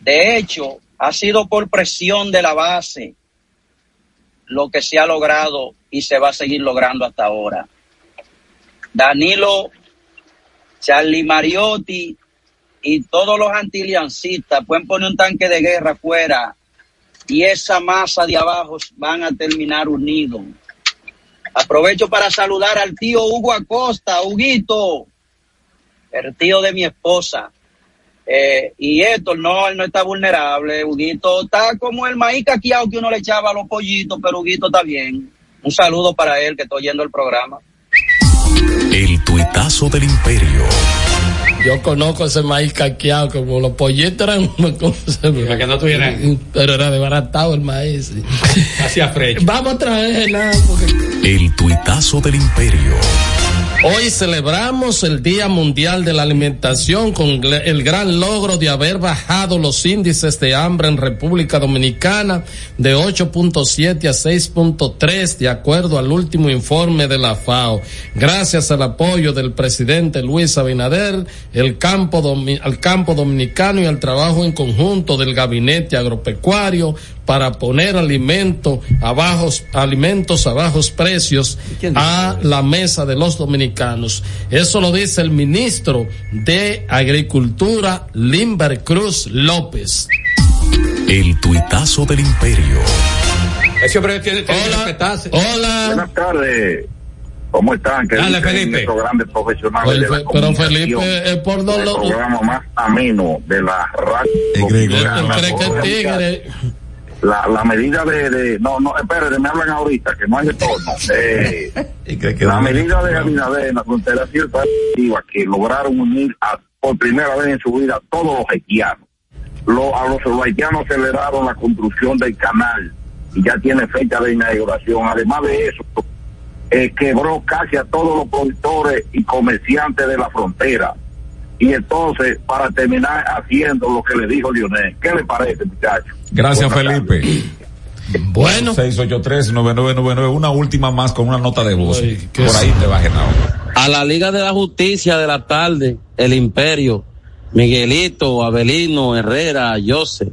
De hecho, ha sido por presión de la base lo que se ha logrado y se va a seguir logrando hasta ahora. Danilo, Charlie Mariotti y todos los antiliancistas pueden poner un tanque de guerra afuera y esa masa de abajo van a terminar unidos. Aprovecho para saludar al tío Hugo Acosta, Huguito, el tío de mi esposa. Eh, y Héctor, no, él no está vulnerable. Huguito está como el maíz caqueado que uno le echaba a los pollitos, pero Huguito está bien. Un saludo para él que está oyendo el programa. El tuitazo del imperio. Yo conozco ese maíz caqueado, como los pollitos eran una cosa. que no tuvieran. Pero era desbaratado el maíz. sí. Hacia frecho. Vamos a traer nada, porque El tuitazo del imperio. Hoy celebramos el Día Mundial de la Alimentación con el gran logro de haber bajado los índices de hambre en República Dominicana de 8.7 a 6.3 de acuerdo al último informe de la FAO. Gracias al apoyo del presidente Luis Abinader, el campo al campo dominicano y al trabajo en conjunto del gabinete agropecuario para poner alimento a bajos, alimentos a bajos precios a la mesa de los dominicanos. Eso lo dice el ministro de Agricultura, Limber Cruz López. El tuitazo del imperio. Ese hombre tiene, tiene que respetarse. Hola. Buenas tardes. ¿Cómo están? ¿Qué Dale, Felipe. grandes profesionales Oye, de la pero? Felipe, es por dos el lo- programa más ameno de la radio. ¿Tú dominicana. crees que el tigre? La, la medida de, de- No, no, espérenme, me hablan ahorita, que no hay retorno. Eh, la medida de Abinader en la frontera efectiva que lograron unir a- por primera vez en su vida a todos los haitianos. Lo- a los, los haitianos aceleraron la construcción del canal y ya tiene fecha de inauguración. Además de eso, eh, quebró casi a todos los productores y comerciantes de la frontera. Y entonces, para terminar haciendo lo que le dijo Lionel, ¿qué le parece, muchachos? Gracias, Buenas Felipe. Bueno. 683-9999. Una última más con una nota de voz. Por ahí te va Genao. A la Liga de la Justicia de la tarde, el Imperio, Miguelito, Abelino, Herrera, Jose.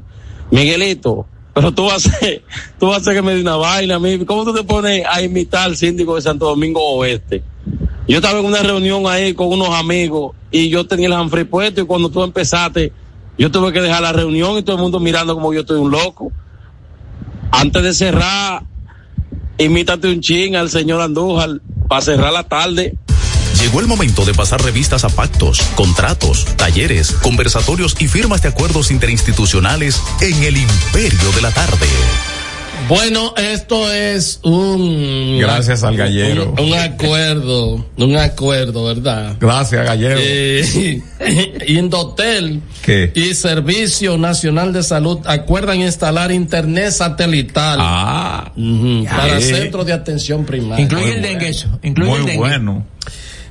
Miguelito, pero tú vas a hacer, tú vas a hacer que me dé una vaina a mí. ¿Cómo tú te pones a imitar al síndico de Santo Domingo Oeste? Yo estaba en una reunión ahí con unos amigos y yo tenía el hanfrey puesto y cuando tú empezaste, yo tuve que dejar la reunión y todo el mundo mirando como yo estoy un loco. Antes de cerrar, imítate un ching al señor Andújar para cerrar la tarde. Llegó el momento de pasar revistas a pactos, contratos, talleres, conversatorios y firmas de acuerdos interinstitucionales en el imperio de la tarde. Bueno, esto es un... Gracias al gallero. Un, un acuerdo, un acuerdo, ¿verdad? Gracias, gallero. Eh, Indotel ¿Qué? y Servicio Nacional de Salud acuerdan instalar internet satelital Ah, para eh. centros de atención primaria. Incluye el dengue eso. Incluye el Muy dengue. bueno.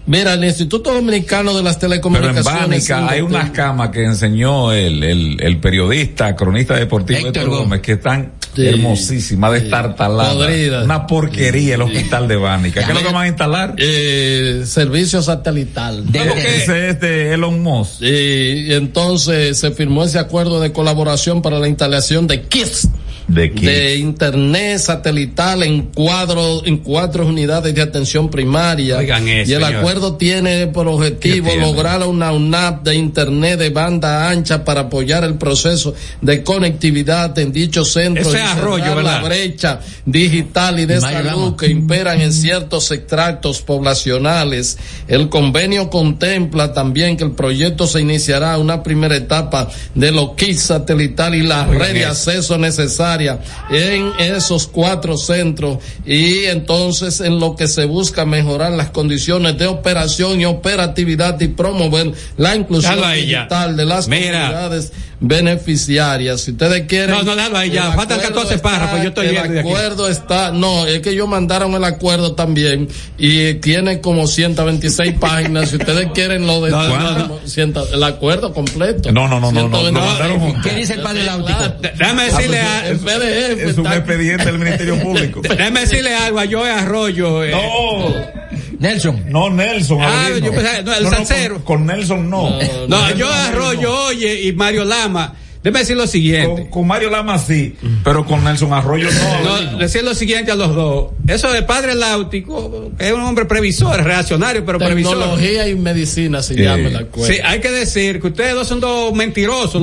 Mira, el Instituto Dominicano de las Pero en Telecomunicaciones. Bánica hay unas camas que enseñó el, el, el periodista, cronista deportivo Héctor Gómez, que están hermosísimas, destartaladas. Podridas. Una porquería el hospital de Bánica. ¿Qué es lo que van a instalar? Eh, servicio satelital. Ese es de Elon Musk. Y entonces se firmó ese acuerdo de colaboración para la instalación de KISS. De, de internet satelital en cuadro, en cuatro unidades de atención primaria. Oigan eso, y el señor. acuerdo tiene por objetivo lograr una UNAP de internet de banda ancha para apoyar el proceso de conectividad en dicho centro Ese y arroyo, la ¿verdad? brecha digital y de salud Lama. que imperan en ciertos extractos poblacionales. El convenio contempla también que el proyecto se iniciará una primera etapa de lo kits satelital y la Oigan red de eso. acceso necesaria en esos cuatro centros y entonces en lo que se busca mejorar las condiciones de operación y operatividad y promover la inclusión digital de las Mira. comunidades beneficiarias. Si ustedes quieren. No, no, déjalo ahí ya. Faltan acuerdo 14 está- párrafos, yo estoy viendo de El aquí. acuerdo está, no, es que ellos mandaron el acuerdo también y tiene como 126 páginas. Si ustedes quieren lo de No, no, no. ciento- el acuerdo completo. No, no, no, no, no, 126. lo mandaron junto. ¿Qué dice el padre Láutico? Déjame decirle Ah, a, El PDF Es un expediente del Ministerio Público. déjame decirle algo a Joe Arroyo. eh. No, Nelson. no Nelson. Ah, yo pensaba- no, el con- salsero. con, Nelson no. No, Joe Arroyo, oye, y Mario Lama. Déjame decir lo siguiente. Con, con Mario Lama sí, pero con Nelson Arroyo no. No, decir lo siguiente a los dos. Eso de padre Láutico es un hombre previsor, reaccionario, pero previsor. Tecnología y medicina se Sí. llama el acuerdo. Sí, hay que decir que ustedes dos son dos mentirosos.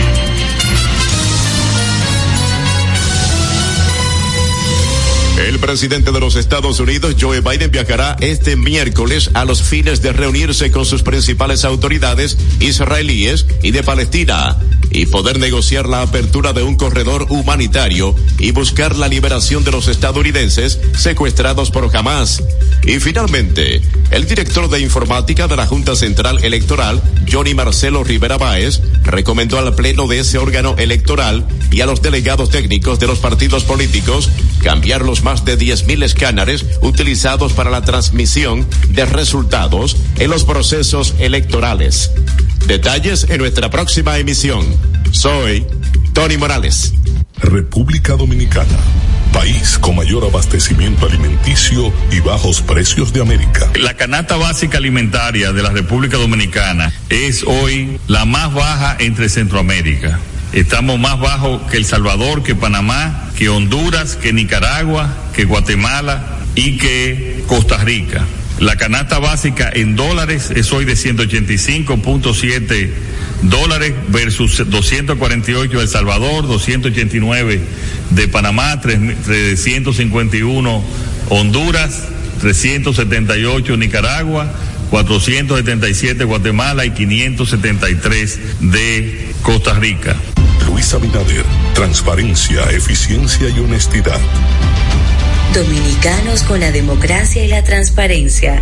El presidente de los Estados Unidos, Joe Biden, viajará este miércoles a los fines de reunirse con sus principales autoridades israelíes y de Palestina y poder negociar la apertura de un corredor humanitario y buscar la liberación de los estadounidenses secuestrados por Hamas. Y finalmente, el director de informática de la Junta Central Electoral, Johnny Marcelo Rivera Báez, recomendó al pleno de ese órgano electoral y a los delegados técnicos de los partidos políticos cambiar los más de 10.000 escáneres utilizados para la transmisión de resultados en los procesos electorales. Detalles en nuestra próxima emisión. Soy Tony Morales. República Dominicana, país con mayor abastecimiento alimenticio y bajos precios de América. La canasta básica alimentaria de la República Dominicana es hoy la más baja entre Centroamérica. Estamos más bajos que El Salvador, que Panamá, que Honduras, que Nicaragua, que Guatemala y que Costa Rica. La canasta básica en dólares es hoy de 185.7 dólares versus 248 de El Salvador, 289 de Panamá, 351 Honduras, 378 Nicaragua, 477 Guatemala y 573 de Costa Rica. Luis Abinader, transparencia, eficiencia y honestidad. Dominicanos con la democracia y la transparencia.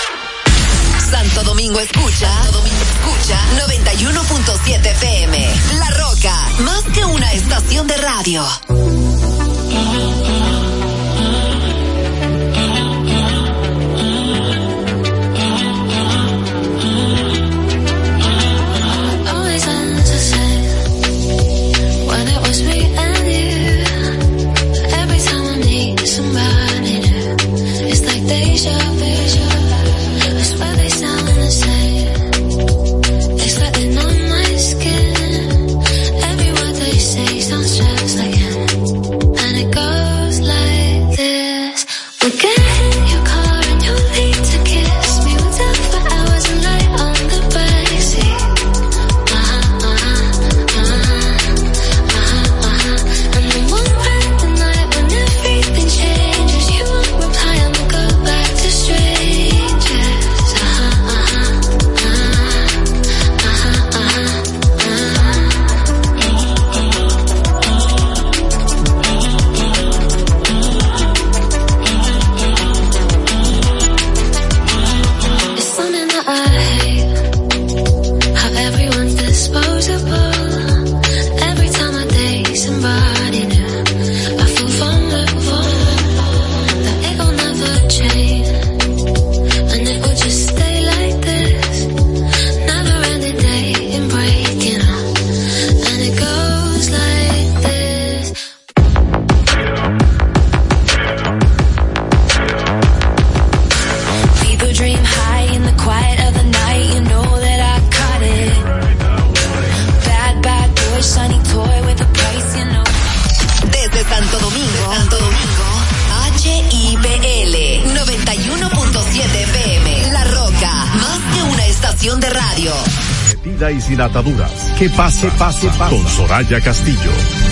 Santo Domingo escucha, Santo Domingo escucha 91.7 FM. La Roca, más que una estación de radio. Sin ataduras. ¿Qué pasa? pase, pase. Con Soraya Castillo.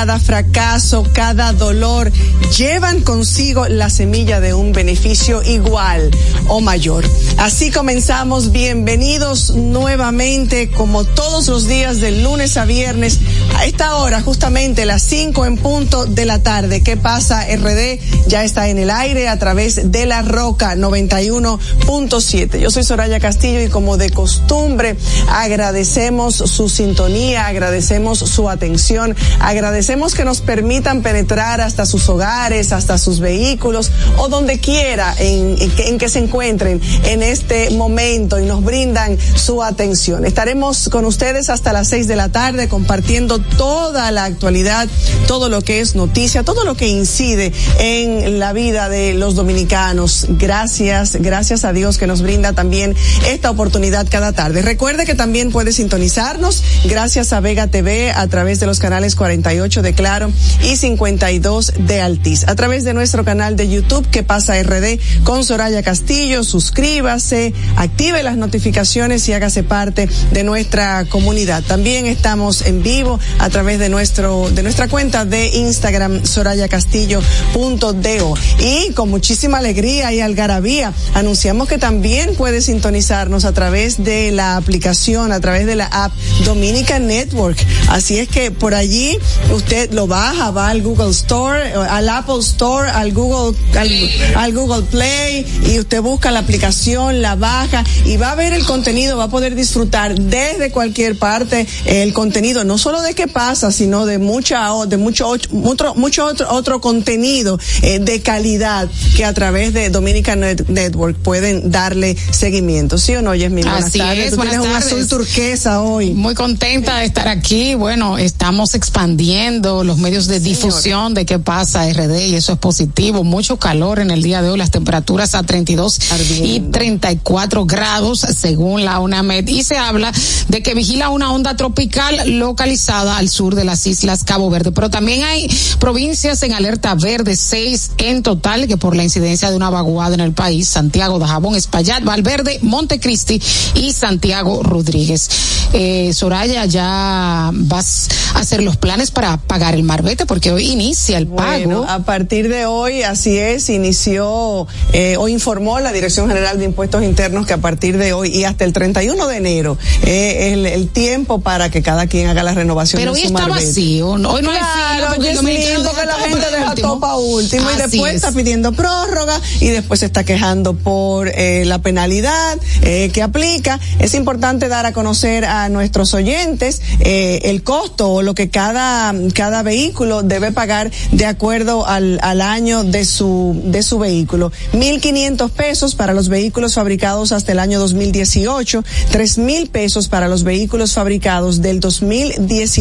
Cada fracaso, cada dolor llevan consigo la semilla de un beneficio igual o mayor. Así comenzamos. Bienvenidos nuevamente, como todos los días, del lunes a viernes, a esta hora, justamente las 5 en punto de la tarde. ¿Qué pasa? RD ya está en el aire a través de la Roca 91.7. Yo soy Soraya Castillo y como de costumbre agradecemos su sintonía, agradecemos su atención, agradecemos que nos permitan penetrar hasta sus hogares, hasta sus vehículos o donde quiera en, que, en que se encuentren en este momento y nos brindan su atención. Estaremos con ustedes hasta las seis de la tarde compartiendo toda la actualidad, todo lo que es noticia, todo lo que incide en la vida de los dominicanos. Gracias, gracias a Dios que nos brinda también esta oportunidad cada tarde. Recuerde que también puede sintonizarnos gracias a Vega TV a través de los canales 48 de Claro y 52 de Altiz. A través de nuestro canal de YouTube que pasa RD con Soraya Castillo, suscríbase, active las notificaciones y hágase parte de nuestra comunidad. También estamos en vivo a través de nuestro de nuestra cuenta de Instagram sorayacastillo.do y con muchísima alegría y algarabía anunciamos que también puede sintonizarnos a través de la aplicación, a través de la app Dominica Network. Así es que por allí usted lo baja, va al Google Store, eh, al Apple Store, al Google, al, al Google Play y usted busca la aplicación, la baja y va a ver el contenido, va a poder disfrutar desde cualquier parte el contenido, no solo de qué pasa, sino de mucha, de mucho, mucho, mucho otro, otro contenido eh, de calidad que a través de Dominican Net- Network pueden darle seguimiento. ¿Sí o no, Yasmin? Buenas tardes. es, Tú buenas tienes un tardes. azul turquesa hoy. Muy contenta de estar aquí. Bueno, estamos expandiendo los medios de difusión de qué pasa RD y eso es positivo. Mucho calor en el día de hoy, las temperaturas a 32 y 34 grados según la UNAMED y se habla de que vigila una onda tropical localizada al sur de las islas Cabo Verde, pero también hay provincias en alerta verde, seis en total que por la incidencia de una vaguada en el país, Santiago, Dajabón, Espaillat, Valverde, Montecristi y Santiago Rodríguez. Eh, Soraya, ya vas a hacer los planes para pagar el marbete porque hoy inicia el pago. Bueno, a partir de hoy, así es, inició eh, o informó la Dirección General de Impuestos Internos que a partir de hoy y hasta el 31 de enero eh, es el, el tiempo para que cada quien haga la renovación Pero hoy está vacío, ¿no? hoy no hay Claro, fila porque la gente deja último. para último y después es. está pidiendo prórroga y después se está quejando por eh, la penalidad eh, que aplica. Es importante dar a conocer a nuestros oyentes eh, el costo o lo que cada, cada vehículo debe pagar de acuerdo al, al año de su, de su vehículo. 1.500 pesos para los vehículos fabricados hasta el año 2018, 3.000 pesos para los vehículos fabricados del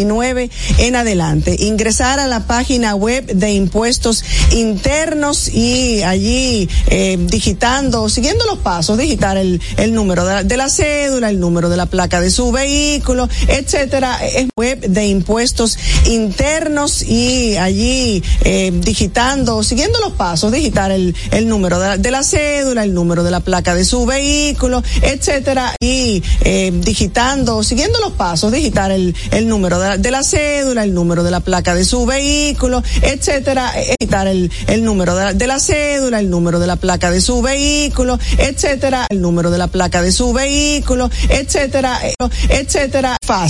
2019 en adelante. Ingresar a la página web de impuestos internos y allí eh, digitando, siguiendo los pasos, digitar el, número de la, cédula, el número de la placa de su vehículo, etcétera. Es web de impuestos internos y allí eh, digitando, siguiendo los pasos, digitar el, número de la, cédula, el número de la placa de su vehículo, etcétera. Y eh, digitando, siguiendo los pasos, digitar el, el número de de la cédula, el número de la placa de su vehículo, etcétera. Eh, Digitar el, el número de la, de la cédula, el número de la placa de su vehículo, etcétera. El número de la placa de su vehículo, etcétera, eh, etcétera. Fácil.